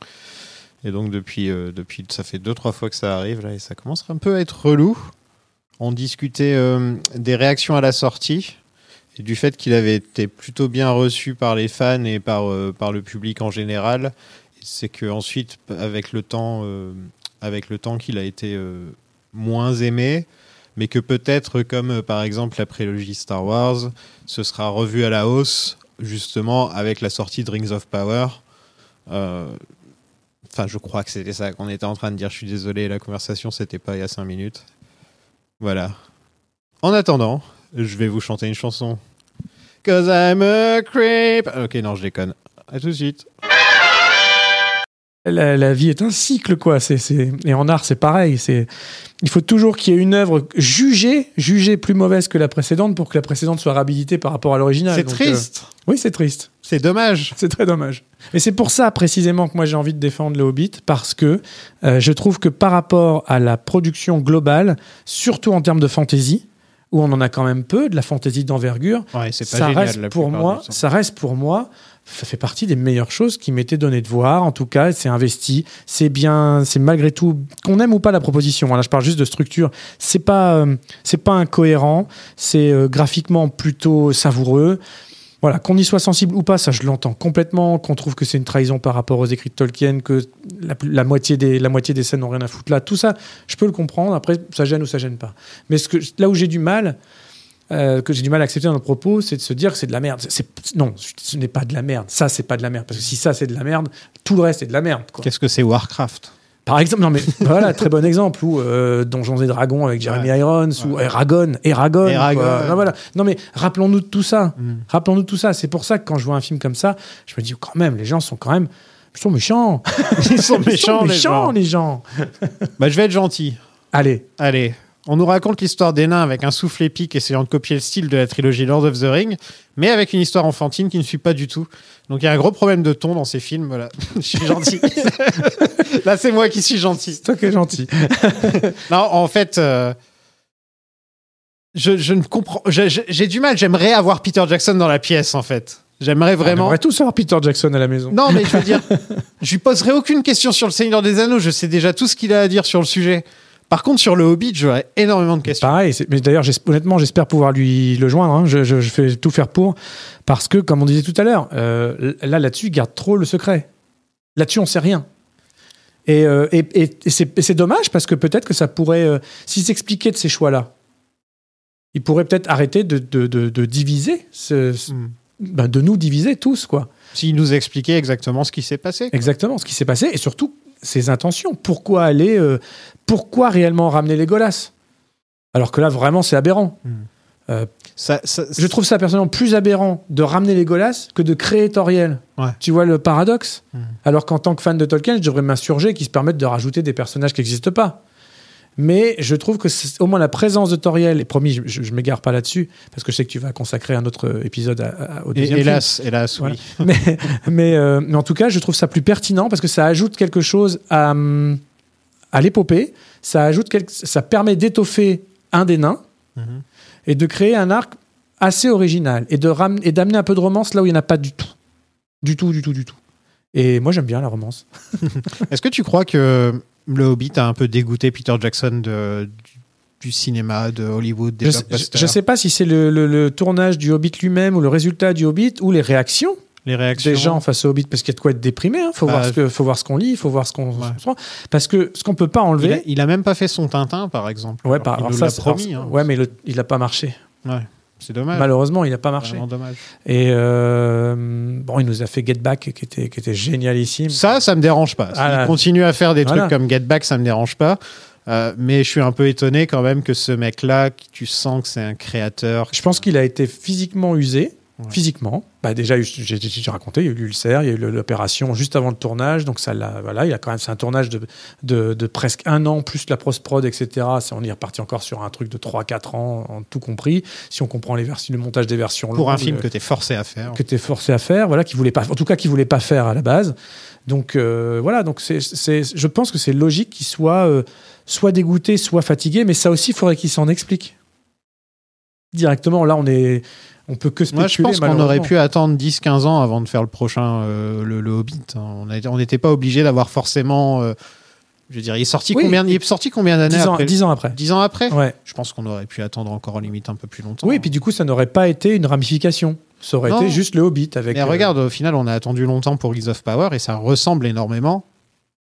Speaker 8: Et donc depuis, euh, depuis ça fait deux trois fois que ça arrive là et ça commence un peu à être relou. On discutait euh, des réactions à la sortie et du fait qu'il avait été plutôt bien reçu par les fans et par, euh, par le public en général. C'est que ensuite, avec le temps, avec le temps qu'il a été moins aimé, mais que peut-être, comme par exemple la prélogie Star Wars, ce sera revu à la hausse, justement avec la sortie de Rings of Power. Enfin, je crois que c'était ça qu'on était en train de dire. Je suis désolé, la conversation, c'était pas il y a cinq minutes. Voilà. En attendant, je vais vous chanter une chanson. Cause I'm a creep. Ok, non, je déconne. À tout de suite.
Speaker 9: La, la vie est un cycle, quoi. C'est, c'est- Et en art, c'est pareil. C'est... Il faut toujours qu'il y ait une œuvre jugée, jugée plus mauvaise que la précédente pour que la précédente soit réhabilitée par rapport à l'original.
Speaker 8: C'est
Speaker 9: Donc,
Speaker 8: triste.
Speaker 9: euh, Oui, c'est triste.
Speaker 8: C'est dommage.
Speaker 9: C'est très dommage. Et c'est pour ça précisément que moi j'ai envie de défendre le Hobbit, parce que euh, je trouve que par rapport à la production globale, surtout en termes de fantasy, où on en a quand même peu, de la fantasy d'envergure,
Speaker 8: Ouais, c'est pas
Speaker 9: ça
Speaker 8: génial.
Speaker 9: reste pour moi, ça reste pour moi, ça fait partie des meilleures choses qui m'étaient données de voir. En tout cas, c'est investi, c'est bien, c'est malgré tout qu'on aime ou pas la proposition. Là, je parle juste de structure. C'est pas, euh, c'est pas incohérent. C'est euh, graphiquement plutôt savoureux. Voilà, qu'on y soit sensible ou pas, ça je l'entends complètement. Qu'on trouve que c'est une trahison par rapport aux écrits de Tolkien, que la, moitié des, la moitié des scènes n'ont rien à foutre là. Tout ça, je peux le comprendre. Après, ça gêne ou ça gêne pas. Mais ce là où j'ai du mal, euh, que j'ai du mal à accepter dans propos, c'est de se dire que c'est de la merde. Non, ce n'est pas de la merde. Ça, c'est pas de la merde. Parce que si ça, c'est de la merde, tout le reste est de la merde.
Speaker 8: Qu'est-ce que c'est Warcraft?
Speaker 9: Par exemple, non mais voilà, très bon exemple, ou euh, Donjons et Dragons avec Jeremy
Speaker 8: Ouais.
Speaker 9: Irons, ou Eragon, Eragon. Non, voilà. non mais rappelons-nous de tout ça.
Speaker 8: Mm.
Speaker 9: Rappelons-nous de tout ça. C'est pour ça que quand je vois un film comme ça, je me dis quand même, les gens sont quand même, ils sont méchants.
Speaker 8: Ils sont méchants, les
Speaker 9: méchants,
Speaker 8: gens.
Speaker 9: les gens.
Speaker 8: Bah, je vais être gentil.
Speaker 9: Allez,
Speaker 8: Allez. On nous raconte l'histoire des nains avec un souffle épique essayant de copier le style de la trilogie Lord of the Ring, mais avec une histoire enfantine qui ne suit pas du tout. Donc il y a un gros problème de ton dans ces films. Voilà. je suis gentil. Là, c'est moi qui suis gentil.
Speaker 9: c'est toi qui es gentil.
Speaker 8: Non, en fait, euh, je, je ne comprends. J'ai du mal. J'aimerais avoir Peter Jackson dans la pièce, en fait. J'aimerais
Speaker 9: On
Speaker 8: vraiment.
Speaker 9: aimerait tous avoir Peter Jackson à la maison.
Speaker 8: Non, mais je veux dire, je lui poserai aucune question sur le Seigneur des Anneaux. Je sais déjà tout ce qu'il a à dire sur le sujet. Par contre, sur le Hobbit, j'aurais énormément de questions.
Speaker 9: Pareil, mais d'ailleurs, honnêtement, j'espère pouvoir lui le joindre. hein. Je, je- je fais tout faire pour. Parce que, comme on disait tout à l'heure, euh, là, là-dessus, il garde trop le secret. Là-dessus, on sait rien. Et, euh, et, et- et c'est dommage parce que peut-être que ça pourrait. euh, S'il s'expliquait de ces choix-là, il pourrait peut-être arrêter de, de- de- de diviser, ce- ce-
Speaker 8: Hmm.
Speaker 9: ben, de nous diviser tous, quoi.
Speaker 8: S'il nous expliquait exactement ce qui s'est passé.
Speaker 9: Exactement, ce qui s'est passé et surtout ses intentions. Pourquoi aller, euh, pourquoi réellement ramener les Golas? Alors que là, vraiment, c'est aberrant.
Speaker 8: Hmm.
Speaker 9: Euh,
Speaker 8: Ça, ça-
Speaker 9: je trouve ça personnellement plus aberrant de ramener les Golas que de créer Toriel.
Speaker 8: Ouais.
Speaker 9: Tu vois le paradoxe?
Speaker 8: Hmm.
Speaker 9: Alors qu'en tant que fan de Tolkien, je devrais m'insurger qu'ils se permettent de rajouter des personnages qui n'existent pas. Mais je trouve que au moins la présence de Toriel, et promis, je, je, je m'égare pas là-dessus, parce que je sais que tu vas consacrer un autre épisode à- à- au deuxième film.
Speaker 8: hélas, hélas,
Speaker 9: Voilà.
Speaker 8: oui.
Speaker 9: mais, mais, euh, mais en tout cas, je trouve ça plus pertinent parce que ça ajoute quelque chose à, à l'épopée. Ça, ajoute quelque- ça permet d'étoffer un des nains
Speaker 8: Mhm.
Speaker 9: et de créer un arc assez original et de ram- et d'amener un peu de romance là où il n'y en a pas du tout. Du tout, du tout, du tout. Et moi, j'aime bien la romance.
Speaker 8: Est-ce que tu crois que le Hobbit a un peu dégoûté Peter Jackson de, du, du cinéma, de Hollywood, des
Speaker 9: Je je sais pas si c'est le, le- le tournage du Hobbit lui-même ou le résultat du Hobbit ou les réactions
Speaker 8: Les réactions
Speaker 9: des gens face au Hobbit parce qu'il y a de quoi être déprimé. Il faut,
Speaker 8: Bah,
Speaker 9: voir ce que- faut voir ce qu'on lit, il faut voir ce qu'on.
Speaker 8: Ouais.
Speaker 9: Parce que ce qu'on peut pas
Speaker 8: il,
Speaker 9: enlever.
Speaker 8: a, il a même pas fait son Tintin, par exemple.
Speaker 9: Ouais,
Speaker 8: Alors
Speaker 9: par,
Speaker 8: qu'il
Speaker 9: alors
Speaker 8: nous
Speaker 9: ça,
Speaker 8: l'a
Speaker 9: c'est-
Speaker 8: promis. hein.
Speaker 9: ouais, mais le- il n'a pas marché.
Speaker 8: Ouais, c'est dommage.
Speaker 9: Malheureusement, il n'a pas marché.
Speaker 8: Vraiment dommage.
Speaker 9: Et euh, bon, il nous a fait Get Back, qui était, qui était génialissime.
Speaker 8: Ça, ça me dérange pas.
Speaker 9: Ah là.
Speaker 8: continue à faire des
Speaker 9: Voilà.
Speaker 8: trucs comme Get Back, ça me dérange pas. Euh, mais je suis un peu étonné quand même que ce mec-là, tu sens que c'est un créateur.
Speaker 9: Je pense qu'il a été physiquement usé.
Speaker 8: Ouais.
Speaker 9: Physiquement, bah déjà, j'ai raconté, il y a eu l'ulcère, il y a eu l'opération juste avant le tournage, donc ça l'a, voilà, il a quand même, c'est un tournage de, de, de presque un an plus la post-prod, etc. C'est- On y est reparti encore sur un truc de 3-4 ans, en tout compris. Si on comprend les versions, le montage des versions
Speaker 8: Pour un film
Speaker 9: euh,
Speaker 8: que tu es forcé à faire.
Speaker 9: que tu es forcé à faire, voilà, qui voulait pas, en tout cas qui voulait pas faire à la base. Donc euh, voilà, donc c'est, c'est, je pense que c'est logique qu'il soit euh, soit dégoûté, soit fatigué, mais ça aussi, il faudrait qu'il s'en explique directement. Là, on est, on peut que spéculer.
Speaker 8: Moi, je pense qu'on aurait pu attendre 10-15 ans avant de faire le prochain, euh, le, le Hobbit. hein. On n'était pas obligé d'avoir forcément. euh, je veux dire, il est sorti
Speaker 9: Oui,
Speaker 8: combien, il est sorti combien d'années
Speaker 9: 10 ans,
Speaker 8: après?
Speaker 9: 10 ans après.
Speaker 8: 10 ans après?
Speaker 9: Ouais.
Speaker 8: Je pense qu'on aurait pu attendre encore limite un peu plus longtemps.
Speaker 9: Oui, et puis du coup, ça n'aurait pas été une ramification. Ça aurait
Speaker 8: Non.
Speaker 9: été juste le Hobbit avec.
Speaker 8: Mais
Speaker 9: euh,
Speaker 8: regarde, au final, on a attendu longtemps pour Rings of Power et ça ressemble énormément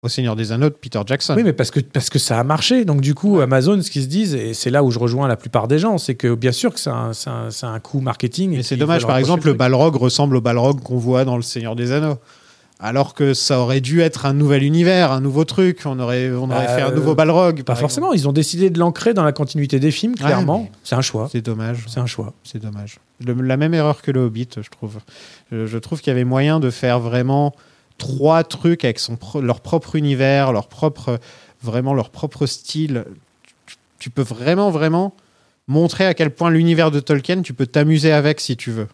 Speaker 8: au Seigneur des Anneaux de Peter Jackson.
Speaker 9: Oui, mais parce que, parce que ça a marché. Donc, du coup, Amazon, ce qu'ils se disent, et c'est là où je rejoins la plupart des gens, c'est que bien sûr que c'est un, un, un coût marketing.
Speaker 8: Mais
Speaker 9: et
Speaker 8: c'est dommage, par exemple, le. Balrog ressemble au Balrog qu'on voit dans Le Seigneur des Anneaux. Alors que ça aurait dû être un nouvel univers, un nouveau truc. On aurait, on aurait
Speaker 9: Euh,
Speaker 8: fait un nouveau Balrog.
Speaker 9: Pas forcément. Ils ont décidé de l'ancrer dans la continuité des films, clairement. C'est un choix.
Speaker 8: C'est dommage.
Speaker 9: C'est un choix.
Speaker 8: C'est dommage. Le- la même erreur que le Hobbit, je trouve. Je, je trouve qu'il y avait moyen de faire vraiment trois trucs avec son pro- leur propre univers, leur propre, vraiment leur propre style. Tu, tu peux vraiment, vraiment montrer à quel point l'univers de Tolkien, tu peux t'amuser avec si tu veux.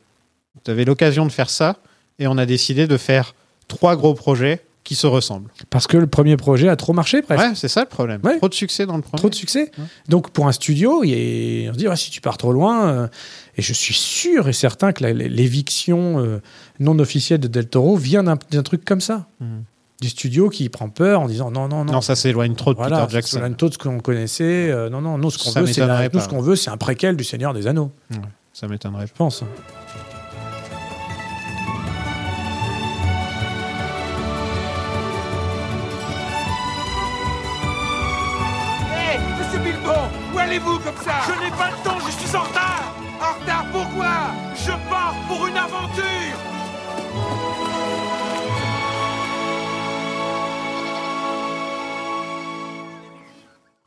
Speaker 8: Tu avais l'occasion de faire ça et on a décidé de faire trois gros projets qui se ressemblent.
Speaker 9: Parce que le premier projet a trop marché, presque.
Speaker 8: Ouais, c'est ça le problème.
Speaker 9: Ouais.
Speaker 8: Trop de succès dans le premier.
Speaker 9: Trop de succès. Donc pour un studio, il a- on se dit si tu pars trop loin, euh, et je suis sûr et certain que l'éviction euh, non officielle de Del Toro vient d'un truc comme ça,
Speaker 8: Mhm.
Speaker 9: du studio qui prend peur en disant non non non.
Speaker 8: Non, ça s'éloigne trop de
Speaker 9: Voilà,
Speaker 8: Peter Jackson.
Speaker 9: c'est tout ce qu'on connaissait. euh, non non, nous ce qu'on
Speaker 8: Ça
Speaker 9: veut, c'est ce qu'on veut, c'est un préquel du Seigneur des Anneaux.
Speaker 8: Ouais, ça m'étonnerait.
Speaker 9: Je pense.
Speaker 11: Hé, Monsieur Bilbo, où allez-vous comme ça? Je n'ai pas le temps, je suis en retard En retard pourquoi? Je pars pour une aventure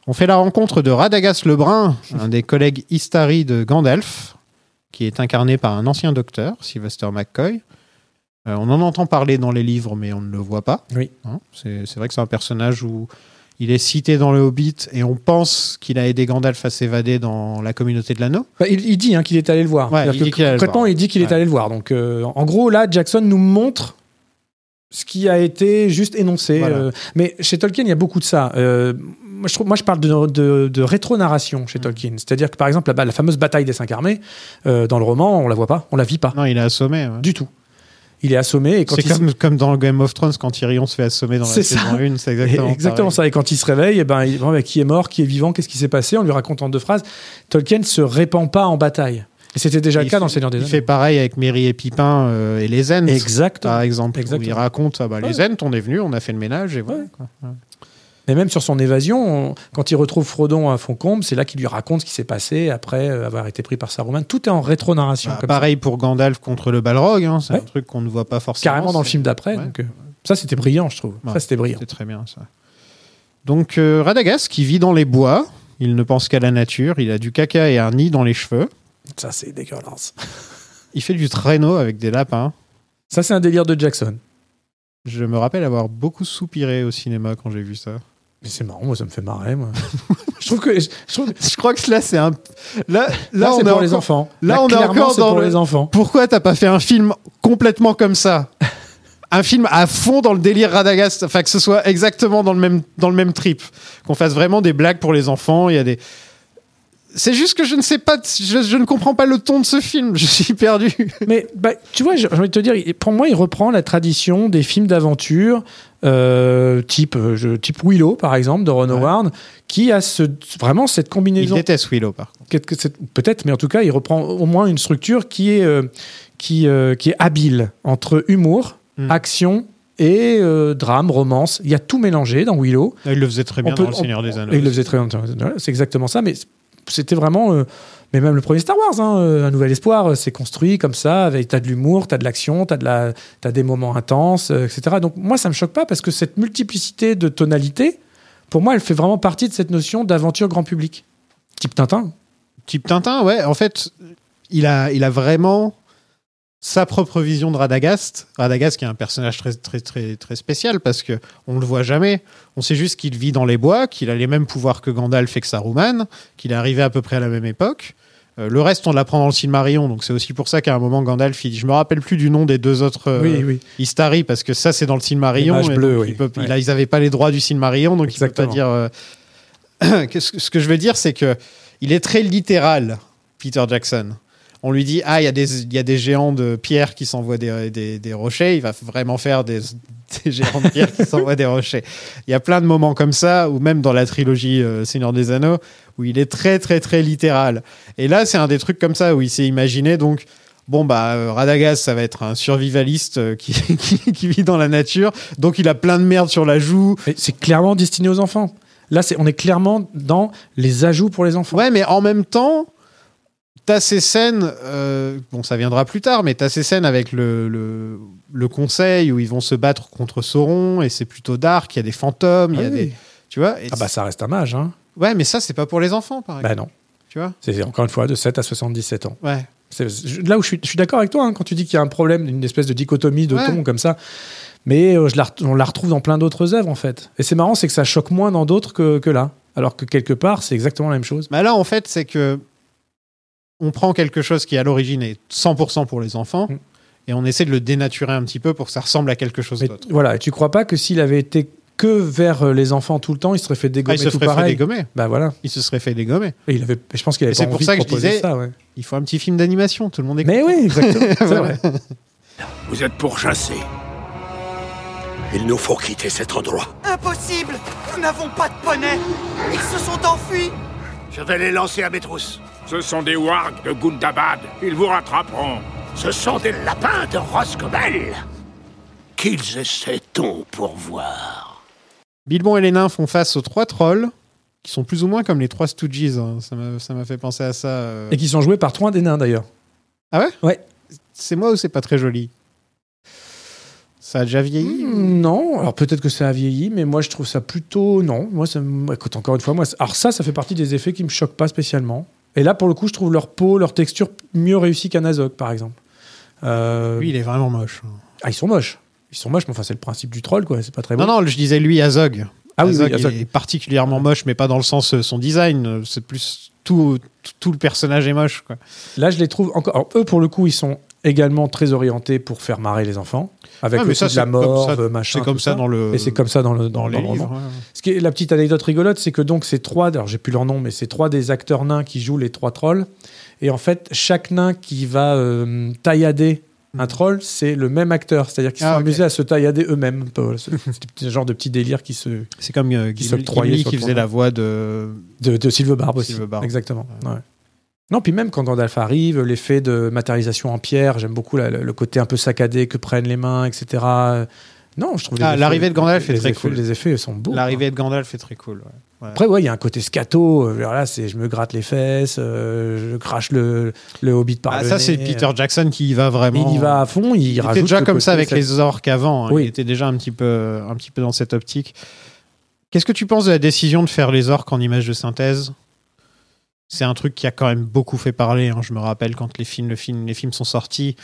Speaker 8: On fait la rencontre de Radagast le Brun, un des collègues Istari de Gandalf, qui est incarné par un ancien docteur, Sylvester McCoy. Euh, on en entend parler dans les livres, mais on ne le voit pas.
Speaker 9: Oui.
Speaker 8: Hein, c'est c'est vrai que c'est un personnage où il est cité dans le Hobbit et on pense qu'il a aidé Gandalf à s'évader dans la communauté de l'anneau.
Speaker 9: Bah, il, il dit hein, qu'il est allé le voir.
Speaker 8: Ouais, il dit qu'il est allé le
Speaker 9: concrètement,
Speaker 8: voir.
Speaker 9: il dit qu'il est
Speaker 8: Ouais.
Speaker 9: allé le voir. Donc, euh, en gros, là, Jackson nous montre ce qui a été juste énoncé.
Speaker 8: Voilà.
Speaker 9: euh, mais chez Tolkien, il y a beaucoup de ça. Euh, moi, je trouve, moi, je parle de, de, de rétro-narration
Speaker 8: Mm.
Speaker 9: chez Tolkien. C'est-à-dire que, par exemple, la, la fameuse bataille des cinq armées, euh, dans le roman, on la voit pas, on la vit pas.
Speaker 8: Non, il est assommé. ouais.
Speaker 9: Du tout. Il est assommé et quand
Speaker 8: C'est
Speaker 9: il se-
Speaker 8: comme, dans Game of Thrones quand Tyrion se fait assommer dans la
Speaker 9: C'est
Speaker 8: saison
Speaker 9: ça.
Speaker 8: 1, c'est exactement,
Speaker 9: exactement ça. Et quand il se réveille, eh ben, il- bon, bah, qui est mort, qui est vivant, qu'est-ce qui s'est passé? On lui raconte en deux phrases. Tolkien se répand pas en bataille. Et c'était déjà le
Speaker 8: Il
Speaker 9: cas
Speaker 8: fait-
Speaker 9: dans le Seigneur des
Speaker 8: Il
Speaker 9: Anneaux.
Speaker 8: fait pareil avec Merry et Pipin euh, et les Ents,
Speaker 9: Exactement.
Speaker 8: par exemple. où il raconte ah bah, les. Ents, on est venu, on a fait le ménage et voilà.
Speaker 9: Ouais. Et même sur son évasion, on- quand il retrouve Frodon à Foncombe, c'est là qu'il lui raconte ce qui s'est passé après euh, avoir été pris par Saruman. Tout est en rétro-narration.
Speaker 8: Bah, pareil pour Gandalf contre le Balrog, hein, c'est
Speaker 9: Ouais.
Speaker 8: un truc qu'on ne voit pas forcément.
Speaker 9: Carrément dans le film d'après.
Speaker 8: Ouais.
Speaker 9: euh, ça, c'était brillant, je trouve.
Speaker 8: Ouais.
Speaker 9: Ça, c'était brillant.
Speaker 8: C'est très bien ça. Donc euh, Radagast qui vit dans les bois, il ne pense qu'à la nature, il a du caca et un nid dans les cheveux,
Speaker 9: Ça, c'est dégueulasse.
Speaker 8: il fait du traîneau avec des lapins.
Speaker 9: Ça, c'est un délire de Jackson.
Speaker 8: Je me rappelle avoir beaucoup soupiré au cinéma quand j'ai vu ça.
Speaker 9: Mais c'est marrant, moi, ça me fait marrer. Moi. je trouve que. Je, je trouve,
Speaker 8: Je crois que là c'est un là
Speaker 9: là,
Speaker 8: là, on est
Speaker 9: pour les
Speaker 8: encore-
Speaker 9: enfants.
Speaker 8: là, on est encore dans
Speaker 9: pour
Speaker 8: le-
Speaker 9: les enfants.
Speaker 8: Pourquoi t'as pas fait un film complètement comme ça? Un film à fond dans le délire Radagast, enfin que ce soit exactement dans le même, dans le même trip. Qu'on fasse vraiment des blagues pour les enfants, il y a des... C'est juste que je ne sais pas, je, je ne comprends pas le ton de ce film, je suis perdu.
Speaker 9: Mais bah, tu vois, j'ai envie de te dire, il- pour moi, il reprend la tradition des films d'aventure, euh, type, euh, je- type Willow, par exemple, de Ron
Speaker 8: Ouais.
Speaker 9: Howard, qui a ce, vraiment cette
Speaker 8: Il
Speaker 9: combinaison.
Speaker 8: déteste Willow par contre.
Speaker 9: Peut-être, mais en tout cas, il reprend au moins une structure qui est, euh, qui, euh, qui est habile entre humour,
Speaker 8: Mm.
Speaker 9: action et euh, drame, romance. Il y a tout mélangé dans Willow.
Speaker 8: Il le faisait très bien
Speaker 9: peut-
Speaker 8: dans Le
Speaker 9: on-
Speaker 8: Seigneur des Anneaux.
Speaker 9: Il le faisait très bien. C'est exactement ça, mais c'était vraiment. euh, mais même le premier Star Wars, hein, euh, Un Nouvel Espoir, euh, c'est construit comme ça. Avec, t'as de l'humour, t'as de l'action, t'as, de t'as des moments intenses, etc. Donc moi, ça me choque pas parce que cette multiplicité de tonalités, pour moi, elle fait vraiment partie de cette notion d'aventure grand public. Type Tintin.
Speaker 8: Type Tintin, ouais, en fait, il a vraiment sa propre vision de Radagast. Radagast qui est un personnage très, très, très, très spécial parce que on le voit jamais. On sait juste qu'il vit dans les bois, qu'il a les mêmes pouvoirs que Gandalf et que Saruman, qu'il est arrivé à peu près à la même époque. Euh, le reste, on l'apprend dans le Silmarillion, donc c'est aussi pour ça qu'à un moment, Gandalf, il dit, je me rappelle plus du nom des deux autres euh,
Speaker 9: oui, oui.
Speaker 8: Istari, parce que ça, c'est dans le Silmarillion. Et
Speaker 9: oui.
Speaker 8: il peut- il
Speaker 9: Ouais.
Speaker 8: a- ils n'avaient pas les droits du Silmarillion, donc il peut
Speaker 9: Exactement.
Speaker 8: pas dire... euh, ce que je veux dire, c'est que il est très littéral, Peter Jackson. On lui dit ah il y a des il y a des géants de pierre qui s'envoient des, des, des rochers. Il va vraiment faire des, des géants de pierre qui s'envoient des rochers. Il y a plein de moments comme ça, ou même dans la trilogie euh, Seigneur des Anneaux, où il est très très très littéral. Et là, c'est un des trucs comme ça où il s'est imaginé donc. Bon bah euh, Radagast ça va être un survivaliste euh, qui, qui, qui vit dans la nature donc il a plein de merde sur la joue
Speaker 9: c'est clairement destiné aux enfants. Là, c'est, on est clairement dans les ajouts pour les enfants.
Speaker 8: Ouais, mais en même temps, t'as ces scènes, euh, bon, ça viendra plus tard, mais t'as ces scènes avec le, le, le conseil où ils vont se battre contre Sauron et c'est plutôt dark, il y a des fantômes, il y a
Speaker 9: Ah oui.
Speaker 8: des. Tu vois
Speaker 9: Ah bah ça reste un mage, hein.
Speaker 8: Ouais, mais ça, c'est pas pour les enfants, par exemple.
Speaker 9: Bah non.
Speaker 8: Tu vois
Speaker 9: C'est encore une fois de 7 à 77 ans.
Speaker 8: Ouais.
Speaker 9: Là où je suis, je suis d'accord avec toi, hein, quand tu dis qu'il y a un problème, une espèce de dichotomie de
Speaker 8: Ouais.
Speaker 9: ton comme ça. Mais euh, je la, on la retrouve dans plein d'autres œuvres, en fait. Et c'est marrant, c'est que ça choque moins dans d'autres que, que là. Alors que quelque part, c'est exactement la même chose.
Speaker 8: Bah là, en fait, c'est que on prend quelque chose qui, à l'origine, est 100% pour les enfants.
Speaker 9: Mm.
Speaker 8: Et on essaie de le dénaturer un petit peu pour que ça ressemble à quelque chose d'autre.
Speaker 9: voilà, et tu crois pas que s'il avait été que vers euh, les enfants tout le temps, il se serait fait
Speaker 8: Ah,
Speaker 9: dégommer
Speaker 8: il se
Speaker 9: tout
Speaker 8: serait fait
Speaker 9: pareil
Speaker 8: dégommer.
Speaker 9: Bah voilà.
Speaker 8: Il se serait fait dégommer.
Speaker 9: Et il avait, je pense qu'il avait
Speaker 8: c'est pour ça que je disais-
Speaker 9: ça, ouais.
Speaker 8: Il faut un petit film d'animation, tout le monde est
Speaker 9: Mais oui, exactement. c'est
Speaker 8: Voilà.
Speaker 9: vrai.
Speaker 2: Vous êtes pourchassés.
Speaker 7: Il nous faut quitter cet endroit.
Speaker 11: Impossible Nous n'avons pas de poney Ils se sont enfuis
Speaker 1: Je vais les lancer à mes trousses.
Speaker 2: Ce sont des wargs de Gundabad. Ils vous rattraperont.
Speaker 1: Ce sont des lapins de Roscobel. Qu'ils essaient-on pour voir
Speaker 8: Bilbon et les nains font face aux trois trolls, qui sont plus ou moins comme les trois Stooges. hein. Ça m'a fait penser à ça. euh.
Speaker 9: Et qui sont joués par trois des nains d'ailleurs.
Speaker 8: Ah ouais?
Speaker 9: Ouais.
Speaker 8: C'est moi ou c'est pas très joli? Ça a déjà vieilli
Speaker 9: Hmm, Non, alors peut-être que ça a vieilli, mais moi je trouve ça plutôt non. Moi, ça, écoute, encore une fois, moi, alors ça, ça fait partie des effets qui me choquent pas spécialement. Et là, pour le coup, je trouve leur peau, leur texture mieux réussie qu'un Azog, par exemple. Euh,
Speaker 8: Lui, il est vraiment moche.
Speaker 9: Ah, ils sont moches. Ils sont moches, mais enfin, c'est le principe du troll, quoi. C'est pas très bon.
Speaker 8: Non, non, je disais lui, Azog.
Speaker 9: Ah oui,
Speaker 8: Azog,
Speaker 9: oui, Azog.
Speaker 8: il est particulièrement moche, mais pas dans le sens euh, son design. C'est plus tout, tout, tout le personnage est moche. Quoi.
Speaker 9: Là, je les trouve encore. alors, eux, pour le coup, ils sont également très orientés pour faire marrer les enfants, avec le
Speaker 8: ça,
Speaker 9: coup de la mort,
Speaker 8: ça-
Speaker 9: euh, machin.
Speaker 8: C'est comme ça dans le.
Speaker 9: Et c'est comme ça dans le, dans,
Speaker 8: dans les
Speaker 9: dans le roman.
Speaker 8: livres. ouais.
Speaker 9: Ce qui est la petite anecdote rigolote, c'est que donc ces trois, alors j'ai plus leur nom, mais c'est trois des acteurs nains qui jouent les trois trolls. Et en fait, chaque nain qui va euh, taillader Un troll, c'est le même acteur, c'est-à-dire qu'ils
Speaker 8: Ah,
Speaker 9: sont
Speaker 8: ok.
Speaker 9: amusés à se taillader eux-mêmes. C'est un genre de petit délire qui se
Speaker 8: C'est comme euh,
Speaker 9: Qui
Speaker 8: qui faisait la voix de.
Speaker 9: de, de Silverbarb aussi. Exactement. ouais. Non, puis même quand Gandalf arrive, l'effet de matérialisation en pierre, j'aime beaucoup la- le, côté un peu saccadé que prennent les mains, etc. Non, je trouve
Speaker 8: Ah, l'arrivée de Gandalf est très
Speaker 9: effets-
Speaker 8: cool.
Speaker 9: Les effets sont beaux.
Speaker 8: L'arrivée de Gandalf est très cool. ouais. Ouais.
Speaker 9: Après, ouais, il y a un côté scato. euh, Là, c'est je me gratte les fesses, euh, je crache le, le hobbit par
Speaker 8: Ah,
Speaker 9: le
Speaker 8: ça, c'est. Peter Jackson qui y va vraiment.
Speaker 9: Il y va à fond. Il,
Speaker 8: Il était
Speaker 9: rajoute
Speaker 8: déjà comme ça avec
Speaker 9: cette-
Speaker 8: les orques avant. hein.
Speaker 9: Oui.
Speaker 8: Il était déjà un petit peu, un petit peu dans cette optique. Qu'est-ce que tu penses de la décision de faire les orques en images de synthèse? C'est un truc qui a quand même beaucoup fait parler. hein. Je me rappelle quand les films, le film, les films sont sortis,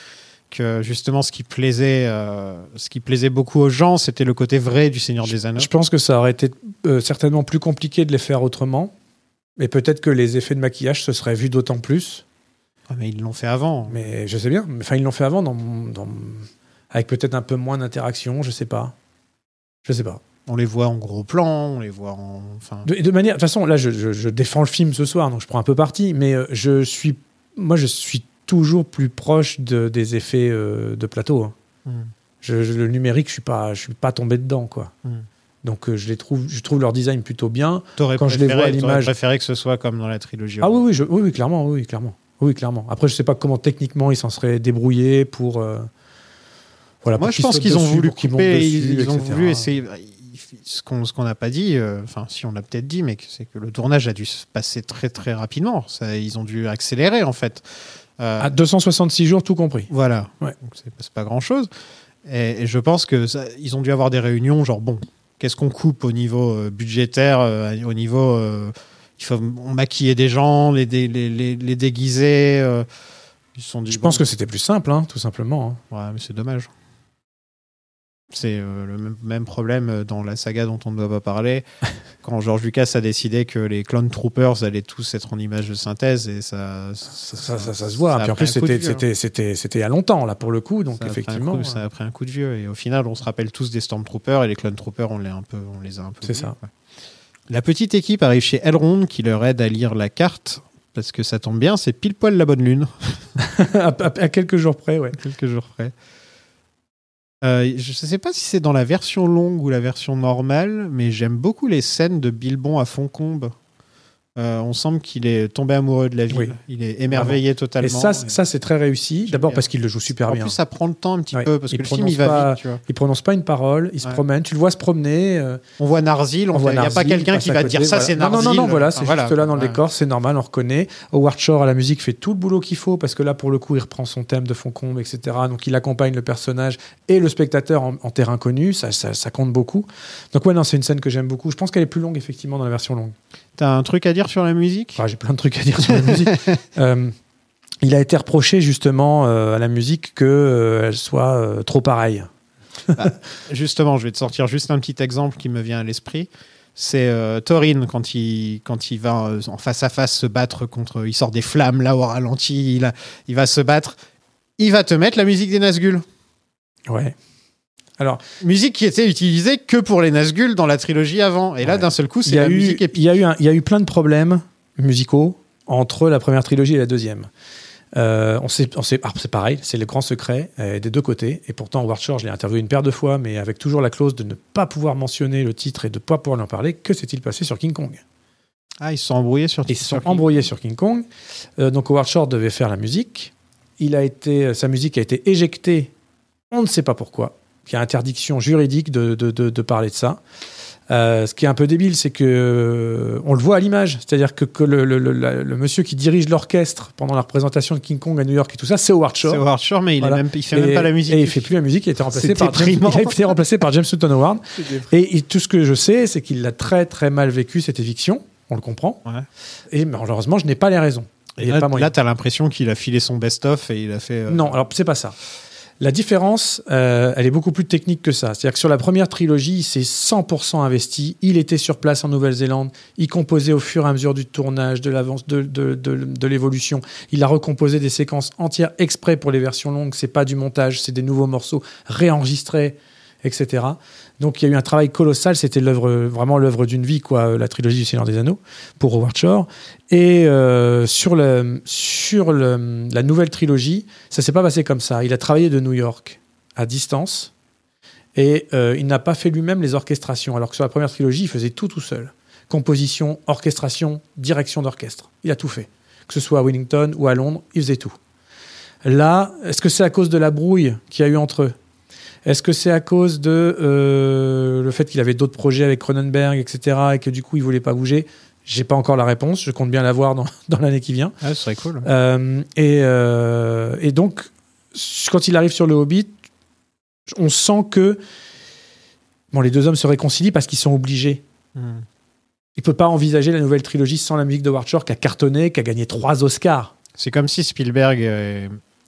Speaker 8: que justement ce qui plaisait, euh, ce qui plaisait beaucoup aux gens, c'était le côté vrai du Seigneur des Anneaux.
Speaker 9: Je pense que ça aurait été euh, certainement plus compliqué de les faire autrement. Mais peut-être que les effets de maquillage se seraient vus d'autant plus.
Speaker 8: Ah, mais ils l'ont fait avant.
Speaker 9: Mais je sais bien. Mais, Enfin, ils l'ont fait avant, dans, dans- avec peut-être un peu moins d'interaction, je sais pas. Je sais pas.
Speaker 8: On les voit en gros plan, on les voit en. Enfin,
Speaker 9: De, de manière, de toute façon, là, je, je- je défends le film ce soir, donc je prends un peu parti. Mais euh, je suis, moi, je suis toujours plus proche de- des effets euh, de plateau. hein.
Speaker 8: Hmm.
Speaker 9: Je- je- le numérique, je suis pas, je suis pas tombé dedans, quoi.
Speaker 8: Hmm.
Speaker 9: Donc euh, je les trouve, je trouve leur design plutôt bien.
Speaker 8: T'aurais
Speaker 9: Quand je les vois à l'image,
Speaker 8: préféré que ce soit comme dans la trilogie.
Speaker 9: Ah oui, oui, je- oui, oui, clairement, oui, clairement, oui, clairement. Après, je sais pas comment techniquement ils s'en seraient débrouillés pour. euh, voilà.
Speaker 8: Moi, je pense qu'ils ont voulu couper,
Speaker 9: dessus,
Speaker 8: ils, ils ont voulu essayer. Ce qu'on ce qu'on n'a pas dit, euh, enfin, si on l'a peut-être dit, mais c'est que le tournage a dû se passer très très rapidement. Ça, ils ont dû accélérer en fait. Euh,
Speaker 9: À 266 jours, tout compris.
Speaker 8: Voilà.
Speaker 9: Ouais.
Speaker 8: Donc, c'est pas grand chose. Et, et je pense que ça- ils ont dû avoir des réunions, genre bon, qu'est-ce qu'on coupe au niveau euh, budgétaire, euh, au niveau, il faut maquiller des gens, les, dé- les, les, les déguiser. ils sont dit,
Speaker 9: Je
Speaker 8: bon,
Speaker 9: pense que c'était plus simple, hein, tout simplement. hein.
Speaker 8: Ouais, mais c'est dommage. C'est euh, le même, problème euh, dans la saga dont on ne doit pas parler. quand George Lucas a décidé que les Clone Troopers allaient tous être en image de synthèse et ça. Ça,
Speaker 9: Ça, ça, ça se voit. Puis en plus, c'était,
Speaker 8: hein.
Speaker 9: c'était, il y a longtemps, là, pour le coup. Donc,
Speaker 8: Ça a pris un
Speaker 9: effectivement.
Speaker 8: coup- ça a pris un coup de vieux. Et au final, on se rappelle tous des Stormtroopers et les Clone Troopers, on les, a un peu, on les a un peu.
Speaker 9: C'est ça.
Speaker 8: La petite équipe arrive chez Elrond qui leur aide à lire la carte parce que ça tombe bien, c'est pile poil la bonne lune.
Speaker 9: à, à- à quelques jours près, ouais.
Speaker 8: quelques jours près. Euh, je ne sais pas si c'est dans la version longue ou la version normale, mais j'aime beaucoup les scènes de Bilbon à Foncombe. Euh, on semble qu'il est tombé amoureux de la ville.
Speaker 9: Oui.
Speaker 8: Il est émerveillé totalement.
Speaker 9: Et ça, ça c'est très réussi. D'abord parce qu'il le joue super
Speaker 8: en
Speaker 9: bien.
Speaker 8: plus, ça prend le temps un petit
Speaker 9: Ouais.
Speaker 8: peu parce
Speaker 9: Il
Speaker 8: que le film il va
Speaker 9: pas-
Speaker 8: vite. Tu vois.
Speaker 9: Il prononce pas une parole, il se promène, tu le vois se promener. euh,
Speaker 8: On voit Narzil, on il n'y a pas quelqu'un qui va
Speaker 9: côté,
Speaker 8: dire ça,
Speaker 9: voilà.
Speaker 8: c'est
Speaker 9: Non,
Speaker 8: Narzil.
Speaker 9: non, non, non, voilà,
Speaker 8: Enfin,
Speaker 9: c'est
Speaker 8: voilà.
Speaker 9: juste là dans le
Speaker 8: Ouais.
Speaker 9: décor, c'est normal, on reconnaît. Howard Shore à la musique fait tout le boulot qu'il faut parce que là, pour le coup, il reprend son thème de Foncombe, etc. Donc il accompagne le personnage et le spectateur en, en terrain connu, ça, ça, ça compte beaucoup. Donc ouais, non, c'est une scène que j'aime beaucoup. Je pense qu'elle est plus longue effectivement dans la version longue.
Speaker 8: T'as un truc à dire sur la musique?
Speaker 9: Enfin, j'ai plein de trucs à dire sur la musique. Euh, il a été reproché justement euh, à la musique qu'elle soit euh, trop pareille.
Speaker 8: Justement, je vais te sortir juste un petit exemple qui me vient à l'esprit. C'est Thorin quand il, quand il va en face à face se battre contre. Il sort des flammes là au ralenti, il, il va se battre. Il va te mettre la musique des Nazgûl.
Speaker 9: Ouais. Alors,
Speaker 8: Musique qui était utilisée que pour les Nazgûl dans la trilogie avant. Et là, d'un seul coup,
Speaker 9: il
Speaker 8: c'est
Speaker 9: y, a
Speaker 8: la
Speaker 9: eu,
Speaker 8: musique épique.
Speaker 9: il, y a eu un- il y a eu plein de problèmes musicaux entre la première trilogie et la deuxième. Euh, on sait, on sait, ah, c'est pareil, c'est le grand secret euh, des deux côtés. Et pourtant, Howard Shore, je l'ai interviewé une paire de fois, mais avec toujours la clause de ne pas pouvoir mentionner le titre et de ne pas pouvoir en parler. Que s'est-il passé sur King Kong?
Speaker 8: Ah, ils se sont embrouillés sur
Speaker 9: Ils se sont
Speaker 8: sur-
Speaker 9: embrouillés sur King Kong. Euh, donc Howard Shore devait faire la musique. Il a été, sa musique a été éjectée. On ne sait pas pourquoi. Il y a interdiction juridique de, de, de- de parler de ça. Euh, ce qui est un peu débile, c'est que euh, on le voit à l'image, c'est-à-dire que, que le, le- le- monsieur qui dirige l'orchestre pendant la représentation de King Kong à New York et tout ça, c'est Howard Shore.
Speaker 8: C'est Howard Shore, mais il,
Speaker 9: Voilà.
Speaker 8: est même, il fait même
Speaker 9: Et-
Speaker 8: pas la musique.
Speaker 9: Et il fait plus la musique, il a été remplacé par James, il a été remplacé par James Newton Howard. Et, et tout ce que je sais, c'est qu'il a très très mal vécu cette éviction. On le comprend.
Speaker 8: Ouais.
Speaker 9: Et malheureusement, je n'ai pas les raisons.
Speaker 8: Et là, là, t'as l'impression qu'il a filé son best-of et il a fait. euh,
Speaker 9: Non, alors c'est pas ça. La différence, euh, elle est beaucoup plus technique que ça. C'est-à-dire que sur la première trilogie, il s'est 100% investi. Il était sur place en Nouvelle-Zélande. Il composait au fur et à mesure du tournage, de l'avance, de, de, de, de l'évolution. Il a recomposé des séquences entières exprès pour les versions longues. C'est pas du montage, c'est des nouveaux morceaux réenregistrés. etc. Donc il y a eu un travail colossal, c'était l'œuvre, vraiment l'œuvre d'une vie, quoi, la trilogie du Seigneur des Anneaux pour Howard Shore. Et euh, sur, la nouvelle trilogie, ça s'est pas passé comme ça. Il a travaillé de New York à distance et euh, il n'a pas fait lui-même les orchestrations, alors que sur la première trilogie, il faisait tout tout seul. Composition, orchestration, direction d'orchestre. Il a tout fait. Que ce soit à Wellington ou à Londres, il faisait tout. Là, est-ce que c'est à cause de la brouille qu'il y a eu entre eux? Est-ce que c'est à cause de euh, le fait qu'il avait d'autres projets avec Cronenberg, etc., et que du coup il voulait pas bouger? J'ai pas encore la réponse. Je compte bien l'avoir dans, dans l'année qui vient.
Speaker 8: Ah, ce serait cool.
Speaker 9: Euh, et, euh, et donc, quand il arrive sur le Hobbit, on sent que bon, les deux hommes se réconcilient parce qu'ils sont obligés.
Speaker 8: Hmm.
Speaker 9: Il peut pas envisager la nouvelle trilogie sans la musique de Howard Shore qui a cartonné, qui a gagné trois Oscars.
Speaker 8: C'est comme si Spielberg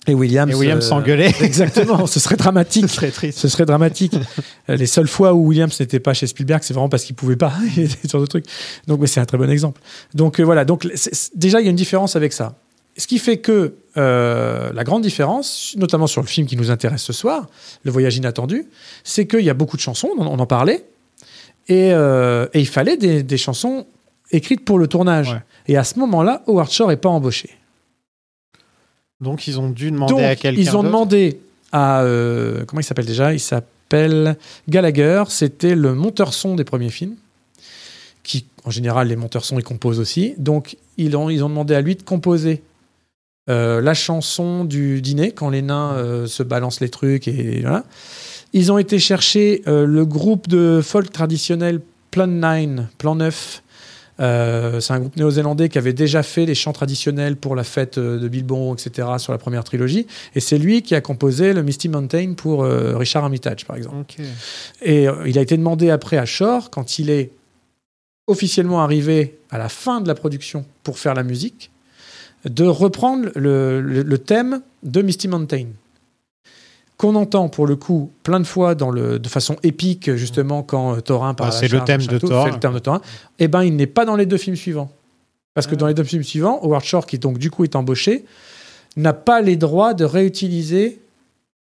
Speaker 8: et,
Speaker 9: Williams,
Speaker 8: et Williams
Speaker 9: euh,
Speaker 8: s'engueulaient.
Speaker 9: Exactement, ce serait dramatique.
Speaker 8: Ce serait triste.
Speaker 9: Ce serait dramatique. Euh, Les seules fois où Williams n'était pas chez Spielberg, c'est vraiment parce qu'il pouvait pas. Il était sur d'autres trucs. Donc, mais c'est un très bon exemple. Donc euh, voilà. Donc déjà, il y a une différence avec ça. Ce qui fait que euh, la grande différence, notamment sur le film qui nous intéresse ce soir, Le Voyage inattendu, c'est qu'il y a beaucoup de chansons. On, on en parlait. Et, et il fallait des, des chansons écrites pour le tournage.
Speaker 8: Ouais.
Speaker 9: Et à ce moment-là, Howard Shore n'est pas embauché.
Speaker 8: Donc ils ont dû demander
Speaker 9: Donc,
Speaker 8: à quelqu'un.
Speaker 9: ils ont demandé à. euh, comment il s'appelle déjà? Il s'appelle Gallagher. C'était le monteur son des premiers films. Qui, en général, les monteurs son, ils composent aussi. Donc, ils ont, ils ont demandé à lui de composer euh, la chanson du dîner, quand les nains euh, se balancent les trucs. Et voilà. Ils ont été chercher le groupe de folk traditionnel Plan 9, Plan 9. Euh, c'est un groupe néo-zélandais qui avait déjà fait les chants traditionnels pour la fête euh, de Bilbon, etc., sur la première trilogie. Et c'est lui qui a composé le Misty Mountain pour euh, Richard Armitage, par exemple. Et euh, il a été demandé après à Shore, quand il est officiellement arrivé à la fin de la production pour faire la musique, de reprendre le, le- le thème de Misty Mountain. Qu'on entend pour le coup plein de fois dans le, de façon épique, justement, quand euh, Thorin par
Speaker 8: Ah, c'est le thème de
Speaker 9: tout,
Speaker 8: Thor.
Speaker 9: fait le thème de Thorin. Eh ben, il n'est pas dans les deux films suivants. Parce que
Speaker 8: Ah.
Speaker 9: dans les deux films suivants, Howard Shore, qui donc du coup est embauché, n'a pas les droits de réutiliser.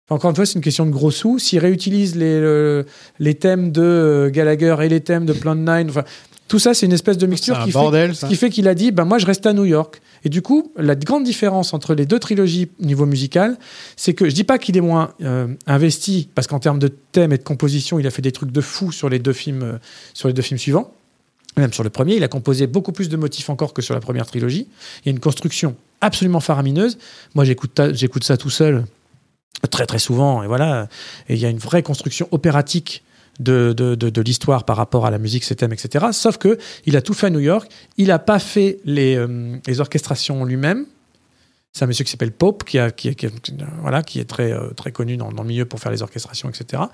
Speaker 9: Enfin, encore une fois, c'est une question de gros sous. S'il réutilise les, le- les thèmes de euh, Gallagher et les thèmes de Plan 9, enfin, tout ça, c'est une espèce de mixture qui fait,
Speaker 8: bordel,
Speaker 9: ce
Speaker 8: ça.
Speaker 9: qui fait qu'il a dit ben, Moi, je reste à New York. Et du coup, la grande différence entre les deux trilogies au niveau musical, c'est que je dis pas qu'il est moins euh, investi, parce qu'en termes de thème et de composition, il a fait des trucs de fou sur les deux films, euh, sur les deux films suivants. Même sur le premier, il a composé beaucoup plus de motifs encore que sur la première trilogie. Il y a une construction absolument faramineuse. Moi, j'écoute ça tout seul très très souvent, et voilà. Et il y a une vraie construction opératique de, de, de- l'histoire par rapport à la musique, ses thèmes, etc. Sauf que il a tout fait à New York. Il n'a pas fait les, euh, les orchestrations lui-même. C'est un monsieur qui s'appelle Pope, qui, a, qui, est- qui voilà, qui est très, euh, très connu dans, dans le milieu pour faire les orchestrations, etc.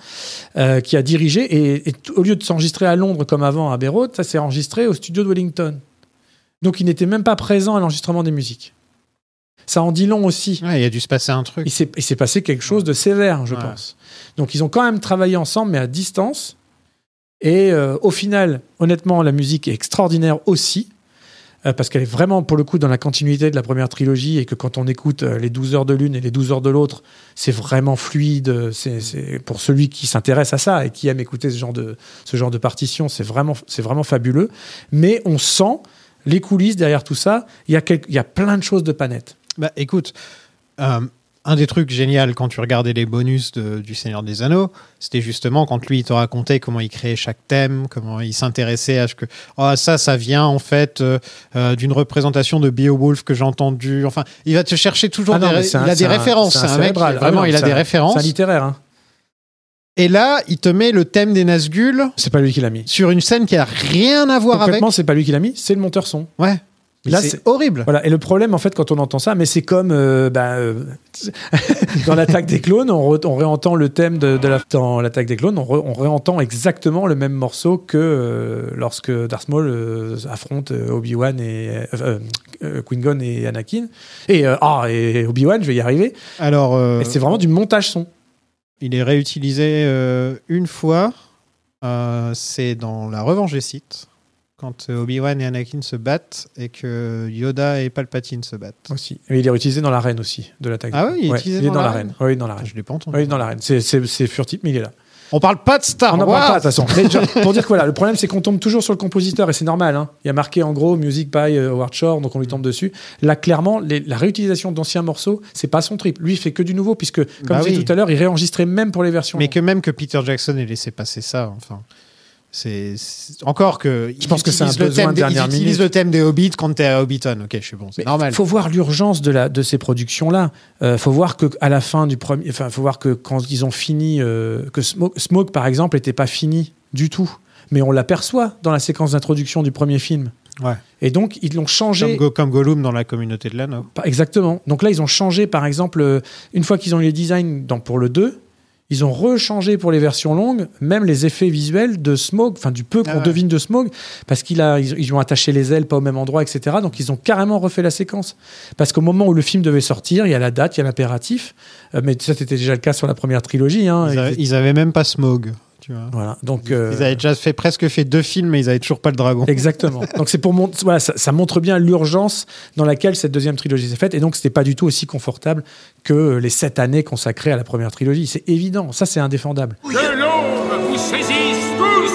Speaker 9: euh, qui a dirigé. Et, et au lieu de s'enregistrer à Londres comme avant à Road, ça s'est enregistré au studio de Wellington. Donc il n'était même pas présent à l'enregistrement des musiques. Ça en dit long aussi.
Speaker 8: Ouais, il a dû se passer un truc.
Speaker 9: Il s'est passé quelque chose de sévère, je
Speaker 8: Ouais.
Speaker 9: pense. Donc ils ont quand même travaillé ensemble, mais à distance. Et euh, au final, honnêtement, la musique est extraordinaire aussi. euh, parce qu'elle est vraiment, pour le coup, dans la continuité de la première trilogie, et que quand on écoute euh, les 12 heures de l'une et les 12 heures de l'autre, c'est vraiment fluide. C'est pour celui qui s'intéresse à ça et qui aime écouter ce genre de, ce genre de partition, c'est vraiment, c'est vraiment fabuleux. Mais on sent les coulisses derrière tout ça. Il y a, il y a plein de choses de pas nettes.
Speaker 8: Bah écoute, euh, un des trucs géniaux quand tu regardais les bonus de- du Seigneur des Anneaux, c'était justement quand lui il te racontait comment il créait chaque thème, comment il s'intéressait à ce que oh, ça, ça vient en fait euh, euh, d'une représentation de Beowulf que j'ai entendu. Enfin, il va te chercher toujours
Speaker 9: Ah non,
Speaker 8: des,
Speaker 9: un-
Speaker 8: il a des références.
Speaker 9: c'est un
Speaker 8: mec,
Speaker 9: cérébral.
Speaker 8: vraiment,
Speaker 9: Ah non,
Speaker 8: il a des références.
Speaker 9: C'est un littéraire. Hein.
Speaker 8: Et là, il te met le thème des Nazgûl
Speaker 9: C'est pas lui qui l'a mis.
Speaker 8: sur une scène qui a rien à voir avec.
Speaker 9: Concrètement, c'est pas lui qui l'a mis, c'est le monteur son.
Speaker 8: Ouais.
Speaker 9: Là,
Speaker 8: c'est horrible.
Speaker 9: Voilà. Et le problème, en fait, quand on entend ça, mais c'est comme euh, bah, euh, dans l'attaque des clones, on, re- on réentend le thème de, de la, dans l'attaque des clones, on, re- on réentend exactement le même morceau que euh, lorsque Darth Maul affronte Obi-Wan et Qui-Gon et Anakin. Et ah, et Obi-Wan, je vais y arriver.
Speaker 8: Alors,
Speaker 9: c'est vraiment du montage son.
Speaker 8: Il est réutilisé une fois. C'est dans La Revanche des Sith, quand euh, Obi-Wan et Anakin se battent et que Yoda et Palpatine se battent.
Speaker 9: Aussi. Et il est utilisé dans l'arène aussi de l'attaque.
Speaker 8: Ah oui, il est
Speaker 9: clones.
Speaker 8: utilisé
Speaker 9: il
Speaker 8: dans
Speaker 9: dans
Speaker 8: l'arène.
Speaker 9: Oui, dans l'arène.
Speaker 8: Je l'ai pas entendu.
Speaker 9: Oui, dans l'arène. C'est, furtif, mais il est là.
Speaker 8: On parle pas de Star
Speaker 9: On n'en
Speaker 8: Wars.
Speaker 9: parle pas, de toute façon. Mais pour dire que voilà, le problème, c'est qu'on tombe toujours sur le compositeur et c'est normal. hein. Il y a marqué en gros Music by euh, Howard Shore, donc on lui tombe dessus. Là, clairement, les- la réutilisation d'anciens morceaux, c'est pas son trip. Lui, il fait que du nouveau, puisque, comme
Speaker 8: Bah
Speaker 9: je disais
Speaker 8: oui.
Speaker 9: tout à l'heure, il réenregistrait même pour les versions.
Speaker 8: Mais que même que Peter Jackson ait laissé passer ça, enfin. C'est encore que.
Speaker 9: Je pense que c'est un
Speaker 8: le
Speaker 9: besoin
Speaker 8: thème
Speaker 9: de
Speaker 8: Ils utilisent le thème des Hobbits quand t'es à Hobbiton. Ok, je suis bon, c'est normal.
Speaker 9: faut voir l'urgence de, la, de ces productions-là. Euh, faut voir que à la fin du premier, enfin, faut voir que quand ils ont fini, euh, que Smoke, Smoke, par exemple, n'était pas fini du tout. Mais on l'aperçoit dans la séquence d'introduction du premier film.
Speaker 8: Ouais.
Speaker 9: Et donc ils l'ont changé.
Speaker 8: Comme, Go- comme Gollum dans la communauté de l'anneau.
Speaker 9: Exactement. Donc là, ils ont changé, par exemple, euh, une fois qu'ils ont eu les designs dans, pour le 2, ils ont rechangé pour les versions longues, même les effets visuels de Smog, enfin du peu qu'on
Speaker 8: Ah ouais.
Speaker 9: devine de Smog, parce qu'ils ils, ont attaché les ailes pas au même endroit, etc. Donc ils ont carrément refait la séquence. Parce qu'au moment où le film devait sortir, il y a la date, il y a l'impératif, Euh, mais ça c'était déjà le cas sur la première trilogie. hein.
Speaker 8: Ils, avaient, ils avaient même pas Smog. Tu vois.
Speaker 9: Voilà. Donc euh,
Speaker 8: Ils avaient déjà fait, presque fait deux films, mais ils avaient toujours pas le dragon.
Speaker 9: Exactement. Donc c'est pour mon... voilà, ça, ça montre bien l'urgence dans laquelle cette deuxième trilogie s'est faite, et donc c'était pas du tout aussi confortable que les sept années consacrées à la première trilogie. C'est évident, ça c'est indéfendable.
Speaker 11: Que l'ombre vous saisisse tous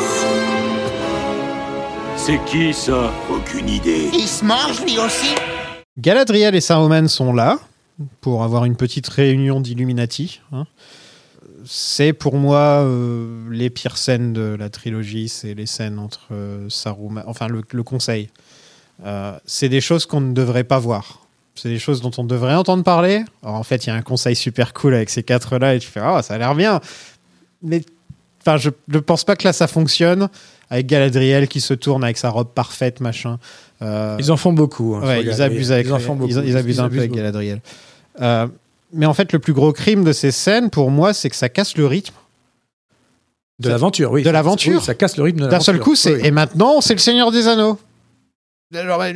Speaker 7: C'est qui ça? Aucune idée.
Speaker 12: Il se mange lui aussi
Speaker 8: Galadriel et Saruman sont là pour avoir une petite réunion d'Illuminati. hein. C'est pour moi euh, les pires scènes de la trilogie, c'est les scènes entre euh, Saruman, enfin le, le conseil. Euh, c'est des choses qu'on ne devrait pas voir. C'est des choses dont on devrait entendre parler. Alors, en fait, il y a un conseil super cool avec ces quatre là et tu fais ah ça a l'air bien. Mais enfin je ne pense pas que là ça fonctionne avec Galadriel qui se tourne avec sa robe parfaite machin. Euh,
Speaker 9: Ils en font beaucoup. hein,
Speaker 8: Ouais, ils abusent avec
Speaker 9: Ils
Speaker 8: ils, ils abusent un peu avec. Galadriel. Mais en fait, le plus gros crime de ces scènes, pour moi, c'est que ça casse le rythme.
Speaker 9: De l'aventure, oui.
Speaker 8: De l'aventure.
Speaker 9: Oui, ça casse le rythme de
Speaker 8: D'un
Speaker 9: l'aventure.
Speaker 8: seul coup, c'est
Speaker 9: Oui,
Speaker 8: et maintenant, c'est le Seigneur des Anneaux. Alors, euh,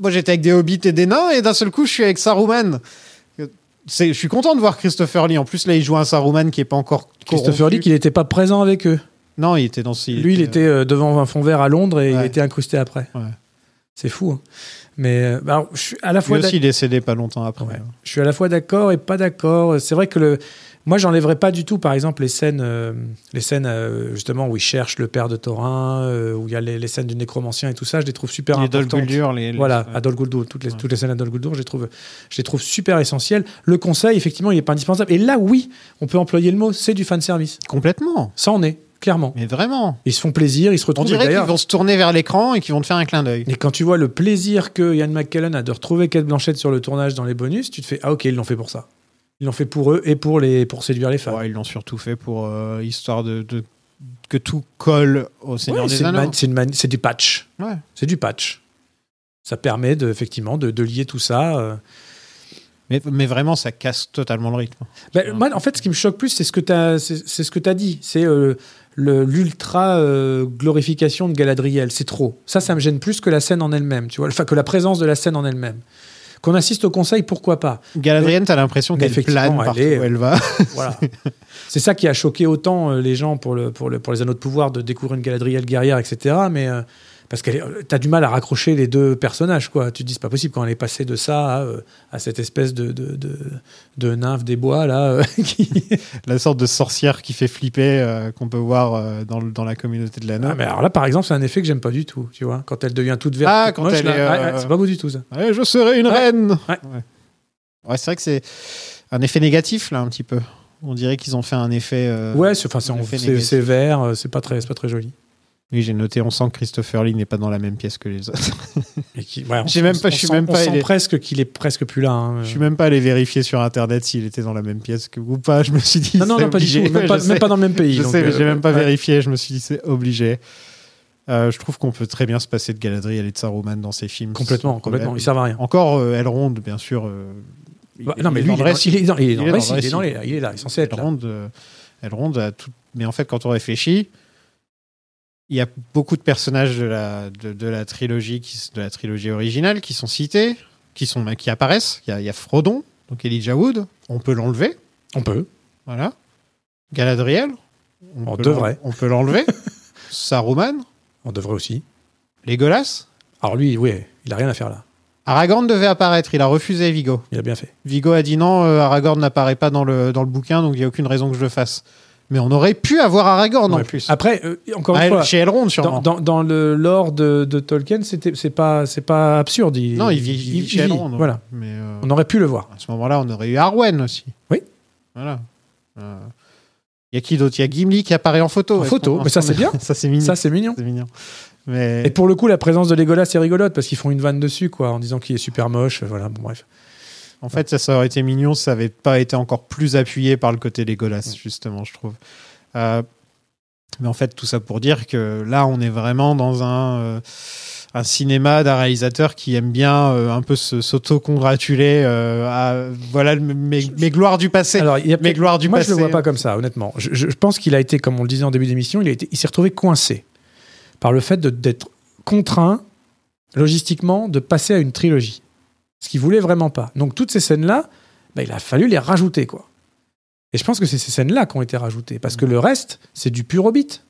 Speaker 8: moi, j'étais avec des hobbits et des nains, et d'un seul coup, je suis avec Saruman. Je suis content de voir Christopher Lee. En plus, là, il joue un Saruman qui est pas encore
Speaker 9: Christopher
Speaker 8: corrompu.
Speaker 9: Lee, qu'il n'était pas présent avec eux.
Speaker 8: Non, il était dans. ce-
Speaker 9: Lui, il était euh, devant un fond vert à Londres et il était incrusté après.
Speaker 8: Ouais.
Speaker 9: C'est fou. hein. Mais euh, bah, je suis à la
Speaker 8: Lui
Speaker 9: fois
Speaker 8: aussi, il est décédé pas longtemps après.
Speaker 9: Ouais. Je suis à la fois d'accord et pas d'accord. C'est vrai que le, moi, j'enlèverais pas du tout, par exemple, les scènes, euh, les scènes euh, justement où il cherche le père de Thorin, euh, où il y a les, les scènes du nécromancien et tout ça. Je les trouve super
Speaker 8: Les
Speaker 9: importantes.
Speaker 8: Guldur, les- les-
Speaker 9: voilà, à Dol Guldur, toutes les, toutes les scènes à Dol Guldur, je les trouve, je les trouve super essentielles. Le conseil, effectivement, il est pas indispensable. Et là, oui, on peut employer le mot, c'est du fan service.
Speaker 8: Complètement.
Speaker 9: Ça en est, clairement.
Speaker 8: Mais vraiment.
Speaker 9: Ils se font plaisir, ils se
Speaker 8: On
Speaker 9: retrouvent. et
Speaker 8: dirait qu'ils vont se tourner vers l'écran et qu'ils vont te faire un clin d'œil.
Speaker 9: et quand tu vois le plaisir que Ian McKellen a de retrouver Kate Blanchett sur le tournage dans les bonus, tu te fais ah ok ils l'ont fait pour ça. Ils l'ont fait pour eux et pour les pour séduire les.
Speaker 8: Ouais, ils l'ont surtout fait pour euh, histoire de, de- que tout colle au Seigneur
Speaker 9: Ouais,
Speaker 8: des Anneaux.
Speaker 9: c'est du patch.
Speaker 8: Ouais.
Speaker 9: C'est du patch. Ça permet de, effectivement de, de lier tout ça. euh.
Speaker 8: Mais, mais vraiment, ça casse totalement le rythme.
Speaker 9: Ben, moi, en fait, ce qui me choque plus, c'est ce que tu as, c'est ce que as dit. C'est euh, l'ultra euh, glorification de Galadriel. C'est trop. Ça, ça me gêne plus que la scène en elle-même. Tu vois, enfin que la présence de la scène en elle-même. Qu'on assiste au conseil, pourquoi pas
Speaker 8: Galadriel, t'as l'impression qu'elle plane
Speaker 9: elle
Speaker 8: partout
Speaker 9: est-
Speaker 8: où elle va.
Speaker 9: Voilà. C'est ça qui a choqué autant euh, les gens pour, le, pour, le, pour les anneaux de pouvoir de découvrir une Galadriel guerrière, etc. Mais euh, parce que t'as du mal à raccrocher les deux personnages, quoi. Tu te dis, c'est pas possible quand elle est passée de ça à, euh, à cette espèce de, de, de, de nymphe des bois, là. euh, qui...
Speaker 8: La sorte de sorcière qui fait flipper euh, qu'on peut voir euh, dans, la communauté de l'anneau.
Speaker 9: Ah, mais alors là, par exemple, c'est un effet que j'aime pas du tout, tu vois. Quand elle devient toute verte,
Speaker 8: Ah,
Speaker 9: toute
Speaker 8: quand
Speaker 9: moche,
Speaker 8: elle
Speaker 9: là,
Speaker 8: est, euh,
Speaker 9: c'est pas beau du tout, ça.
Speaker 8: Ouais, je serai une
Speaker 9: Ouais.
Speaker 8: reine.
Speaker 9: Ouais.
Speaker 8: Ouais, Ouais, c'est vrai que c'est un effet négatif là, un petit peu. On dirait qu'ils ont fait un effet. euh,
Speaker 9: ouais, c'est enfin, c'est- euh, pas, très- c'est pas très joli.
Speaker 8: Oui, j'ai noté. On sent que Christopher Lee n'est pas dans la même pièce que les autres.
Speaker 9: Et qui- ouais, on-
Speaker 8: J'ai même
Speaker 9: on-
Speaker 8: pas-
Speaker 9: on
Speaker 8: je suis
Speaker 9: sent-
Speaker 8: même
Speaker 9: on
Speaker 8: pas
Speaker 9: sent
Speaker 8: allé-
Speaker 9: presque qu'il est presque plus là. hein.
Speaker 8: Je suis même pas allé vérifier sur internet s'il était dans la même pièce que, ou pas. Je me suis dit.
Speaker 9: Non, non, non, pas du tout. Même
Speaker 8: Ouais,
Speaker 9: pas, même pas dans le même pays.
Speaker 8: Je
Speaker 9: donc,
Speaker 8: sais,
Speaker 9: euh,
Speaker 8: j'ai même pas
Speaker 9: ouais.
Speaker 8: vérifié. Je me suis dit c'est obligé. Euh, je trouve qu'on peut très bien se passer de Galadriel et de Saruman dans ces films.
Speaker 9: Complètement, complètement.
Speaker 8: problème.
Speaker 9: Ils servent à rien.
Speaker 8: Encore euh, Elrond, bien sûr. euh,
Speaker 9: Bah,
Speaker 8: il-
Speaker 9: non, mais
Speaker 8: il
Speaker 9: lui, il est dans- il est dans il est dans le récit, il est il là, il est censé être là.
Speaker 8: Elrond, euh, Elrond a tout. Mais en fait, quand on réfléchit, il y a beaucoup de personnages de la, de, de la trilogie, qui, s- de la trilogie originale, qui sont cités, qui sont, qui apparaissent. Il y a, il y a Frodon, donc Elijah Wood. On peut l'enlever.
Speaker 9: On peut.
Speaker 8: Voilà. Galadriel.
Speaker 9: On
Speaker 8: peut
Speaker 9: devrait.
Speaker 8: On peut l'enlever. Saruman.
Speaker 9: On devrait aussi.
Speaker 8: Legolas.
Speaker 9: Alors lui, oui, il a rien à faire là.
Speaker 8: Aragorn devait apparaître. Il a refusé Vigo.
Speaker 9: Il a bien fait.
Speaker 8: Vigo a dit non, euh, Aragorn n'apparaît pas dans le, dans le bouquin, donc il n'y a aucune raison que je le fasse. Mais on aurait pu avoir Aragorn en plus.
Speaker 9: Après, euh, encore une
Speaker 8: Ah,
Speaker 9: fois,
Speaker 8: chez Elrond, sûrement.
Speaker 9: dans, dans le lore de, de Tolkien, c'était c'est pas c'est pas absurde. Il,
Speaker 8: non, il vit, il vit chez Elrond. donc.
Speaker 9: Voilà,
Speaker 8: Mais euh,
Speaker 9: on aurait pu le voir.
Speaker 8: à ce moment-là, on aurait eu Arwen aussi.
Speaker 9: Oui.
Speaker 8: Voilà. Euh, Il y a qui d'autre? Il y a Gimli qui apparaît en photo.
Speaker 9: En photo, mais ça, c'est
Speaker 8: est-
Speaker 9: bien.
Speaker 8: ça c'est mignon.
Speaker 9: Ça, c'est mignon.
Speaker 8: c'est mignon. Mais
Speaker 9: Et pour le coup, la présence de Legolas est rigolote parce qu'ils font une vanne dessus, quoi, en disant qu'il est super moche. Voilà, bon, bref.
Speaker 8: En fait, ça, ça aurait été mignon si ça avait pas été encore plus appuyé par le côté Legolas, justement, je trouve. Euh, mais en fait, tout ça pour dire que là, on est vraiment dans un, euh, un cinéma d'un réalisateur qui aime bien euh, un peu s'auto-congratuler euh, à voilà mes, mes gloires du passé.
Speaker 9: Alors, il y a
Speaker 8: mes gloires du
Speaker 9: Moi,
Speaker 8: passé.
Speaker 9: je le vois pas comme ça, honnêtement. Je, je- pense qu'il a été, comme on le disait en début d'émission, il, a été- il s'est retrouvé coincé par le fait d'être contraint, logistiquement, de passer à une trilogie. Ce qu'il voulait vraiment pas. Donc, toutes ces scènes-là, bah, il a fallu les rajouter, quoi. Et je pense que c'est ces scènes-là qui ont été rajoutées. Parce que le reste, c'est du pur Hobbit.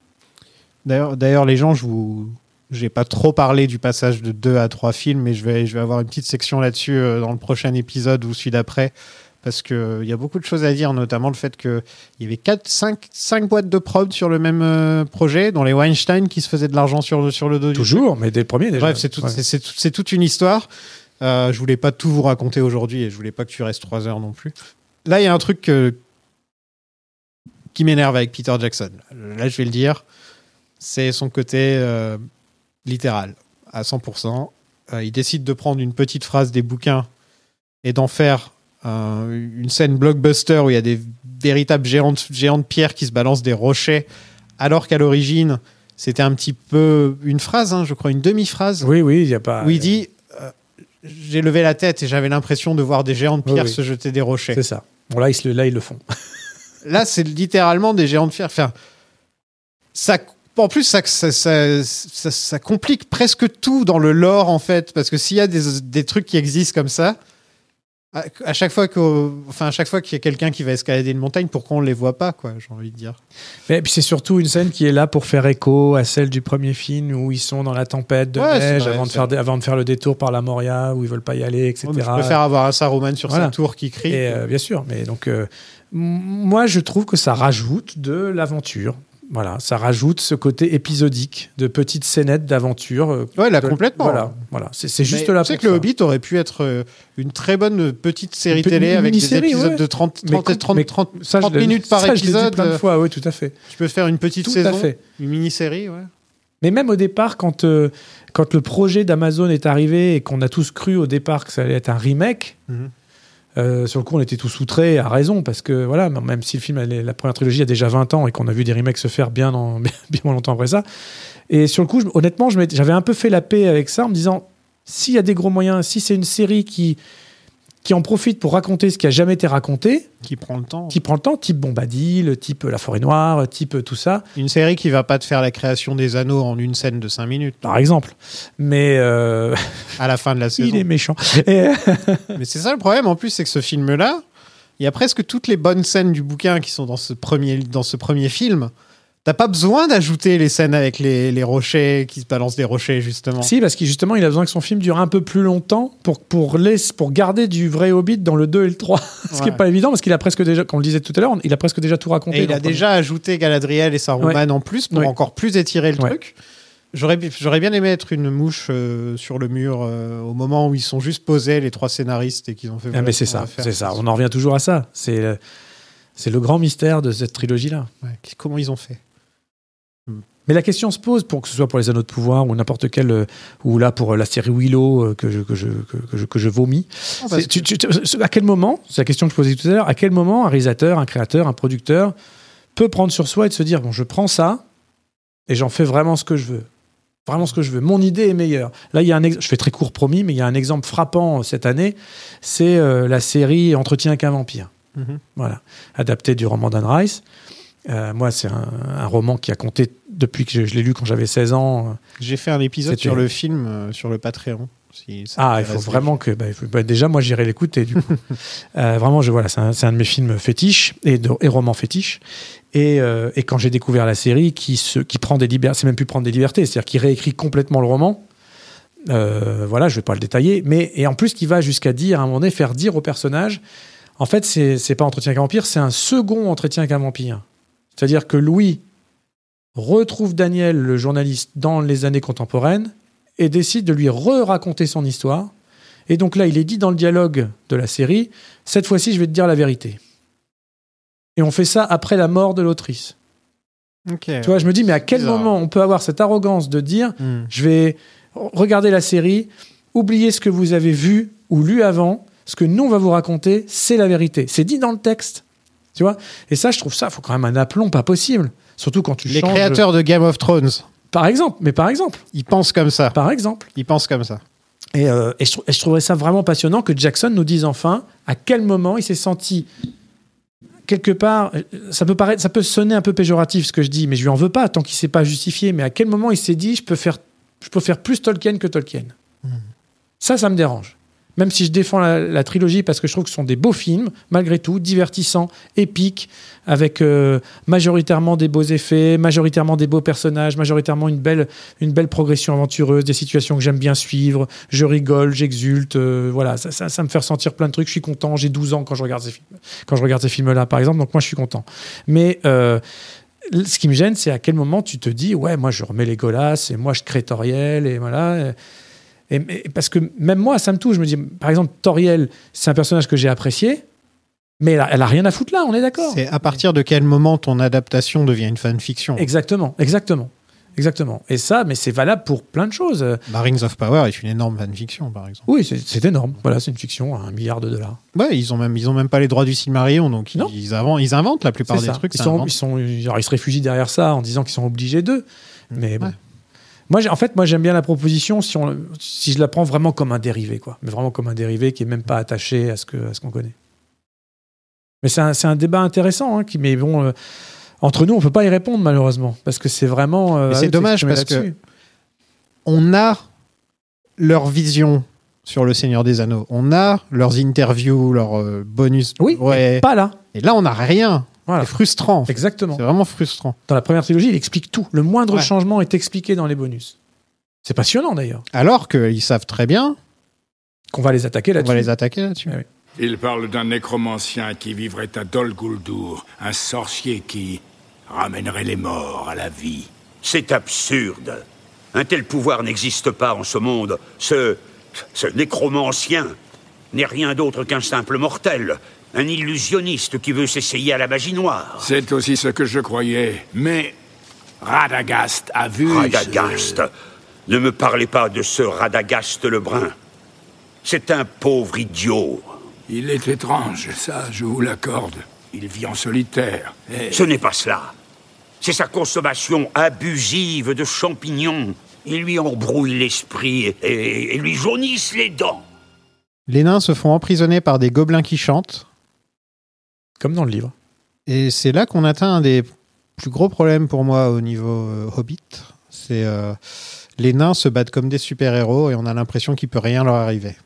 Speaker 8: D'ailleurs, d'ailleurs, les gens, je vous, j'ai pas trop parlé du passage de 2 à 3 films, mais je vais, je vais avoir une petite section là-dessus euh, dans le prochain épisode ou celui d'après, parce que euh, il y a beaucoup de choses à dire, notamment le fait que il y avait 4, 5, 5 boîtes de prod sur le même euh, projet, dont les Weinstein qui se faisaient de l'argent sur le, sur le dos. du
Speaker 9: Toujours, mais dès le premier, déjà.
Speaker 8: Bref, c'est tout-
Speaker 9: Ouais.
Speaker 8: c'est- c'est tout- c'est toute une histoire. Euh, je voulais pas tout vous raconter aujourd'hui et je voulais pas que tu restes trois heures non plus. Là, il y a un truc que- qui m'énerve avec Peter Jackson. Là, je vais le dire. C'est son côté euh, littéral à 100%. Euh, il décide de prendre une petite phrase des bouquins et d'en faire euh, une scène blockbuster où il y a des véritables géants de, pierre qui se balancent des rochers, alors qu'à l'origine, c'était un petit peu une phrase, hein, je crois, une demi-phrase
Speaker 9: Oui, oui, il n'y a pas.
Speaker 8: où il dit euh, J'ai levé la tête et j'avais l'impression de voir des géants de
Speaker 9: Oui,
Speaker 8: pierre
Speaker 9: oui.
Speaker 8: se jeter des rochers.
Speaker 9: C'est ça. Bon, là, ils, se le- là, ils le font.
Speaker 8: Là, c'est littéralement des géants de pierre. Enfin, ça, en plus, ça, ça, ça, ça- ça complique presque tout dans le lore, en fait. Parce que s'il y a des, des trucs qui existent comme ça, à, à chaque fois qu'au- enfin, à chaque fois qu'il y a quelqu'un qui va escalader une montagne, pourquoi on ne les voit pas, quoi, j'ai envie de dire?
Speaker 9: Et puis c'est surtout une scène qui est là pour faire écho à celle du premier film où ils sont dans la tempête de
Speaker 8: Ouais,
Speaker 9: neige
Speaker 8: vrai,
Speaker 9: avant, de faire, avant de faire le détour par la Moria où ils veulent pas y aller, etc.
Speaker 8: Ouais, mais je préfère avoir un Saruman sur
Speaker 9: Voilà.
Speaker 8: sa tour qui crie.
Speaker 9: Et, euh, bien sûr, mais donc euh, moi je trouve que ça rajoute de l'aventure. Voilà, ça rajoute ce côté épisodique de petites scénettes d'aventure. euh,
Speaker 8: Ouais, là, complètement.
Speaker 9: Voilà, voilà. C'est juste
Speaker 8: Mais
Speaker 9: là
Speaker 8: Tu sais que le. Hobbit aurait pu être euh, une très bonne petite série
Speaker 9: Une
Speaker 8: télé
Speaker 9: une
Speaker 8: avec des épisodes
Speaker 9: ouais.
Speaker 8: de 30,
Speaker 9: Mais
Speaker 8: 30,
Speaker 9: com-
Speaker 8: 30,
Speaker 9: mais
Speaker 8: 30,
Speaker 9: Ça, je
Speaker 8: 30
Speaker 9: l'ai-
Speaker 8: minutes par
Speaker 9: ça, je l'ai dit
Speaker 8: épisode.
Speaker 9: plein de
Speaker 8: euh,
Speaker 9: fois, oui, tout à fait.
Speaker 8: Tu peux faire une petite
Speaker 9: Tout
Speaker 8: saison,
Speaker 9: à fait.
Speaker 8: une mini-série, ouais.
Speaker 9: Mais même au départ, quand, euh, quand le projet d'Amazon est arrivé et qu'on a tous cru au départ que ça allait être un remake,
Speaker 8: Mhm.
Speaker 9: Euh, sur le coup, on était tous outrés, à raison, parce que voilà, même si le film, la première trilogie a déjà 20 ans et qu'on a vu des remakes se faire bien, en- bien moins longtemps après ça. Et sur le coup, je- honnêtement, j'avais un peu fait la paix avec ça en me disant s'il y a des gros moyens, si c'est une série qui, qui en profite pour raconter ce qui a jamais été raconté,
Speaker 8: Qui prend le temps.
Speaker 9: qui prend le temps, type Bombadil, type La Forêt Noire, type tout ça,
Speaker 8: Une série qui va pas te faire la création des anneaux en une scène de 5 minutes
Speaker 9: par exemple. Mais euh,
Speaker 8: à la fin de la saison.
Speaker 9: il est méchant. Et,
Speaker 8: Mais c'est ça le problème en plus, c'est que ce film-là, il y a presque toutes les bonnes scènes du bouquin qui sont dans ce premier, dans ce premier film. T'as pas besoin d'ajouter les scènes avec les, les rochers qui se balancent des rochers, justement.
Speaker 9: Si, parce que justement, il a besoin que son film dure un peu plus longtemps pour, pour, laisser, pour garder du vrai Hobbit dans le 2 et le 3. Ce qui n'est pas évident, parce qu'il a presque déjà, comme on le disait tout à l'heure, il a presque déjà tout raconté.
Speaker 8: Et il a
Speaker 9: premier.
Speaker 8: déjà ajouté Galadriel et Saruman en plus pour
Speaker 9: Ouais.
Speaker 8: encore plus étirer le truc. J'aurais, bi- j'aurais bien aimé être une mouche euh, sur le mur euh, au moment où ils sont juste posés, les trois scénaristes, et qu'ils ont fait.
Speaker 9: Ah, mais
Speaker 8: ce
Speaker 9: c'est ça, c'est ça. On en revient toujours à ça. C'est le, c'est le grand mystère de cette trilogie-là.
Speaker 8: Comment ils ont fait?
Speaker 9: Mais la question se pose pour que ce soit pour les Anneaux de pouvoir ou n'importe quel, euh, ou là pour euh, la série Willow euh, que je, que je, que, je, que je vomis. Tu- tu- tu- à quel moment, c'est la question que je posais tout à l'heure, à quel moment un réalisateur, un créateur, un producteur peut prendre sur soi et de se dire bon, je prends ça et j'en fais vraiment ce que je veux. Vraiment ce que je veux. Mon idée est meilleure. Là, il y a un ex- je fais très court promis, mais il y a un exemple frappant cette année. C'est euh, la série Entretien avec un vampire.
Speaker 8: Mhm.
Speaker 9: Voilà. Adapté du roman d'Anne Rice. Euh, moi, c'est un, un roman qui a compté depuis que je, je l'ai lu quand j'avais 16 ans.
Speaker 8: J'ai fait un épisode sur le film euh, sur le Patreon. si
Speaker 9: Ah, il faut vraiment que. bah, faut- bah, déjà, moi, j'irai l'écouter. Du coup, Euh, vraiment, je voilà, c'est un, de mes films fétiches et, de, et romans fétiches. Et, et quand j'ai découvert la série, qui se, qui prend des libertés, c'est même plus prendre des libertés, c'est-à-dire qui réécrit complètement le roman. voilà, je vais pas le détailler, mais et en plus qui va jusqu'à dire à un moment donné, faire dire au personnage, en fait, c'est c'est pas entretien avec un vampire, c'est un second entretien avec un vampire. C'est-à-dire que Louis retrouve Daniel, le journaliste, dans les années contemporaines et décide de lui re-raconter son histoire. Et donc là, il est dit dans le dialogue de la série, cette fois-ci, je vais te dire la vérité. Et on fait ça après la mort de l'autrice.
Speaker 8: Ok.
Speaker 9: Tu vois, je me dis, mais à quel
Speaker 8: Bizarre.
Speaker 9: moment on peut avoir cette arrogance de dire,
Speaker 8: Hmm.
Speaker 9: je vais regarder la série, oublier ce que vous avez vu ou lu avant, ce que nous on va vous raconter, c'est la vérité. C'est dit dans le texte. Tu vois? Et ça, je trouve ça, faut quand même un aplomb pas possible. Surtout quand tu
Speaker 8: Les
Speaker 9: changes-
Speaker 8: créateurs de Game of Thrones,
Speaker 9: Par exemple, mais par exemple,
Speaker 8: ils pensent comme ça.
Speaker 9: par exemple.
Speaker 8: Ils pensent comme ça.
Speaker 9: Et, euh, et je, trou- et je trouverais ça vraiment passionnant que Jackson nous dise enfin à quel moment il s'est senti quelque part. euh, Ça peut paraître, ça peut sonner un peu péjoratif ce que je dis, mais je lui en veux pas tant qu'il s'est pas justifié. Mais à quel moment il s'est dit je peux faire, je peux faire plus Tolkien que Tolkien? Ça, ça me dérange. Même si je défends la, trilogie parce que je trouve que ce sont des beaux films, malgré tout, divertissants, épiques, avec euh, majoritairement des beaux effets, majoritairement des beaux personnages, majoritairement une belle, une belle progression aventureuse, des situations que j'aime bien suivre. Je rigole, j'exulte, euh, voilà, ça, me fait ressentir plein de trucs. Je suis content. J'ai 12 ans quand je regarde ces films, quand je regarde ces films-là, par exemple. Donc moi, je suis content. Mais euh, ce qui me gêne, c'est à quel moment tu te dis, ouais, moi, je remets les Golas et moi, je crée et voilà. Et- parce que même moi, ça me touche. Je me dis, par exemple, Toriel, c'est un personnage que j'ai apprécié, mais elle a, elle a rien à foutre là, on est d'accord.
Speaker 8: C'est à partir de quel moment ton adaptation devient une fanfiction?
Speaker 9: Exactement, exactement. Exactement. Et ça, mais c'est valable pour plein de choses.
Speaker 8: Bah, Rings of Power est une énorme fanfiction, par exemple.
Speaker 9: Oui, c'est énorme. Voilà, c'est une fiction à un milliard de dollars.
Speaker 8: Ouais, ils ont même, ils ont même pas les droits du Silmarillion, donc
Speaker 9: Non.
Speaker 8: ils, inventent, ils inventent la plupart des
Speaker 9: ça.
Speaker 8: trucs.
Speaker 9: Ils, sont, ils, sont, genre, ils se réfugient derrière ça en disant qu'ils sont obligés d'eux. Mais bon. Moi, en fait, moi, j'aime bien la proposition si, on, si je la prends vraiment comme un dérivé, quoi. Mais vraiment comme un dérivé qui est même pas attaché à ce que- à ce qu'on connaît. Mais c'est un, un débat intéressant, hein, qui, mais bon, euh, entre nous, on peut pas y répondre malheureusement, parce que c'est vraiment. euh,
Speaker 8: Mais
Speaker 9: à
Speaker 8: c'est dommage parce que-. On a leur vision sur le Seigneur des Anneaux. On a leurs interviews, leurs euh, bonus.
Speaker 9: Oui,
Speaker 8: ouais.
Speaker 9: pas là.
Speaker 8: Et là, on n'a rien.
Speaker 9: Voilà.
Speaker 8: C'est frustrant.
Speaker 9: Exactement.
Speaker 8: C'est vraiment frustrant.
Speaker 9: Dans la première trilogie, il explique tout. Le moindre
Speaker 8: Ouais.
Speaker 9: changement est expliqué dans les bonus. C'est passionnant d'ailleurs.
Speaker 8: Alors qu'ils savent très bien
Speaker 9: Qu'on va les attaquer là-dessus.
Speaker 8: va les attaquer là-dessus.
Speaker 9: Ouais, oui.
Speaker 2: Il parle d'un nécromancien qui vivrait à Dol Guldur, un sorcier qui ramènerait les morts à la vie.
Speaker 12: C'est absurde. Un tel pouvoir n'existe pas en ce monde. Ce. ce nécromancien n'est rien d'autre qu'un simple mortel. Un illusionniste qui veut s'essayer à la magie noire.
Speaker 2: C'est aussi ce que je croyais, mais Radagast a vu.
Speaker 12: Radagast.
Speaker 2: ce-
Speaker 12: Ne me parlez pas de ce Radagast le brun. C'est un pauvre idiot.
Speaker 2: Il est étrange, ça, je vous l'accorde. Il vit en solitaire. Et
Speaker 12: Ce n'est pas cela. C'est sa consommation abusive de champignons. Ils lui embrouillent l'esprit et, et- et lui jaunissent les dents.
Speaker 8: Les nains se font emprisonner par des gobelins qui chantent.
Speaker 9: Comme dans le livre.
Speaker 8: Et c'est là qu'on atteint un des plus gros problèmes pour moi au niveau euh, Hobbit. C'est euh, les nains se battent comme des super-héros et on a l'impression qu'il peut rien leur arriver.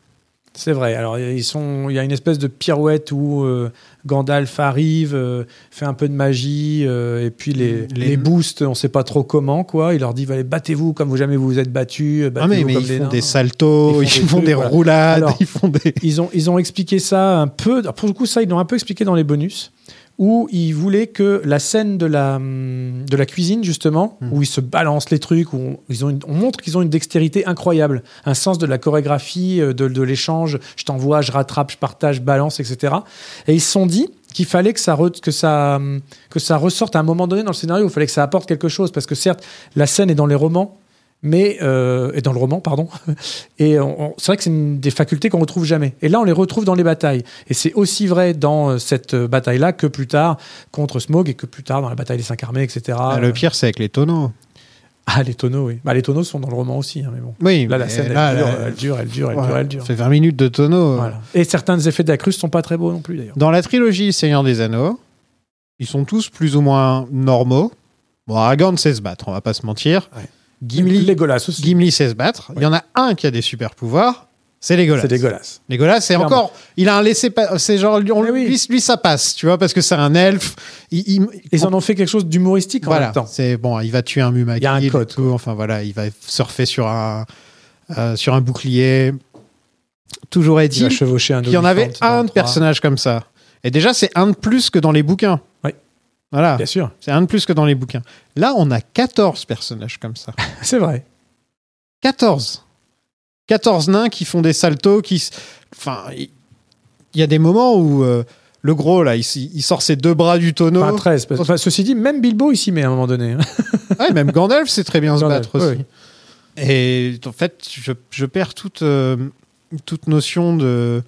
Speaker 9: C'est vrai. Alors, ils sont, il y a une espèce de pirouette où euh, Gandalf arrive, euh, fait un peu de magie, euh, et puis les,
Speaker 8: Les-
Speaker 9: on sait pas trop comment, quoi. Il leur dit allez, battez-vous comme vous jamais vous vous êtes battus.
Speaker 8: Ah mais, mais
Speaker 9: comme
Speaker 8: ils
Speaker 9: des
Speaker 8: font des saltos, ils font des,
Speaker 9: trucs,
Speaker 8: roulades,
Speaker 9: Alors,
Speaker 8: ils font des...
Speaker 9: Ils ont, ils ont expliqué ça un peu. Pour le coup, ça, ils l'ont un peu expliqué dans les bonus, où ils voulaient que la scène de la, hum, de la cuisine, justement,
Speaker 8: Hmm.
Speaker 9: où ils se balancent les trucs, où on, ils ont une- on montre qu'ils ont une dextérité incroyable, un sens de la chorégraphie, euh, de, de l'échange. Je t'envoie, je rattrape, je partage, balance, etc. Et ils se sont dit qu'il fallait que ça, re- que, ça, hum, que ça ressorte à un moment donné dans le scénario. Il fallait que ça apporte quelque chose, parce que certes, la scène est dans les romans, mais euh, et dans le roman, pardon. Et c'est vrai que c'est une des facultés qu'on retrouve jamais. Et là, on les retrouve dans les batailles. Et c'est aussi vrai dans euh, cette euh, bataille-là que plus tard contre Smog et que plus tard dans la bataille des cinq armées, etc.
Speaker 8: Ah, le pire c'est avec les tonneaux.
Speaker 9: Ah, les tonneaux, oui. Bah, les tonneaux sont dans le roman aussi, hein, mais bon.
Speaker 8: Oui,
Speaker 9: Là, la scène,
Speaker 8: là,
Speaker 9: elle, dure, elle dure, elle dure, elle
Speaker 8: ouais,
Speaker 9: dure, elle dure.
Speaker 8: Ça fait 20 minutes de tonneaux.
Speaker 9: Voilà. Et certains des effets d'acrus sont pas très beaux non plus, d'ailleurs.
Speaker 8: Dans la trilogie Seigneur des Anneaux, ils sont tous plus ou moins normaux. Bon, Aragorn sait se battre, on va pas se mentir. Gimli,
Speaker 9: Legolas aussi.
Speaker 8: Gimli sait se battre. Il y en a un qui a des super pouvoirs, c'est Legolas.
Speaker 9: C'est dégueulasse.
Speaker 8: Legolas, c'est encore, il a un laissé c'est genre, on-
Speaker 9: oui.
Speaker 8: lui, lui, ça passe, tu vois, parce que c'est un elfe. Il, il-
Speaker 9: Ils en ont fait quelque chose d'humoristique en
Speaker 8: voilà,
Speaker 9: même temps.
Speaker 8: c'est bon, il va tuer un Mumakil.
Speaker 9: Il y a un code,
Speaker 8: tout, Enfin voilà, il va surfer sur un, euh, sur un bouclier. Toujours
Speaker 9: Il
Speaker 8: est-il
Speaker 9: va chevaucher un
Speaker 8: qu'il y en avait un de personnage comme ça. Et déjà, c'est un de plus que dans les bouquins. Voilà.
Speaker 9: Bien sûr.
Speaker 8: C'est un de plus que dans les bouquins. Là, on a 14 personnages comme ça.
Speaker 9: C'est vrai.
Speaker 8: 14. 14 nains qui font des saltos, qui... Enfin, il y a des moments où euh, le gros, là, il, sort ses deux bras du tonneau.
Speaker 9: Enfin, 13. parce- enfin, ceci dit, même Bilbo, il s'y met à un moment donné. hein.
Speaker 8: Ouais, même Gandalf sait très bien se
Speaker 9: Gandalf,
Speaker 8: battre aussi.
Speaker 9: oui.
Speaker 8: Et en fait, je, je perds toute, euh, toute notion de,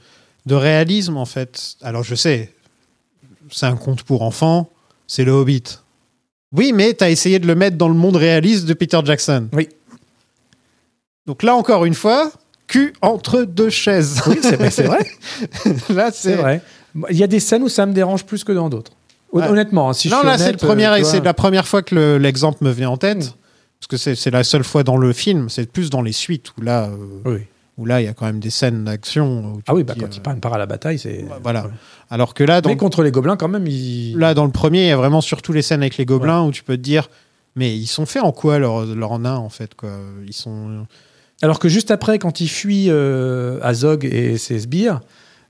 Speaker 8: de réalisme, en fait. Alors, je sais, c'est un conte pour enfants, c'est le Hobbit. Oui, mais tu as essayé de le mettre dans le monde réaliste de Peter Jackson.
Speaker 9: Oui.
Speaker 8: Donc là, encore une fois, cul entre deux chaises.
Speaker 9: Oui, c'est vrai. C'est vrai.
Speaker 8: là,
Speaker 9: C'est vrai. Il y a des scènes où ça me dérange plus que dans d'autres. Honnêtement, hein, si je
Speaker 8: non,
Speaker 9: suis
Speaker 8: là, c'est
Speaker 9: honnête,
Speaker 8: le premier,
Speaker 9: euh,
Speaker 8: c'est la première fois que le- l'exemple me vient en tête. Parce que c'est c'est la seule fois dans le film, c'est plus dans les suites où là, euh,
Speaker 9: Oui.
Speaker 8: Où là, il y a quand même des scènes d'action.
Speaker 9: Ah oui, bah,
Speaker 8: dis,
Speaker 9: quand
Speaker 8: euh,
Speaker 9: il part, part à la bataille, c'est.
Speaker 8: Voilà. Alors que là, dans,
Speaker 9: Mais contre les gobelins, quand même, il.
Speaker 8: là, dans le premier, il y a vraiment surtout les scènes avec les gobelins où tu peux te dire, mais ils sont faits en quoi leurs leurs nains en fait quoi? Ils sont.
Speaker 9: Alors que juste après, quand il fuit euh, Azog et ses sbires,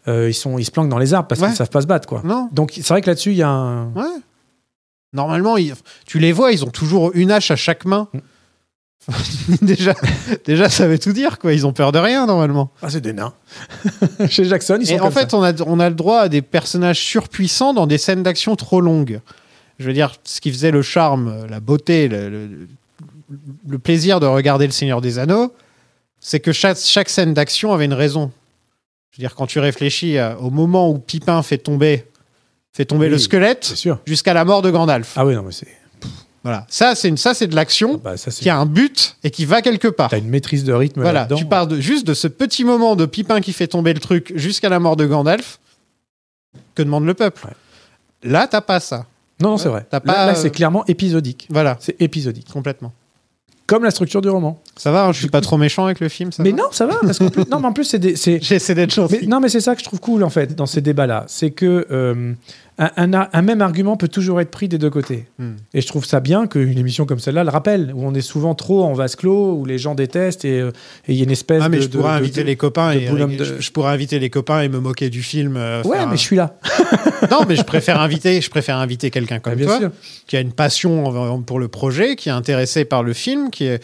Speaker 9: euh, ils, sont, ils se planquent dans les arbres parce
Speaker 8: Ouais.
Speaker 9: qu'ils savent pas se battre. Quoi.
Speaker 8: Non.
Speaker 9: Donc c'est vrai que là-dessus, il y a un.
Speaker 8: Ouais. Normalement, ils- tu les vois, ils ont toujours une hache à chaque main. déjà, déjà, ça veut tout dire quoi. Ils ont peur de rien normalement.
Speaker 9: Ah, c'est des nains. Chez Jackson, ils sont
Speaker 8: Et en fait,
Speaker 9: ça.
Speaker 8: on a, on a le droit à des personnages surpuissants dans des scènes d'action trop longues. Je veux dire, ce qui faisait le charme, la beauté, le, le- le plaisir de regarder Le Seigneur des Anneaux, c'est que chaque, chaque scène d'action avait une raison. Je veux dire, quand tu réfléchis à- au moment où Pipin fait tomber, fait tomber
Speaker 9: Oui,
Speaker 8: le squelette jusqu'à la mort de Gandalf.
Speaker 9: Ah oui, non, mais c'est.
Speaker 8: Voilà. Ça, c'est une- ça, c'est de l'action
Speaker 9: Bah, ça, c'est.
Speaker 8: qui a un but et qui va quelque part.
Speaker 9: T'as une maîtrise de rythme
Speaker 8: Voilà, tu pars de, juste de ce petit moment de Pipin qui fait tomber le truc jusqu'à la mort de Gandalf. Que demande le peuple
Speaker 9: Ouais.
Speaker 8: Là, t'as pas ça.
Speaker 9: Non, non, c'est vrai.
Speaker 8: Pas,
Speaker 9: là,
Speaker 8: euh,
Speaker 9: c'est clairement épisodique.
Speaker 8: Voilà,
Speaker 9: C'est épisodique.
Speaker 8: complètement.
Speaker 9: Comme la structure du roman.
Speaker 8: Ça va, hein, je suis pas trop méchant avec le film. Ça
Speaker 9: mais
Speaker 8: va
Speaker 9: non, ça va. Parce qu'en plus, non, mais en plus, c'est
Speaker 8: J'essaie d'être gentil.
Speaker 9: Mais, non, mais c'est ça que je trouve cool en fait dans ces débats-là, c'est que euh, un, un même argument peut toujours être pris des deux côtés.
Speaker 8: Hmm.
Speaker 9: Et je trouve ça bien qu'une émission comme celle-là le rappelle, où on est souvent trop en vase clos, où les gens détestent et euh, il y a une espèce
Speaker 8: Ah, mais
Speaker 9: de.
Speaker 8: je pourrais
Speaker 9: de-
Speaker 8: inviter
Speaker 9: de-
Speaker 8: les copains et je, pourrais inviter les copains et me moquer du film. euh,
Speaker 9: Ouais, mais
Speaker 8: un-
Speaker 9: je suis là.
Speaker 8: non, mais je préfère inviter, je préfère inviter quelqu'un comme toi,
Speaker 9: sûr.
Speaker 8: qui a une passion pour le projet, qui est intéressé par le film, qui est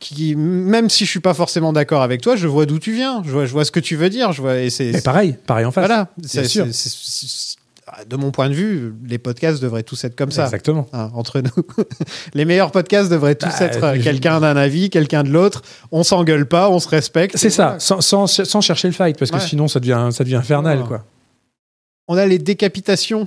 Speaker 8: qui même si je suis pas forcément d'accord avec toi, je vois d'où tu viens, je vois, je vois ce que tu veux dire, je vois et c'est
Speaker 9: pareil, pareil en face.
Speaker 8: voilà, c'est-
Speaker 9: sûr.
Speaker 8: De mon point de vue, les podcasts devraient tous être comme ça.
Speaker 9: Exactement.
Speaker 8: Hein, entre nous, les meilleurs podcasts devraient tous
Speaker 9: Bah,
Speaker 8: être euh,
Speaker 9: je-
Speaker 8: quelqu'un d'un avis, quelqu'un de l'autre. On s'engueule pas, on se respecte.
Speaker 9: C'est ça,
Speaker 8: voilà.
Speaker 9: sans, sans, sans chercher le fight, parce que sinon ça devient, ça devient infernal. Quoi.
Speaker 8: On a les décapitations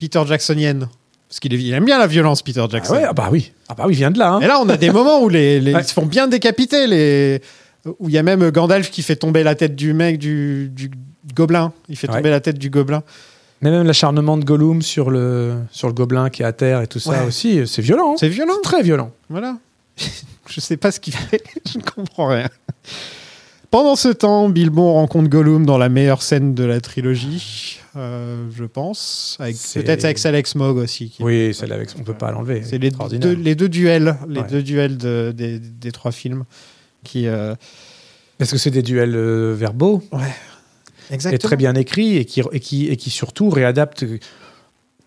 Speaker 8: Peter Jacksoniennes. Parce qu'il aime bien la violence, Peter
Speaker 9: Ah,
Speaker 8: Jackson.
Speaker 9: ouais, ah bah oui, ah bah oui, il vient de là. hein.
Speaker 8: Et là, on a des moments où les, ils se font bien décapiter. Les... Où il y a même Gandalf qui fait tomber la tête du mec, du, du gobelin. Il fait tomber la tête du gobelin.
Speaker 9: Mais même l'acharnement de Gollum sur le, sur le gobelin qui est à terre et tout ça
Speaker 8: Ouais.
Speaker 9: aussi, c'est violent. hein.
Speaker 8: C'est violent.
Speaker 9: très violent.
Speaker 8: Voilà. je sais pas ce qu'il fait. je ne comprends rien. Pendant ce temps, Bilbon rencontre Gollum dans la meilleure scène de la trilogie, euh, je pense. Avec- Peut-être avec Alex Mogg aussi. qui-
Speaker 9: Oui, celle avec, on peut pas l'enlever.
Speaker 8: C'est les deux, les deux duels, les
Speaker 9: Ouais.
Speaker 8: deux duels de- des, des trois films qui. euh,
Speaker 9: Parce que c'est des duels euh, verbaux? Et très bien écrits et qui, et, qui, et qui surtout réadaptent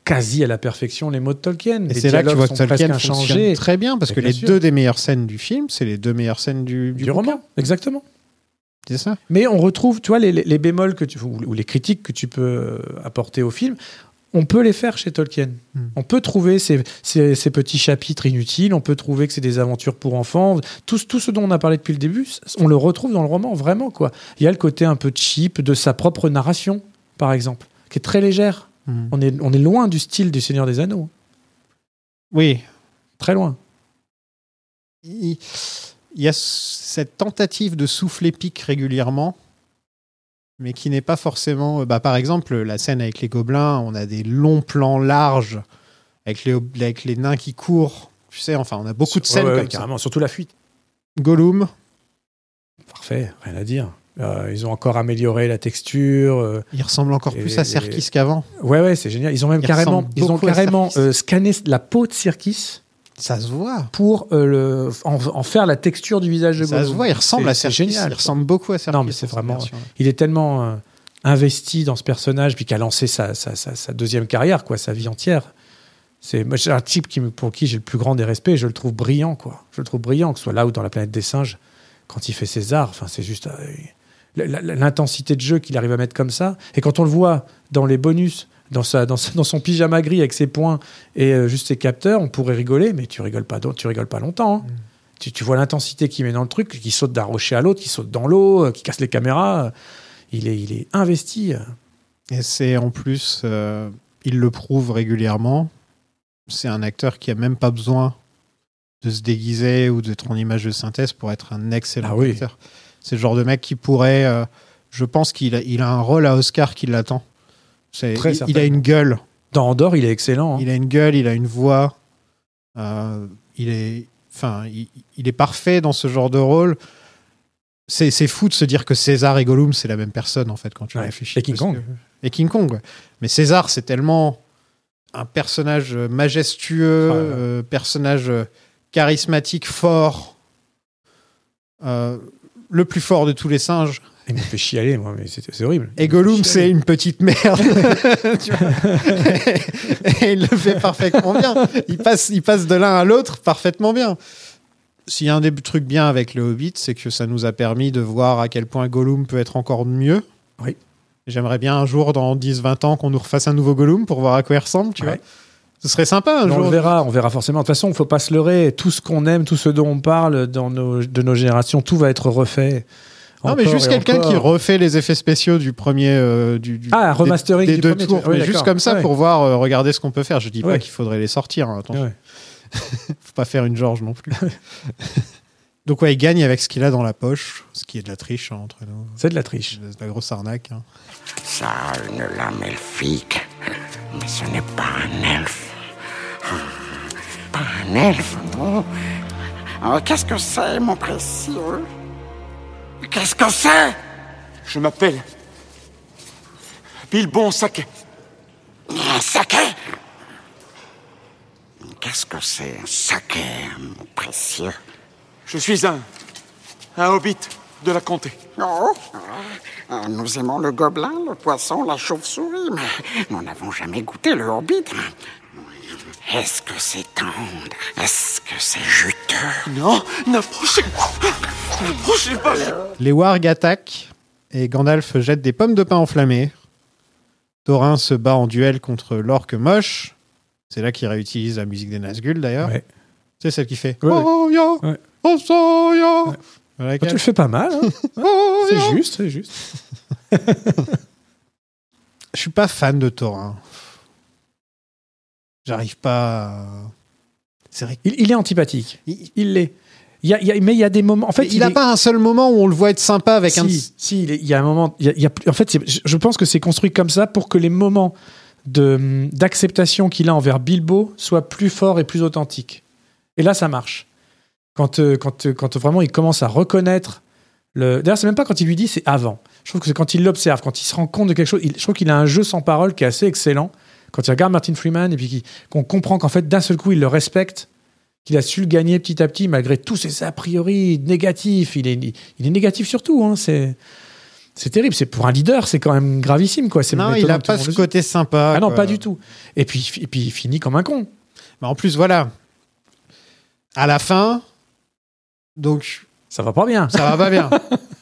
Speaker 9: quasi à la perfection les mots de Tolkien.
Speaker 8: Et c'est là que tu vois que Tolkien
Speaker 9: inchangés.
Speaker 8: très bien parce que
Speaker 9: bien
Speaker 8: les
Speaker 9: sûr.
Speaker 8: deux des meilleures scènes du film, c'est les deux meilleures scènes du, du,
Speaker 9: roman, exactement.
Speaker 8: C'est ça.
Speaker 9: Mais on retrouve, tu vois, les, les- les bémols que tu, ou, ou les critiques que tu peux apporter au film, on peut les faire chez Tolkien.
Speaker 8: Hmm.
Speaker 9: On peut trouver ces, ces- ces petits chapitres inutiles, on peut trouver que c'est des aventures pour enfants. Tout, tout ce dont on a parlé depuis le début, on le retrouve dans le roman, vraiment. quoi. Il y a le côté un peu cheap de sa propre narration, par exemple, qui est très légère.
Speaker 8: Hmm.
Speaker 9: On est, on est loin du style du Seigneur des Anneaux.
Speaker 8: Oui,
Speaker 9: Très loin.
Speaker 8: il il y a cette tentative de souffler pique régulièrement, mais qui n'est pas forcément. Bah, par exemple, la scène avec les gobelins, on a des longs plans larges avec les, avec les nains qui courent. Tu sais, enfin, on a beaucoup de scènes
Speaker 9: ouais,
Speaker 8: comme
Speaker 9: ouais,
Speaker 8: ça.
Speaker 9: carrément, surtout la fuite.
Speaker 8: Gollum,
Speaker 9: Parfait, rien à dire. Euh, ils ont encore amélioré la texture. euh,
Speaker 8: il ressemble encore
Speaker 9: Et-
Speaker 8: plus à Serkis qu'avant.
Speaker 9: Ouais, ouais, c'est génial. Ils ont même
Speaker 8: Il
Speaker 9: carrément, ils ont carrément
Speaker 8: Serkis.
Speaker 9: euh, scanné la peau de Sirkis
Speaker 8: Ça se voit.
Speaker 9: pour euh, le, en, en faire la texture du visage de
Speaker 8: Ça
Speaker 9: Gollum.
Speaker 8: se voit, il ressemble à
Speaker 9: c'est
Speaker 8: Serkis.
Speaker 9: génial.
Speaker 8: Il ressemble beaucoup à Serkis.
Speaker 9: Non, mais c'est vraiment-. Il est tellement euh, investi dans ce personnage, puis qui a lancé sa, sa, sa, sa deuxième carrière, quoi, sa vie entière. C'est moi, c'est un type qui, pour qui j'ai le plus grand des respects. et Je le trouve brillant, quoi. Je le trouve brillant, que ce soit là ou dans la planète des singes, quand il fait ses arts. Enfin, c'est juste euh, l'intensité de jeu qu'il arrive à mettre comme ça. Et quand on le voit dans les bonus, dans, sa, dans, sa- dans son pyjama gris avec ses points et euh, juste ses capteurs, on pourrait rigoler, mais tu rigoles pas, tu rigoles pas longtemps. hein. Tu, tu vois l'intensité qu'il met dans le truc, qui saute d'un rocher à l'autre, qui saute dans l'eau, euh, qui casse les caméras. Il est, il est investi. euh.
Speaker 8: Et c'est en plus, euh, il le prouve régulièrement. C'est un acteur qui a même pas besoin de se déguiser ou d'être en image de synthèse pour être un excellent
Speaker 9: Ah oui.
Speaker 8: acteur. C'est le genre de mec qui pourrait. euh, je pense qu'il a, il a un rôle à Oscar qui l'attend. C'est-
Speaker 9: Très
Speaker 8: il, il a une gueule.
Speaker 9: Dans Andorre, il est excellent. hein.
Speaker 8: Il a une gueule, il a une voix. euh, il est, enfin, il, il est parfait dans ce genre de rôle. C'est c'est fou de se dire que César et Gollum c'est la même personne en fait quand tu
Speaker 9: Ouais.
Speaker 8: réfléchis.
Speaker 9: Et King Kong.
Speaker 8: que- Et King Kong. Mais César c'est tellement un personnage majestueux,
Speaker 9: Ah là là.
Speaker 8: euh, personnage euh, charismatique, fort, euh, le plus fort de tous les singes.
Speaker 9: Il me fait chialer, moi, mais c'est horrible.
Speaker 8: Et Gollum, c'est une petite merde. Tu vois. et il le fait parfaitement bien. Il passe, il passe de l'un à l'autre parfaitement bien. S'il y a un des trucs bien avec le Hobbit, c'est que ça nous a permis de voir à quel point Gollum peut être encore mieux.
Speaker 9: Oui.
Speaker 8: J'aimerais bien un jour, dans 10-20 ans, qu'on nous refasse un nouveau Gollum pour voir à quoi il ressemble, tu
Speaker 9: Ouais.
Speaker 8: vois. Ce serait sympa un
Speaker 9: on
Speaker 8: jour.
Speaker 9: le verra, on verra forcément. De toute façon, il ne faut pas se leurrer. Tout ce qu'on aime, tout ce dont on parle dans nos, de nos générations, tout va être refait.
Speaker 8: Non, mais juste quelqu'un qui refait les effets spéciaux du premier. euh, du, du-
Speaker 9: Ah,
Speaker 8: des-
Speaker 9: remastering
Speaker 8: des,
Speaker 9: du
Speaker 8: deux
Speaker 9: premier,
Speaker 8: tours.
Speaker 9: oui,
Speaker 8: mais juste comme ça
Speaker 9: Ouais.
Speaker 8: pour voir, euh, regarder ce qu'on peut faire. Je dis pas qu'il faudrait les sortir, hein, attention.
Speaker 9: Ouais.
Speaker 8: Faut pas faire une George non plus. Donc, ouais, il gagne avec ce qu'il a dans la poche, ce qui est de la triche hein, entre nous.
Speaker 9: C'est de la triche.
Speaker 8: C'est de la grosse arnaque. hein.
Speaker 13: Ça a une lame elfique, mais ce n'est pas un elfe. Pas un elfe, non. Oh, Qu'est-ce que c'est, mon précieux? Qu'est-ce que c'est?
Speaker 11: Je m'appelle Bilbon.
Speaker 13: Un saké Qu'est-ce que c'est, un saké, mon précieux?
Speaker 11: Je suis un. un hobbit de la comté.
Speaker 13: Oh, ah, nous aimons le gobelin, le poisson, la chauve-souris, mais nous n'avons jamais goûté le hobbit. Est-ce que c'est tendre? Est-ce que c'est juteux?
Speaker 11: Non, n'approchez N'approchez pas
Speaker 8: Les wargs attaquent et Gandalf jette des pommes de pin enflammées. Thorin se bat en duel contre l'orque moche. C'est là qu'il réutilise la musique des Nazgûl d'ailleurs.
Speaker 9: Ouais.
Speaker 8: C'est celle qui fait
Speaker 9: Ouais, ouais.
Speaker 8: Oh ya,
Speaker 9: Ouais.
Speaker 8: oh so. Voilà,
Speaker 9: Bah, tu le fais pas mal. hein.
Speaker 8: Oh,
Speaker 9: c'est juste, c'est juste.
Speaker 8: Je suis pas fan de Thorin. J'arrive pas. à- C'est vrai.
Speaker 9: Il, il est antipathique.
Speaker 8: Il-
Speaker 9: l'est. Il y a, il y a- mais il y a des moments. En fait,
Speaker 8: Mais il n'a
Speaker 9: est-
Speaker 8: pas un seul moment où on le voit être sympa avec
Speaker 9: si,
Speaker 8: un.
Speaker 9: si, il, y a un moment. il y a- y a en fait, je- pense que c'est construit comme ça pour que les moments de d'acceptation qu'il a envers Bilbo soient plus forts et plus authentiques. Et là, ça marche. Quand, euh, quand, euh, quand vraiment il commence à reconnaître le. D'ailleurs, c'est même pas quand il lui dit, c'est avant. Je trouve que c'est quand il l'observe, quand il se rend compte de quelque chose. il- je trouve qu'il a un jeu sans parole qui est assez excellent. Quand il regarde Martin Freeman et puis qu'on comprend qu'en fait, d'un seul coup, il le respecte, qu'il a su le gagner petit à petit malgré tous ses a priori négatifs. Il est, il est négatif surtout. Hein. C'est, c'est terrible. C'est pour un leader, c'est quand même gravissime. Quoi.
Speaker 8: Non, il
Speaker 9: étonnant
Speaker 8: a
Speaker 9: que tout le
Speaker 8: pas ce côté sympa.
Speaker 9: Ah non,
Speaker 8: quoi.
Speaker 9: pas du tout. Et puis, et puis il finit comme un con.
Speaker 8: Mais en plus, voilà. À la fin, donc
Speaker 9: Ça va pas bien.
Speaker 8: ça va pas bien.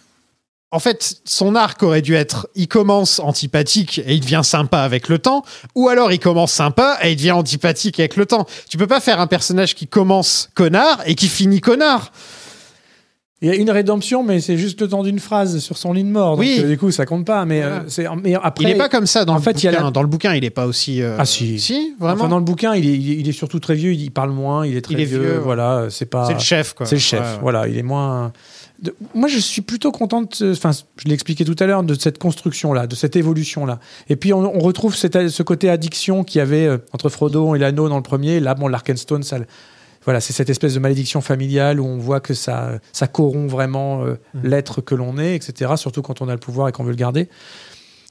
Speaker 8: En fait, son arc aurait dû être il commence antipathique et il devient sympa avec le temps, ou alors il commence sympa et il devient antipathique avec le temps. Tu peux pas faire un personnage qui commence connard et qui finit connard.
Speaker 9: Il y a une rédemption, mais c'est juste le temps d'une phrase sur son lit de mort. Donc,
Speaker 8: Oui.
Speaker 9: euh, du coup, ça compte pas. Mais,
Speaker 8: Voilà.
Speaker 9: euh, c'est, mais après,
Speaker 8: il est pas comme ça dans
Speaker 9: en
Speaker 8: le
Speaker 9: fait, il
Speaker 8: bouquin.
Speaker 9: la-
Speaker 8: Dans le bouquin, il est pas aussi. euh,
Speaker 9: Ah, si.
Speaker 8: Si, vraiment.
Speaker 9: Enfin, dans le bouquin, il est, il il surtout très vieux. Il parle moins. Il est très
Speaker 8: Il est
Speaker 9: vieux. Voilà, c'est pas.
Speaker 8: C'est le chef, quoi.
Speaker 9: C'est le chef.
Speaker 8: Ouais, ouais.
Speaker 9: Voilà, il est moins. De- Moi, je suis plutôt contente. Enfin, je l'ai expliqué tout à l'heure de cette construction-là, de cette évolution-là. Et puis, on, on retrouve cette- ce côté addiction qu'il y avait euh, entre Frodo et l'anneau dans le premier. Là, bon, l'Arkenstone, ça. Voilà, c'est cette espèce de malédiction familiale où on voit que ça, ça corrompt vraiment euh,
Speaker 8: Mm.
Speaker 9: l'être que l'on est, etc. Surtout quand on a le pouvoir et qu'on veut le garder.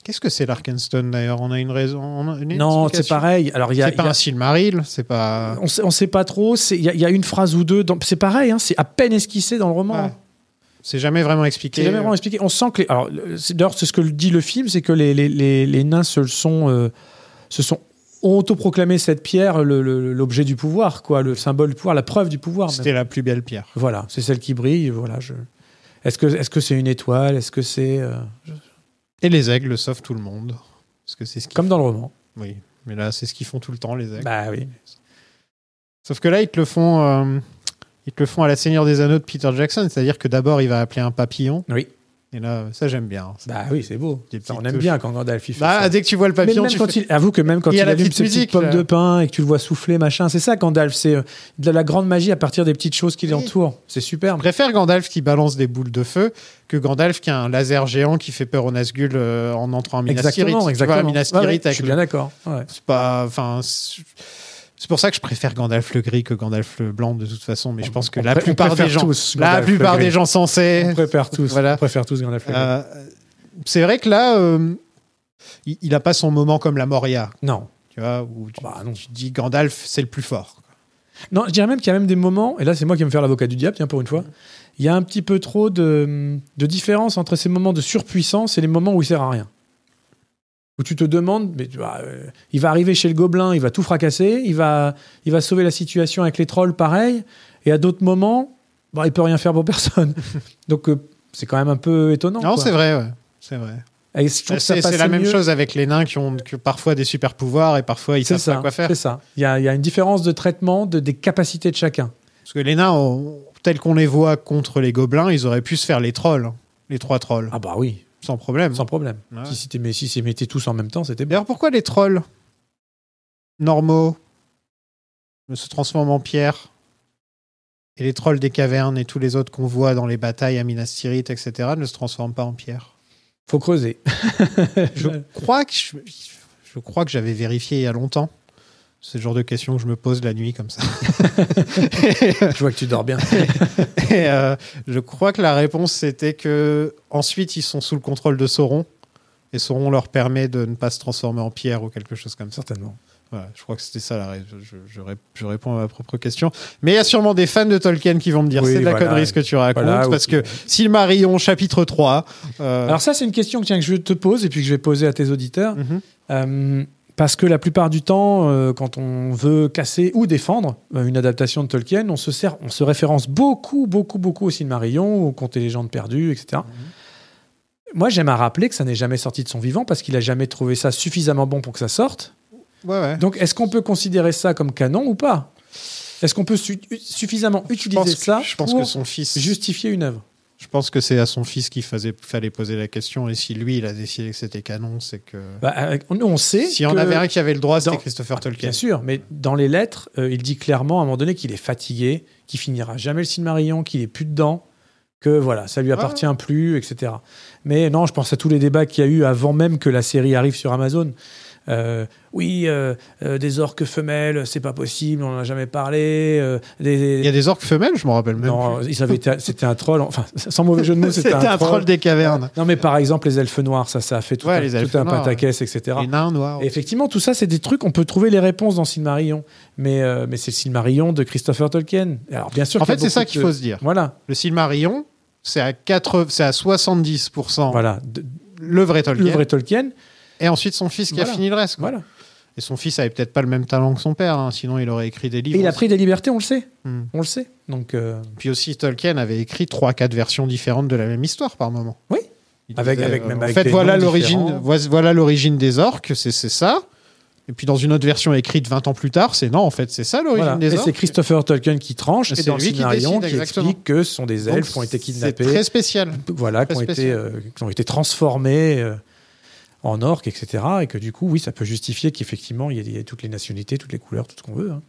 Speaker 8: Qu'est-ce que c'est l'Arkenstone d'ailleurs? On a une raison. on a une
Speaker 9: Non, c'est pareil. Alors, il y a,
Speaker 8: C'est pas
Speaker 9: y a-
Speaker 8: un Silmaril, c'est pas.
Speaker 9: on sait, on sait pas trop. Il y, a- il y a une phrase ou deux. dans- C'est pareil, hein, c'est à peine esquissé dans le roman.
Speaker 8: Ouais. C'est jamais vraiment expliqué.
Speaker 9: C'est jamais vraiment expliqué. On sent que. les- alors, le- c'est- d'ailleurs, c'est ce que dit le film, c'est que les, les, les, les nains se sont, euh, se sont ont autoproclamé cette pierre l'objet du pouvoir, quoi, le symbole du pouvoir, la preuve du pouvoir.
Speaker 8: C'était la plus belle pierre.
Speaker 9: Voilà, c'est celle qui brille. Voilà, je... Est-ce que est-ce que c'est une étoile Est-ce que c'est euh,
Speaker 8: Et les aigles sauvent tout le monde. Parce que c'est ce
Speaker 9: comme dans le roman
Speaker 8: Oui, mais là, c'est ce qu'ils font tout le temps, les aigles.
Speaker 9: Bah oui.
Speaker 8: Sauf que là, ils te le font, euh, ils te le font à la Seigneur des Anneaux de Peter Jackson, c'est-à-dire que d'abord, il va appeler un papillon.
Speaker 9: Oui.
Speaker 8: Et là, ça j'aime bien.
Speaker 9: Bah oui, c'est beau. Ça, on aime
Speaker 8: touches.
Speaker 9: bien quand Gandalf il fait
Speaker 8: Bah,
Speaker 9: ça.
Speaker 8: dès que tu vois le papillon,
Speaker 9: même
Speaker 8: tu fais-
Speaker 9: il, avoue que même quand
Speaker 8: Il
Speaker 9: il, allume ses petites pommes de pain et que tu le vois souffler, machin, c'est ça Gandalf, c'est euh, de la grande magie à partir des petites choses qui l'entourent. C'est
Speaker 8: Je
Speaker 9: superbe.
Speaker 8: préfère Gandalf qui balance des boules de feu que Gandalf qui a un laser géant qui fait peur aux Nazgûl euh, en entrant à Minas Tirith.
Speaker 9: Exactement,
Speaker 8: Tu vois,
Speaker 9: exactement.
Speaker 8: Minas
Speaker 9: Ouais, ouais,
Speaker 8: Tirith
Speaker 9: je suis bien d'accord. Ouais.
Speaker 8: C'est pas, enfin, c'est pour ça que je préfère Gandalf le gris que Gandalf le blanc de toute façon. Mais je pense que
Speaker 9: on
Speaker 8: la
Speaker 9: on
Speaker 8: plupart des gens,
Speaker 9: tous
Speaker 8: la plupart des gens sensés,
Speaker 9: On préfère tous.
Speaker 8: Voilà.
Speaker 9: On préfère tous Gandalf. le Gris.
Speaker 8: Euh, c'est vrai que là, euh, il, il a pas son moment comme la Moria.
Speaker 9: Non.
Speaker 8: Tu vois, où tu,
Speaker 9: Bah, non.
Speaker 8: tu dis Gandalf, c'est le plus fort.
Speaker 9: Non, je dirais même qu'il y a même des moments, et là c'est moi qui vais me faire l'avocat du diable, tiens, pour une fois, il y a un petit peu trop de, de différence entre ces moments de surpuissance et les moments où il sert à rien. Où tu te demandes, mais euh, il va arriver chez le gobelin, il va tout fracasser, il va, il va sauver la situation avec les trolls, pareil, et à d'autres moments, bah, il peut rien faire pour personne. Donc euh, c'est quand même un peu étonnant.
Speaker 8: Non, c'est vrai, ouais. C'est vrai. C'est la même
Speaker 9: mieux.
Speaker 8: chose avec les nains qui ont que parfois des super pouvoirs et parfois ils savent
Speaker 9: ça,
Speaker 8: pas quoi faire.
Speaker 9: c'est ça. Il y a, il y a une différence de traitement de, des capacités de chacun.
Speaker 8: Parce que les nains, ont- tels qu'on les voit contre les gobelins, ils auraient pu se faire les trolls, hein. les trois trolls,
Speaker 9: Ah bah oui,
Speaker 8: sans problème.
Speaker 9: sans problème.
Speaker 8: Ouais.
Speaker 9: Si c'était mais si mettaient tous en même temps, c'était bien.
Speaker 8: D'ailleurs, pourquoi les trolls? Normaux se transforment en pierre et les trolls des cavernes et tous les autres qu'on voit dans les batailles à Minas Tirith, etc., ne se transforment pas en pierre
Speaker 9: Faut creuser.
Speaker 8: Je crois que je, je crois que j'avais vérifié il y a longtemps. C'est le genre de questions que je me pose la nuit comme ça.
Speaker 9: Je vois que tu dors bien.
Speaker 8: Et euh, je crois que la réponse c'était que ensuite ils sont sous le contrôle de Sauron et Sauron leur permet de ne pas se transformer en pierre ou quelque chose comme ça.
Speaker 9: Certainement.
Speaker 8: Voilà, je crois que c'était ça la ré- je, je- je ré- je réponds à ma propre question. Mais il y a sûrement des fans de Tolkien qui vont me dire
Speaker 9: Oui,
Speaker 8: c'est de la
Speaker 9: voilà.
Speaker 8: connerie ce que tu racontes
Speaker 9: Voilà,
Speaker 8: parce que Silmarillion chapitre 3 euh,
Speaker 9: Alors ça, c'est une question que, tiens, que je te pose et puis que je vais poser à tes auditeurs.
Speaker 8: Mhm.
Speaker 9: Euh, parce que la plupart du temps, euh, quand on veut casser ou défendre euh, une adaptation de Tolkien, on se, sert, on se référence beaucoup, beaucoup, beaucoup au Silmarillion, au Conte et légendes perdues, etc. Moi, j'aime à rappeler que ça n'est jamais sorti de son vivant parce qu'il a jamais trouvé ça suffisamment bon pour que ça sorte.
Speaker 8: ouais, ouais.
Speaker 9: Donc, est-ce qu'on peut considérer ça comme canon ou pas? Est-ce qu'on peut su- suffisamment
Speaker 8: je
Speaker 9: utiliser
Speaker 8: pense, que-
Speaker 9: ça
Speaker 8: je pense
Speaker 9: pour
Speaker 8: que son fils
Speaker 9: justifier une œuvre?
Speaker 8: Je pense que c'est à son fils qu'il fallait poser la question et si lui il a décidé que c'était canon c'est que
Speaker 9: Bah, Nous, on sait.
Speaker 8: si on avait un qui avait le droit c'était
Speaker 9: dans-
Speaker 8: Christopher Tolkien
Speaker 9: Bien sûr, mais dans les lettres, euh, il dit clairement à un moment donné qu'il est fatigué, qu'il finira jamais le Silmarillion, qu'il est plus dedans, que voilà, ça lui appartient plus, etc. Mais non, je pense à tous les débats qu'il y a eu avant même que la série arrive sur Amazon. Euh, oui, euh, euh, des orques femelles, c'est pas possible, on en a jamais parlé. des-
Speaker 8: il y a des orques femelles je me rappelle même
Speaker 9: non, c'était un troll. Enfin, sans mauvais jeu de mots, c'était un,
Speaker 8: un troll des cavernes
Speaker 9: Non, mais par exemple, les elfes noirs, ça, ça a fait tout
Speaker 8: Ouais,
Speaker 9: un, tout un
Speaker 8: noirs,
Speaker 9: pataquès, etc.
Speaker 8: les nains noirs
Speaker 9: Et effectivement, tout ça, c'est des trucs, on peut trouver les réponses dans Silmarillion. Mais, mais c'est le Silmarillion de Christopher Tolkien. Alors, bien sûr
Speaker 8: en fait c'est ça qu'il
Speaker 9: de-
Speaker 8: faut se dire
Speaker 9: Voilà,
Speaker 8: le Silmarillion c'est à 4 c'est à 70%
Speaker 9: voilà. De-
Speaker 8: le vrai Tolkien
Speaker 9: le vrai Tolkien,
Speaker 8: et ensuite son fils qui
Speaker 9: Voilà.
Speaker 8: a fini le reste quoi.
Speaker 9: voilà.
Speaker 8: et son fils avait peut-être pas le même talent que son père hein, sinon il aurait écrit des livres
Speaker 9: Et il a pris des libertés, on le sait.
Speaker 8: Hmm.
Speaker 9: On le sait. Donc, euh,
Speaker 8: Puis aussi, Tolkien avait écrit 3-4 versions différentes de la même histoire par moment.
Speaker 9: Oui.
Speaker 8: Il
Speaker 9: Avec-
Speaker 8: disait,
Speaker 9: avec- même
Speaker 8: en
Speaker 9: avec
Speaker 8: fait, voilà l'origine, voilà l'origine des orques, c'est c'est ça. Et puis dans une autre version écrite 20 ans plus tard, c'est non, en fait, c'est ça l'origine
Speaker 9: voilà.
Speaker 8: des
Speaker 9: Et
Speaker 8: orques.
Speaker 9: c'est Christopher Tolkien qui tranche,
Speaker 8: Et
Speaker 9: et
Speaker 8: c'est lui qui décide,
Speaker 9: qui explique que ce sont des elfes qui ont été
Speaker 8: C'est
Speaker 9: kidnappés.
Speaker 8: très spécial.
Speaker 9: voilà, qui ont, été, euh, qui ont été transformés euh, en orques, etc. Et que du coup, oui, ça peut justifier qu'effectivement, il y, ait- toutes les nationalités, toutes les couleurs, tout ce qu'on veut. hein.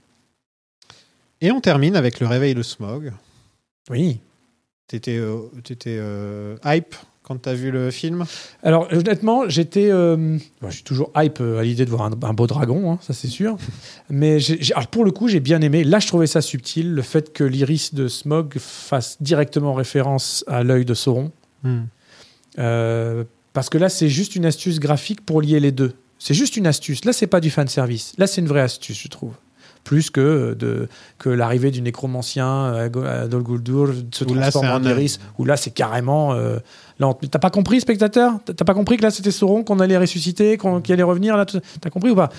Speaker 8: Et on termine avec le réveil de Smog.
Speaker 9: Oui.
Speaker 8: T'étais euh, euh, hype quand t'as vu le film?
Speaker 9: Alors, honnêtement, j'étais. euh, bon, je suis toujours hype euh, à l'idée de voir un, un beau dragon, hein, ça c'est sûr. Mais alors, pour le coup, j'ai bien aimé. Là, je trouvais ça subtil, le fait que l'iris de Smog fasse directement référence à l'œil de Sauron. Euh, parce que là, c'est juste une astuce graphique pour lier les deux. C'est juste une astuce. Là, c'est pas du fan service. Là, c'est une vraie astuce, je trouve. plus que, de, que l'arrivée du nécromancien à, à Dol Guldur se transforme
Speaker 8: c'est
Speaker 9: en Iris, où là c'est carrément... euh, T'as pas compris, spectateur? T'as pas compris que là c'était Sauron, qu'on allait ressusciter, qu'on- qu'il allait revenir là T'as compris ou pas?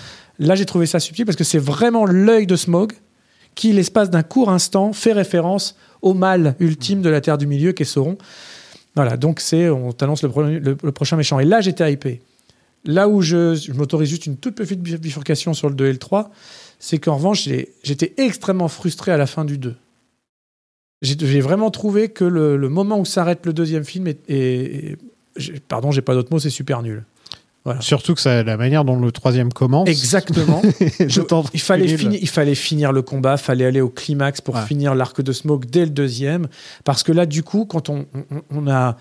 Speaker 9: Là j'ai trouvé ça subtil parce que c'est vraiment l'œil de Smog qui, l'espace d'un court instant, fait référence au mal ultime de la Terre du Milieu qu'est Sauron. Voilà, donc c'est, on t'annonce le, pro- le- le prochain méchant. Et là, j'étais hypé. Là où je, je m'autorise juste une toute petite bif- bifurcation sur le 2 et le 3, c'est qu'en revanche, j'étais extrêmement frustré à la fin du 2. J'ai vraiment trouvé que le, moment où s'arrête le deuxième film est. est- pardon, j'ai pas d'autre mot, c'est super nul. Voilà.
Speaker 8: Surtout que ça, la manière dont le troisième commence.
Speaker 9: Exactement.
Speaker 8: Je
Speaker 9: il, fallait il fallait finir le combat, fallait aller au climax pour
Speaker 8: Ouais.
Speaker 9: finir l'arc de Smoke dès le deuxième. Parce que là, du coup, quand on, on- on a.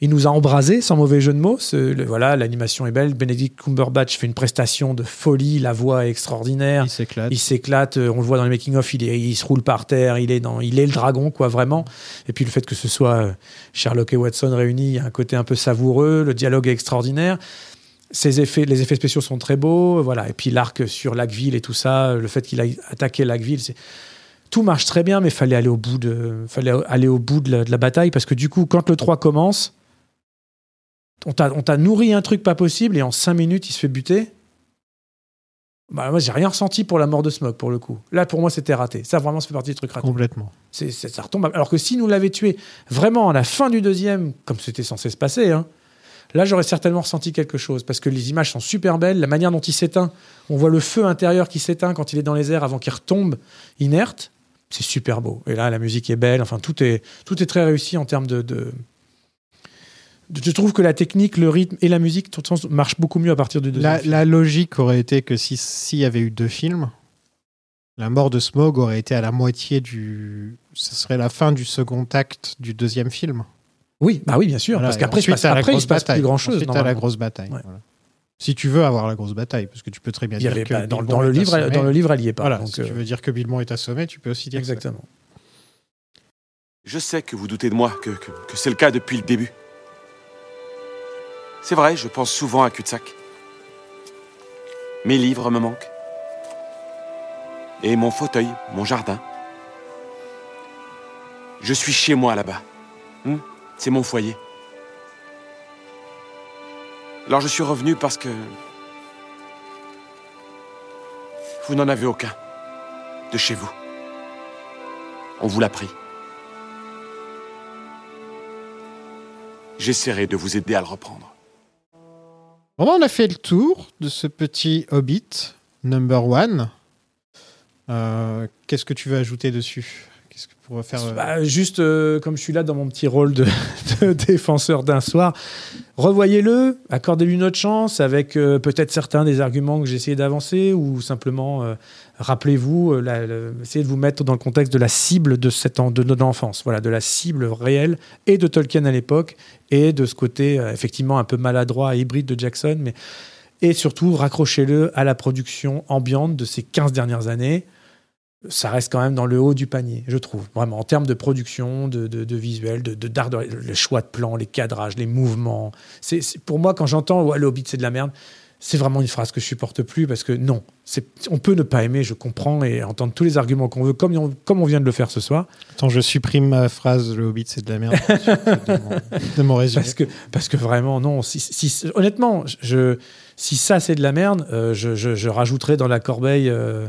Speaker 9: Il nous a embrasé, sans mauvais jeu de mots. Ce- le- voilà, l'animation est belle. Benedict Cumberbatch fait une prestation de folie. La voix est extraordinaire.
Speaker 8: Il s'éclate.
Speaker 9: Il s'éclate. euh, On le voit dans les making-of. Il, est- il se roule par terre. Il est, dans, il est le dragon, quoi, vraiment. Et puis le fait que ce soit euh, Sherlock et Watson réunis, il y a un côté un peu savoureux. Le dialogue est extraordinaire. Ces effets, les effets spéciaux sont très beaux, voilà. Et puis l'arc sur Lackville et tout ça, le fait qu'il aille attaquer Lackville, c'est tout marche très bien, mais fallait aller au bout de, fallait aller au bout de la, de la bataille parce que du coup, quand le 3 commence, on t'a, nourri un truc pas possible et en 5 minutes, il se fait buter. Bah, moi, j'ai rien ressenti pour la mort de Smog pour le coup. Là, pour moi, c'était raté. Ça, vraiment, ça fait partie du truc raté.
Speaker 8: Complètement.
Speaker 9: C'est- ça retombe. Alors que si nous l'avait tué vraiment à la fin du deuxième, comme c'était censé se passer, hein, là j'aurais certainement ressenti quelque chose parce que les images sont super belles. La manière dont il s'éteint, on voit le feu intérieur qui s'éteint quand il est dans les airs avant qu'il retombe inerte. C'est super beau. Et là, la musique est belle. Enfin, tout est, tout est très réussi en termes de. Je trouve que la technique, le rythme et la musique, tout le sens, marchent beaucoup mieux à partir du deuxième.
Speaker 8: La,
Speaker 9: film.
Speaker 8: la logique aurait été que si- s'il y avait eu deux films, la mort de Smog aurait été à la moitié du. Ce serait la fin du second acte du deuxième film.
Speaker 9: Oui, bah oui, bien sûr.
Speaker 8: Voilà,
Speaker 9: parce qu'après, il
Speaker 8: grosse
Speaker 9: se passe
Speaker 8: bataille.
Speaker 9: plus grand chose.
Speaker 8: Ensuite, la grosse bataille.
Speaker 9: Ouais.
Speaker 8: voilà. Si tu veux avoir la grosse bataille, parce que tu peux très bien
Speaker 9: Il y
Speaker 8: dire
Speaker 9: avait
Speaker 8: que
Speaker 9: pas- dans, le
Speaker 8: est
Speaker 9: livre,
Speaker 8: assommé.
Speaker 9: dans le livre, elle y est pas.
Speaker 8: Voilà,
Speaker 9: donc,
Speaker 8: si tu
Speaker 9: euh,
Speaker 8: veux dire que Bilbon est assommé, tu peux aussi dire ça.
Speaker 9: Exactement.
Speaker 11: Je sais que vous doutez de moi, que, que, que c'est le cas depuis le début. C'est vrai, je pense souvent à cul-de-sac. Mes livres me manquent. Et mon fauteuil, mon jardin. Je suis chez moi là-bas. Hmm? C'est mon foyer. Alors je suis revenu parce que... Vous n'en avez aucun. De chez vous. On vous l'a pris. J'essaierai de vous aider à le reprendre.
Speaker 8: Bon, on a fait le tour de ce petit Hobbit number one. Euh, Qu'est-ce que tu veux ajouter dessus? Euh,
Speaker 9: Bah, juste euh, comme je suis là dans mon petit rôle de, défenseur d'un soir, revoyez-le, accordez-lui une autre chance avec euh, peut-être certains des arguments que j'ai essayé d'avancer ou simplement rappelez-vous, essayez de vous mettre dans le contexte de la cible de, cette notre enfance, voilà, de la cible réelle et de Tolkien à l'époque et de ce côté effectivement un peu maladroit et hybride de Jackson, mais et surtout raccrochez-le à la production ambiante de ces 15 dernières années ça reste quand même dans le haut du panier, je trouve. Vraiment, en termes de production, de, de, de visuel, de, de, d'art de- le choix de plan, les cadrages, les mouvements. C'est, c'est- pour moi, quand j'entends ouais, le Hobbit, c'est de la merde, c'est vraiment une phrase que je supporte plus parce que non, c'est, on peut ne pas aimer, je comprends et entendre tous les arguments qu'on veut, comme on, comme on vient de le faire ce soir.
Speaker 8: Attends, je supprime ma phrase le Hobbit, c'est de la merde. de, mon, de mon résumé.
Speaker 9: Parce que, parce que vraiment, non. Si, si- honnêtement, je, si ça c'est de la merde, euh, je, je, je rajouterais dans la corbeille, euh,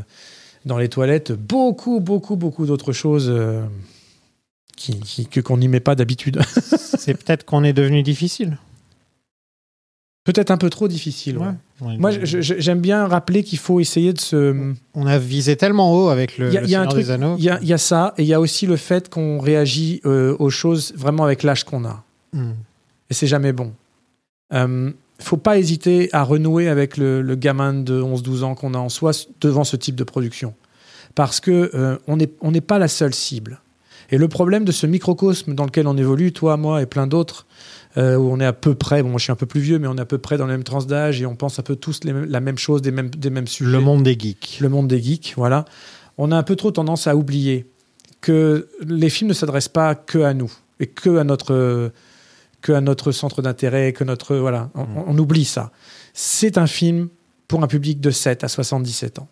Speaker 9: dans les toilettes, beaucoup, beaucoup, beaucoup d'autres choses euh, qui, qui- que, qu'on n'y met pas d'habitude.
Speaker 8: c'est peut-être qu'on est devenu difficile.
Speaker 9: Peut-être un peu trop difficile. ouais.
Speaker 8: Ouais.
Speaker 9: Moi, j'aime bien rappeler qu'il faut essayer de se.
Speaker 8: On a visé tellement haut avec le,
Speaker 9: Il y a,
Speaker 8: le
Speaker 9: il y a un truc,
Speaker 8: des Anneaux.
Speaker 9: il y a, il y a ça, et il y a aussi le fait qu'on réagit euh, aux choses vraiment avec l'âge qu'on a.
Speaker 8: Hmm.
Speaker 9: Et c'est jamais bon. Euh, faut pas hésiter à renouer avec le, le gamin de 11-12 ans qu'on a en soi devant ce type de production. Parce que euh, on n'est on n'est pas la seule cible. Et le problème de ce microcosme dans lequel on évolue, toi, moi et plein d'autres, euh, où on est à peu près, bon, moi je suis un peu plus vieux, mais on est à peu près dans la même tranche d'âge et on pense un peu tous les la même chose, des mêmes, des mêmes sujets.
Speaker 8: Le monde des geeks.
Speaker 9: Le monde des geeks, voilà. On a un peu trop tendance à oublier que les films ne s'adressent pas que à nous et que à notre, que à notre centre d'intérêt, que notre. Voilà, on, on oublie ça. C'est un film pour un public de 7 à 77 ans.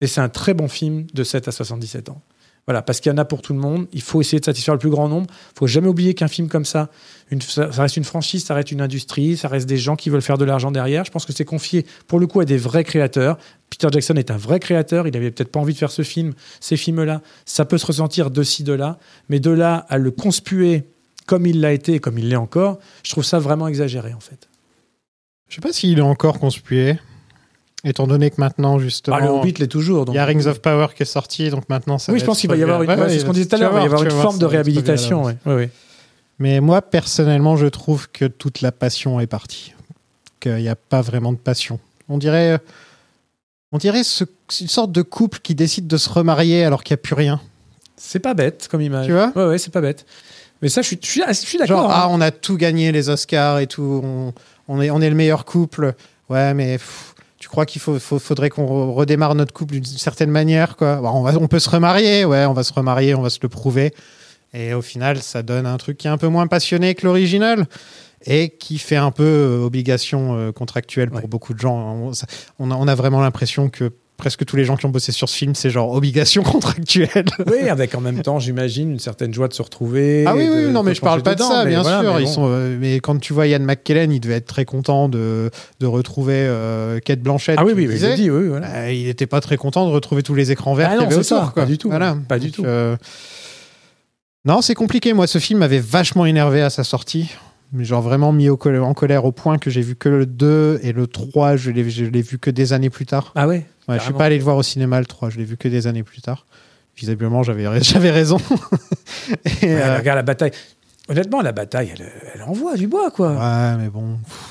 Speaker 9: Et c'est un très bon film de 7 à 77 ans. Voilà, parce qu'il y en a pour tout le monde. Il faut essayer de satisfaire le plus grand nombre. Il faut jamais oublier qu'un film comme ça, une- ça, ça reste une franchise, ça reste une industrie, ça reste des gens qui veulent faire de l'argent derrière. Je pense que c'est confié pour le coup à des vrais créateurs. Peter Jackson est un vrai créateur. Il avait peut-être pas envie de faire ce film, ces films-là. Ça peut se ressentir de ci, de là. Mais de là à le conspuer comme il l'a été et comme il l'est encore, je trouve ça vraiment exagéré en fait.
Speaker 8: Je sais pas s'il est encore conspué, étant donné que maintenant, justement.
Speaker 9: Ah, le Hobbit l'est toujours.
Speaker 8: Il y a Rings of Power qui est sorti, donc maintenant ça
Speaker 9: Oui,
Speaker 8: va
Speaker 9: je pense qu'il va y avoir une. ouais, c'est ce qu'on disait tout à
Speaker 8: tu
Speaker 9: l'heure.
Speaker 8: vas
Speaker 9: Il va y
Speaker 8: voir,
Speaker 9: avoir une forme de réhabilitation. ouais.
Speaker 8: Mais moi, personnellement, je trouve que toute la passion est partie. Qu'il n'y a pas vraiment de passion. On dirait, on dirait ce- une sorte de couple qui décide de se remarier alors qu'il n'y a plus rien.
Speaker 9: C'est pas bête comme image.
Speaker 8: Tu vois?
Speaker 9: Ouais, ouais, c'est pas bête. Mais ça, je suis, je suis, je suis d'accord.
Speaker 8: Genre,
Speaker 9: hein.
Speaker 8: ah, on a tout gagné, les Oscars et tout. On, on est, on est le meilleur couple. Ouais, mais pff, tu crois qu'il faut, faut- faudrait qu'on re- redémarre notre couple d'une certaine manière, quoi? Bon, on, va- on peut se remarier, ouais, on va se remarier, on va se le prouver. Et au final, ça donne un truc qui est un peu moins passionné que l'original et qui fait un peu euh, obligation euh, contractuelle pour beaucoup de gens. On, ça- on a, on a vraiment l'impression que presque tous les gens qui ont bossé sur ce film, c'est genre obligation contractuelle.
Speaker 9: Oui, avec en même temps, j'imagine, une certaine joie de se retrouver.
Speaker 8: Ah oui,
Speaker 9: de-
Speaker 8: oui,
Speaker 9: de
Speaker 8: non, mais je parle pas de
Speaker 9: dedans,
Speaker 8: ça,
Speaker 9: mais
Speaker 8: bien
Speaker 9: voilà,
Speaker 8: sûr.
Speaker 9: mais
Speaker 8: Ils sont, euh, mais quand tu vois Ian McKellen, il devait être très content de, de retrouver euh, Kate Blanchett.
Speaker 9: Ah oui, oui, oui,
Speaker 8: disais.
Speaker 9: dit, oui, voilà.
Speaker 8: Euh, il n'était pas très content de retrouver tous les écrans verts
Speaker 9: Ah
Speaker 8: qu'il avait autour.
Speaker 9: ça,
Speaker 8: quoi.
Speaker 9: pas du tout,
Speaker 8: Voilà.
Speaker 9: pas du
Speaker 8: Donc,
Speaker 9: tout.
Speaker 8: euh, Non, c'est compliqué. Moi, ce film m'avait vachement énervé à sa sortie. Mais Genre vraiment mis au col- en colère au point que j'ai vu que le 2 et le 3, je l'ai je l'ai vu que des années plus tard.
Speaker 9: Ah ouais
Speaker 8: Ouais, je suis pas allé le voir au cinéma le 3, je l'ai vu que des années plus tard. Visiblement, j'avais ra- j'avais raison. Et,
Speaker 9: Ouais,
Speaker 8: euh,
Speaker 9: Regarde la bataille. Honnêtement, la bataille, elle, elle envoie du bois, quoi.
Speaker 8: Ouais, mais bon. pff.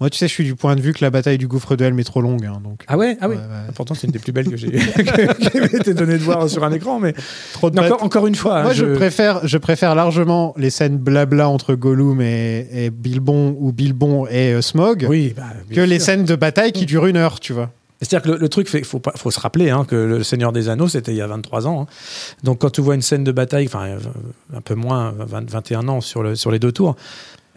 Speaker 8: Moi, tu sais, je suis du point de vue que la bataille du gouffre de Helm est trop longue. hein, donc.
Speaker 9: Ah ouais, ah oui.
Speaker 8: Ouais, ouais.
Speaker 9: Pourtant, c'est une des plus belles que j'ai été donné de voir sur un écran, mais
Speaker 8: Trop de
Speaker 9: encore, une fois.
Speaker 8: Moi,
Speaker 9: hein,
Speaker 8: je... préfère, je préfère largement les scènes blabla entre Gollum et, et Bilbon ou Bilbon et euh, Smog
Speaker 9: Oui, bah,
Speaker 8: que les scènes de bataille qui durent une heure, tu vois.
Speaker 9: C'est-à-dire que le, le truc, il faut, pas- faut se rappeler hein, que le Seigneur des Anneaux, c'était il y a 23 ans. hein. Donc quand tu vois une scène de bataille, enfin euh, un peu moins, 20 21 ans sur, le, sur les deux tours,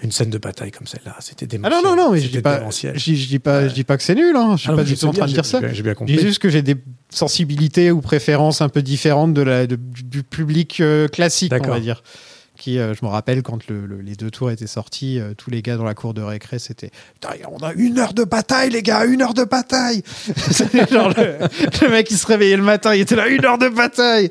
Speaker 9: une scène de bataille comme celle-là, c'était
Speaker 8: Ah
Speaker 9: démentiel.
Speaker 8: non, non, non, mais je dis pas, je, dis- je dis pas, je dis pas que c'est nul, hein. je suis
Speaker 9: Ah
Speaker 8: pas
Speaker 9: je
Speaker 8: du tout en train de dire ça.
Speaker 9: j'ai- bien
Speaker 8: Je
Speaker 9: compris.
Speaker 8: dis juste que j'ai des sensibilités ou préférences un peu différentes de la, de- du, public euh, classique, on va dire. Qui, euh, je me rappelle quand le- le- les deux tours étaient sortis, euh, tous les gars dans la cour de récré, c'était on a une heure de bataille, les gars, une heure de bataille. C'était genre le, le mec qui se réveillait le matin, il était là, une heure de bataille.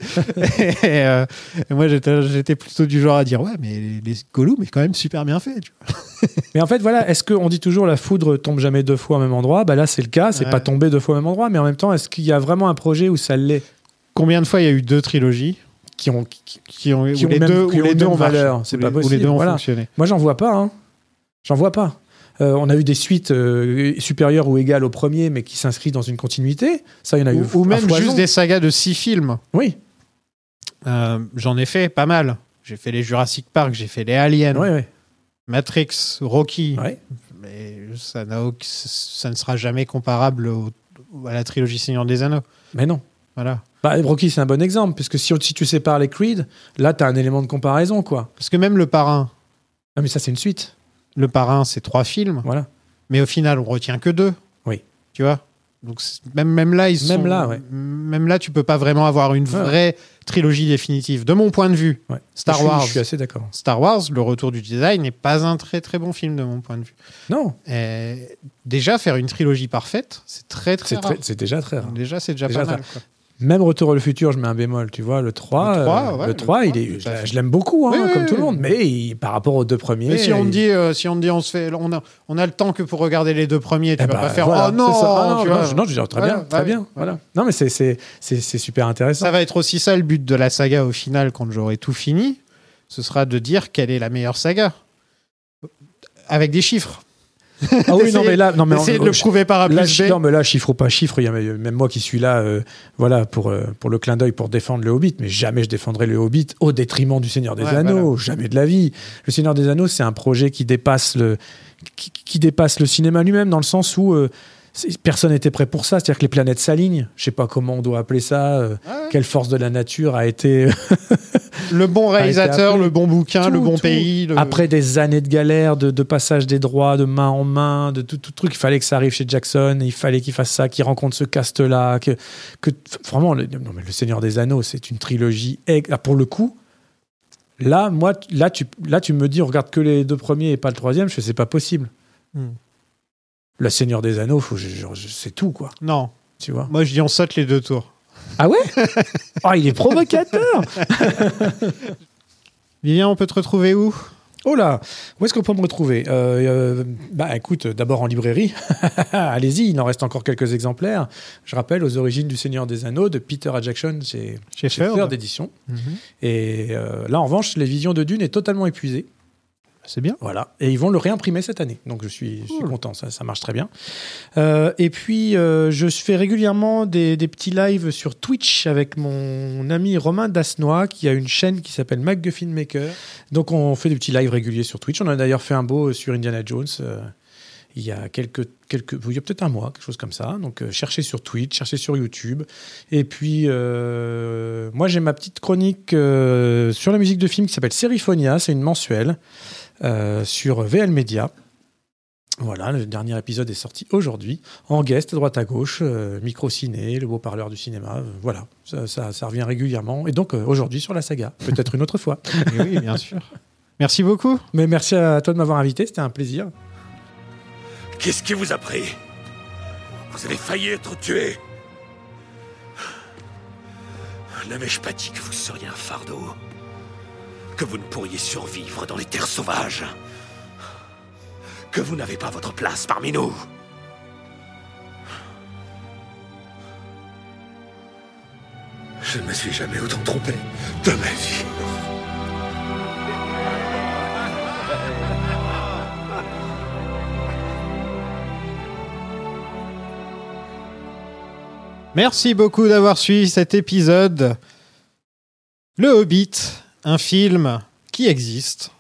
Speaker 8: et, euh, et moi, j'étais j'étais plutôt du genre à dire Ouais, mais les, les Gollum est quand même super bien fait. Tu vois.
Speaker 9: Mais en fait, voilà, est-ce qu'on dit toujours la foudre tombe jamais deux fois au même endroit? Bah là, c'est le cas, c'est
Speaker 8: Ouais.
Speaker 9: pas tombé deux fois au même endroit, mais en même temps, est-ce qu'il y a vraiment un projet où ça l'est?
Speaker 8: Combien de fois il y a eu deux trilogies?
Speaker 9: Qui ont, qui,
Speaker 8: qui ont,
Speaker 9: qui ont
Speaker 8: les
Speaker 9: même-
Speaker 8: deux,
Speaker 9: qui ont
Speaker 8: les deux ont
Speaker 9: valeur C'est pas possible.
Speaker 8: les deux ont
Speaker 9: voilà.
Speaker 8: fonctionné.
Speaker 9: Moi, j'en vois pas. Hein. J'en vois pas. Euh, on a eu des suites euh, supérieures ou égales au premier, mais qui s'inscrivent dans une continuité. Ça, il y en a eu.
Speaker 8: Ou, ou
Speaker 9: à
Speaker 8: même juste des sagas de six films.
Speaker 9: Oui.
Speaker 8: Euh, J'en ai fait pas mal. J'ai fait les Jurassic Park, j'ai fait les Aliens,
Speaker 9: Ouais, ouais.
Speaker 8: Matrix, Rocky.
Speaker 9: Ouais.
Speaker 8: Mais ça, ça ne sera jamais comparable au- à la trilogie Seigneur des Anneaux.
Speaker 9: Mais non.
Speaker 8: Voilà.
Speaker 9: Bah, Rocky, c'est un bon exemple, puisque si, si tu sépares les Creed, là, tu as un élément de comparaison, quoi.
Speaker 8: Parce que même Le Parrain,
Speaker 9: Ah, mais ça, c'est une suite.
Speaker 8: Le Parrain, c'est trois films.
Speaker 9: Voilà.
Speaker 8: Mais au final, on retient que deux.
Speaker 9: Oui.
Speaker 8: Tu vois? Donc même, même là, ils
Speaker 9: Même
Speaker 8: sont-
Speaker 9: là, ouais.
Speaker 8: Même là, tu peux pas vraiment avoir une
Speaker 9: Ouais.
Speaker 8: vraie trilogie définitive. De mon point de vue,
Speaker 9: Ouais.
Speaker 8: Star
Speaker 9: Je suis-
Speaker 8: Wars.
Speaker 9: Je suis assez d'accord.
Speaker 8: Star Wars, Le Retour du Jedi n'est pas un très très bon film de mon point de vue.
Speaker 9: Non.
Speaker 8: Et déjà, faire une trilogie parfaite, c'est très très
Speaker 9: C'est
Speaker 8: rare.
Speaker 9: c'est déjà très rare.
Speaker 8: Déjà, c'est déjà,
Speaker 9: Déjà
Speaker 8: pas mal. quoi.
Speaker 9: Même Retour au futur, je mets un bémol, tu vois. Le 3,
Speaker 8: Le 3,
Speaker 9: euh,
Speaker 8: ouais,
Speaker 9: le
Speaker 8: le
Speaker 9: 3,
Speaker 8: 3,
Speaker 9: il est,
Speaker 8: à
Speaker 9: je l'aime beaucoup, hein,
Speaker 8: Oui,
Speaker 9: comme
Speaker 8: oui,
Speaker 9: tout le monde. Mais il- par rapport aux deux premiers.
Speaker 8: Mais si on,
Speaker 9: il-
Speaker 8: dit, euh, si on dit, on se fait, on a, on a le temps que pour regarder les deux premiers, tu
Speaker 9: Eh
Speaker 8: vas
Speaker 9: bah,
Speaker 8: pas faire,
Speaker 9: voilà,
Speaker 8: oh non.
Speaker 9: Ah non,
Speaker 8: tu
Speaker 9: non,
Speaker 8: vois.
Speaker 9: je- non, je dire, très bien, très bien. Voilà. Non, mais c'est super intéressant.
Speaker 8: Ça va être aussi ça le but de la saga au final, quand j'aurai tout fini. Ce sera de dire quelle est la meilleure saga. Avec des chiffres.
Speaker 9: Ah oui, non, mais là, non, mais
Speaker 8: de le prouver par A
Speaker 9: Là,
Speaker 8: B.
Speaker 9: non, mais là, chiffre ou pas chiffre, il y a même moi qui suis là, euh, voilà, pour, euh, pour le clin d'œil, pour défendre le Hobbit, mais jamais je défendrai le Hobbit au détriment du Seigneur des
Speaker 8: Ouais,
Speaker 9: Anneaux,
Speaker 8: voilà.
Speaker 9: jamais de la vie. Le Seigneur des Anneaux, c'est un projet qui dépasse le, qui, qui dépasse le cinéma lui-même, dans le sens où euh, personne n'était prêt pour ça, c'est-à-dire que les planètes s'alignent. Je sais pas comment on doit appeler ça, euh, quelle force de la nature a été
Speaker 8: Le bon réalisateur, le bon bouquin,
Speaker 9: Tout,
Speaker 8: le bon
Speaker 9: tout.
Speaker 8: pays. le-
Speaker 9: Après des années de galère, de, de passage des droits, de main en main, de tout, tout truc, il fallait que ça arrive chez Jackson, il fallait qu'il fasse ça, qu'il rencontre ce cast-là, que, que vraiment, le, non, mais le Seigneur des Anneaux, c'est une trilogie. ah, pour le coup, là, moi, là tu, là, tu me dis, on regarde que les deux premiers et pas le troisième, je fais, c'est pas possible.
Speaker 8: Hmm.
Speaker 9: Le Seigneur des Anneaux, faut, c'est tout, quoi.
Speaker 8: Non.
Speaker 9: Tu vois
Speaker 8: Moi, je dis on saute les deux tours.
Speaker 9: Ah ouais Oh, il est provocateur
Speaker 8: Vivien, on peut te retrouver où?
Speaker 9: Oh là, où est-ce qu'on peut me retrouver? Euh, euh, Bah écoute, d'abord en librairie. Allez-y, il en reste encore quelques exemplaires. Je rappelle aux origines du Seigneur des Anneaux de Peter A. Jackson chez,
Speaker 8: Chez
Speaker 9: d'édition.
Speaker 8: Mhm.
Speaker 9: Et euh, là, en revanche, les visions de Dune est totalement épuisé.
Speaker 8: C'est bien.
Speaker 9: Voilà. Et ils vont le réimprimer cette année. Donc je suis, je suis content, ça, ça marche très bien. Euh, et puis, euh, je fais régulièrement des, des petits lives sur Twitch avec mon ami Romain Dasnois, qui a une chaîne qui s'appelle MacGuffin Maker. Donc on fait des petits lives réguliers sur Twitch. On a d'ailleurs fait un beau sur Indiana Jones. euh, il y a quelques, quelques, il y a peut-être un mois, quelque chose comme ça. Donc, euh, cherchez sur Twitch, cherchez sur YouTube. Et puis, euh, moi, j'ai ma petite chronique euh, sur la musique de film qui s'appelle Seriphonia. C'est une mensuelle sur VL Media. Voilà, le dernier épisode est sorti aujourd'hui. En guest, droite à gauche, euh, micro-ciné, le beau parleur du cinéma. euh, voilà, ça, ça- ça revient régulièrement. Et donc, euh, aujourd'hui, sur la saga. Peut-être une autre fois.
Speaker 8: Et oui, bien sûr. Merci beaucoup.
Speaker 9: Mais merci à toi de m'avoir invité, c'était un plaisir.
Speaker 7: Qu'est-ce qui vous a pris? Vous avez failli être tué. N'avais-je pas dit que vous seriez un fardeau? Que vous ne pourriez survivre dans les terres sauvages Que vous n'avez pas votre place parmi nous Je ne me suis jamais autant trompé de ma vie.
Speaker 8: Merci beaucoup d'avoir suivi cet épisode. Le Hobbit, un film qui existe.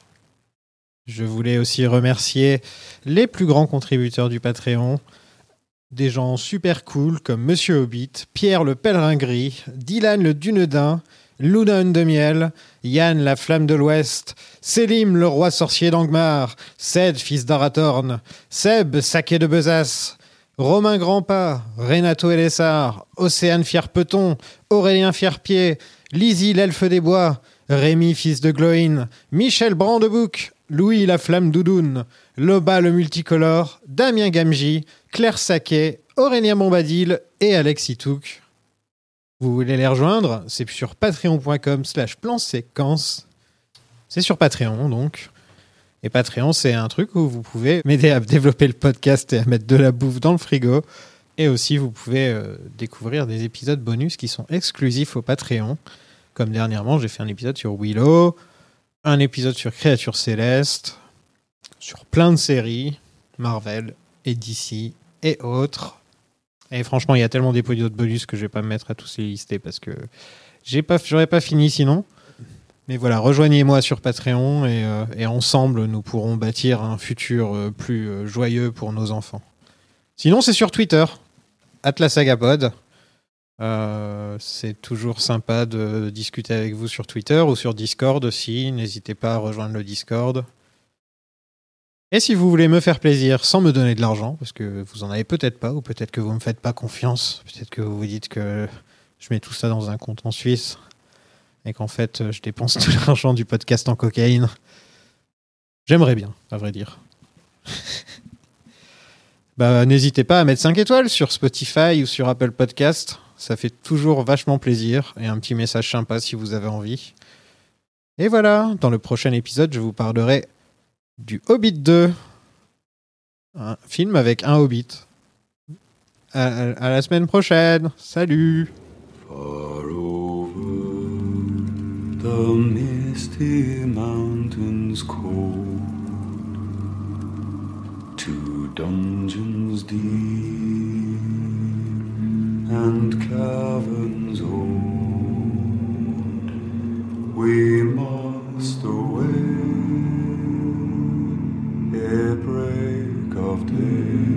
Speaker 8: Je voulais aussi remercier les plus grands contributeurs du Patreon. Des gens super cool comme Monsieur Hobbit, Pierre le Pèlerin Gris, Dylan le Dunedin, Luna de Miel, Yann la Flamme de l'Ouest, Selim le Roi Sorcier d'Angmar, Ced fils d'Arathorn, Seb Saquet de Besace, Romain Grandpas, Renato Elessar, Océane Fierpeton, Aurélien Fierpied, Lizzie l'Elfe des Bois, Rémi fils de Gloïn, Michel Brandebouc, Louis la Flamme Doudoune, Loba le Multicolore, Damien Gamji, Claire Saquet, Aurélien Bombadil et Alex Itouk. Vous voulez les rejoindre? C'est sur patreon.com slash plan séquence. C'est sur Patreon donc. Et Patreon, c'est un truc où vous pouvez m'aider à développer le podcast et à mettre de la bouffe dans le frigo. Et aussi, vous pouvez euh, découvrir des épisodes bonus qui sont exclusifs au Patreon. Comme dernièrement, j'ai fait un épisode sur Willow, un épisode sur Créatures Célestes, sur plein de séries, Marvel et DC et autres. Et franchement, il y a tellement d'épisodes bonus que je vais pas me mettre à tous les lister parce que j'ai pas, j'aurais pas fini sinon. Mais voilà, rejoignez-moi sur Patreon et, euh, ensemble, nous pourrons bâtir un futur euh, plus euh, joyeux pour nos enfants. Sinon, c'est sur Twitter, Atlasagapod. Euh, c'est toujours sympa de discuter avec vous sur Twitter ou sur Discord aussi. N'hésitez pas à rejoindre le Discord. Et si vous voulez me faire plaisir sans me donner de l'argent, parce que vous en avez peut-être pas, ou peut-être que vous me faites pas confiance, peut-être que vous vous dites que je mets tout ça dans un compte en Suisse et qu'en fait je dépense tout l'argent du podcast en cocaïne. J'aimerais bien, à vrai dire. bah, n'hésitez pas à mettre 5 étoiles sur Spotify ou sur Apple Podcast. Ça fait toujours vachement plaisir et un petit message sympa si vous avez envie. Et voilà, dans le prochain épisode, je vous parlerai du Hobbit 2. Un film avec un Hobbit. À, la semaine prochaine. Salut
Speaker 14: and caverns old, we must away ere break of day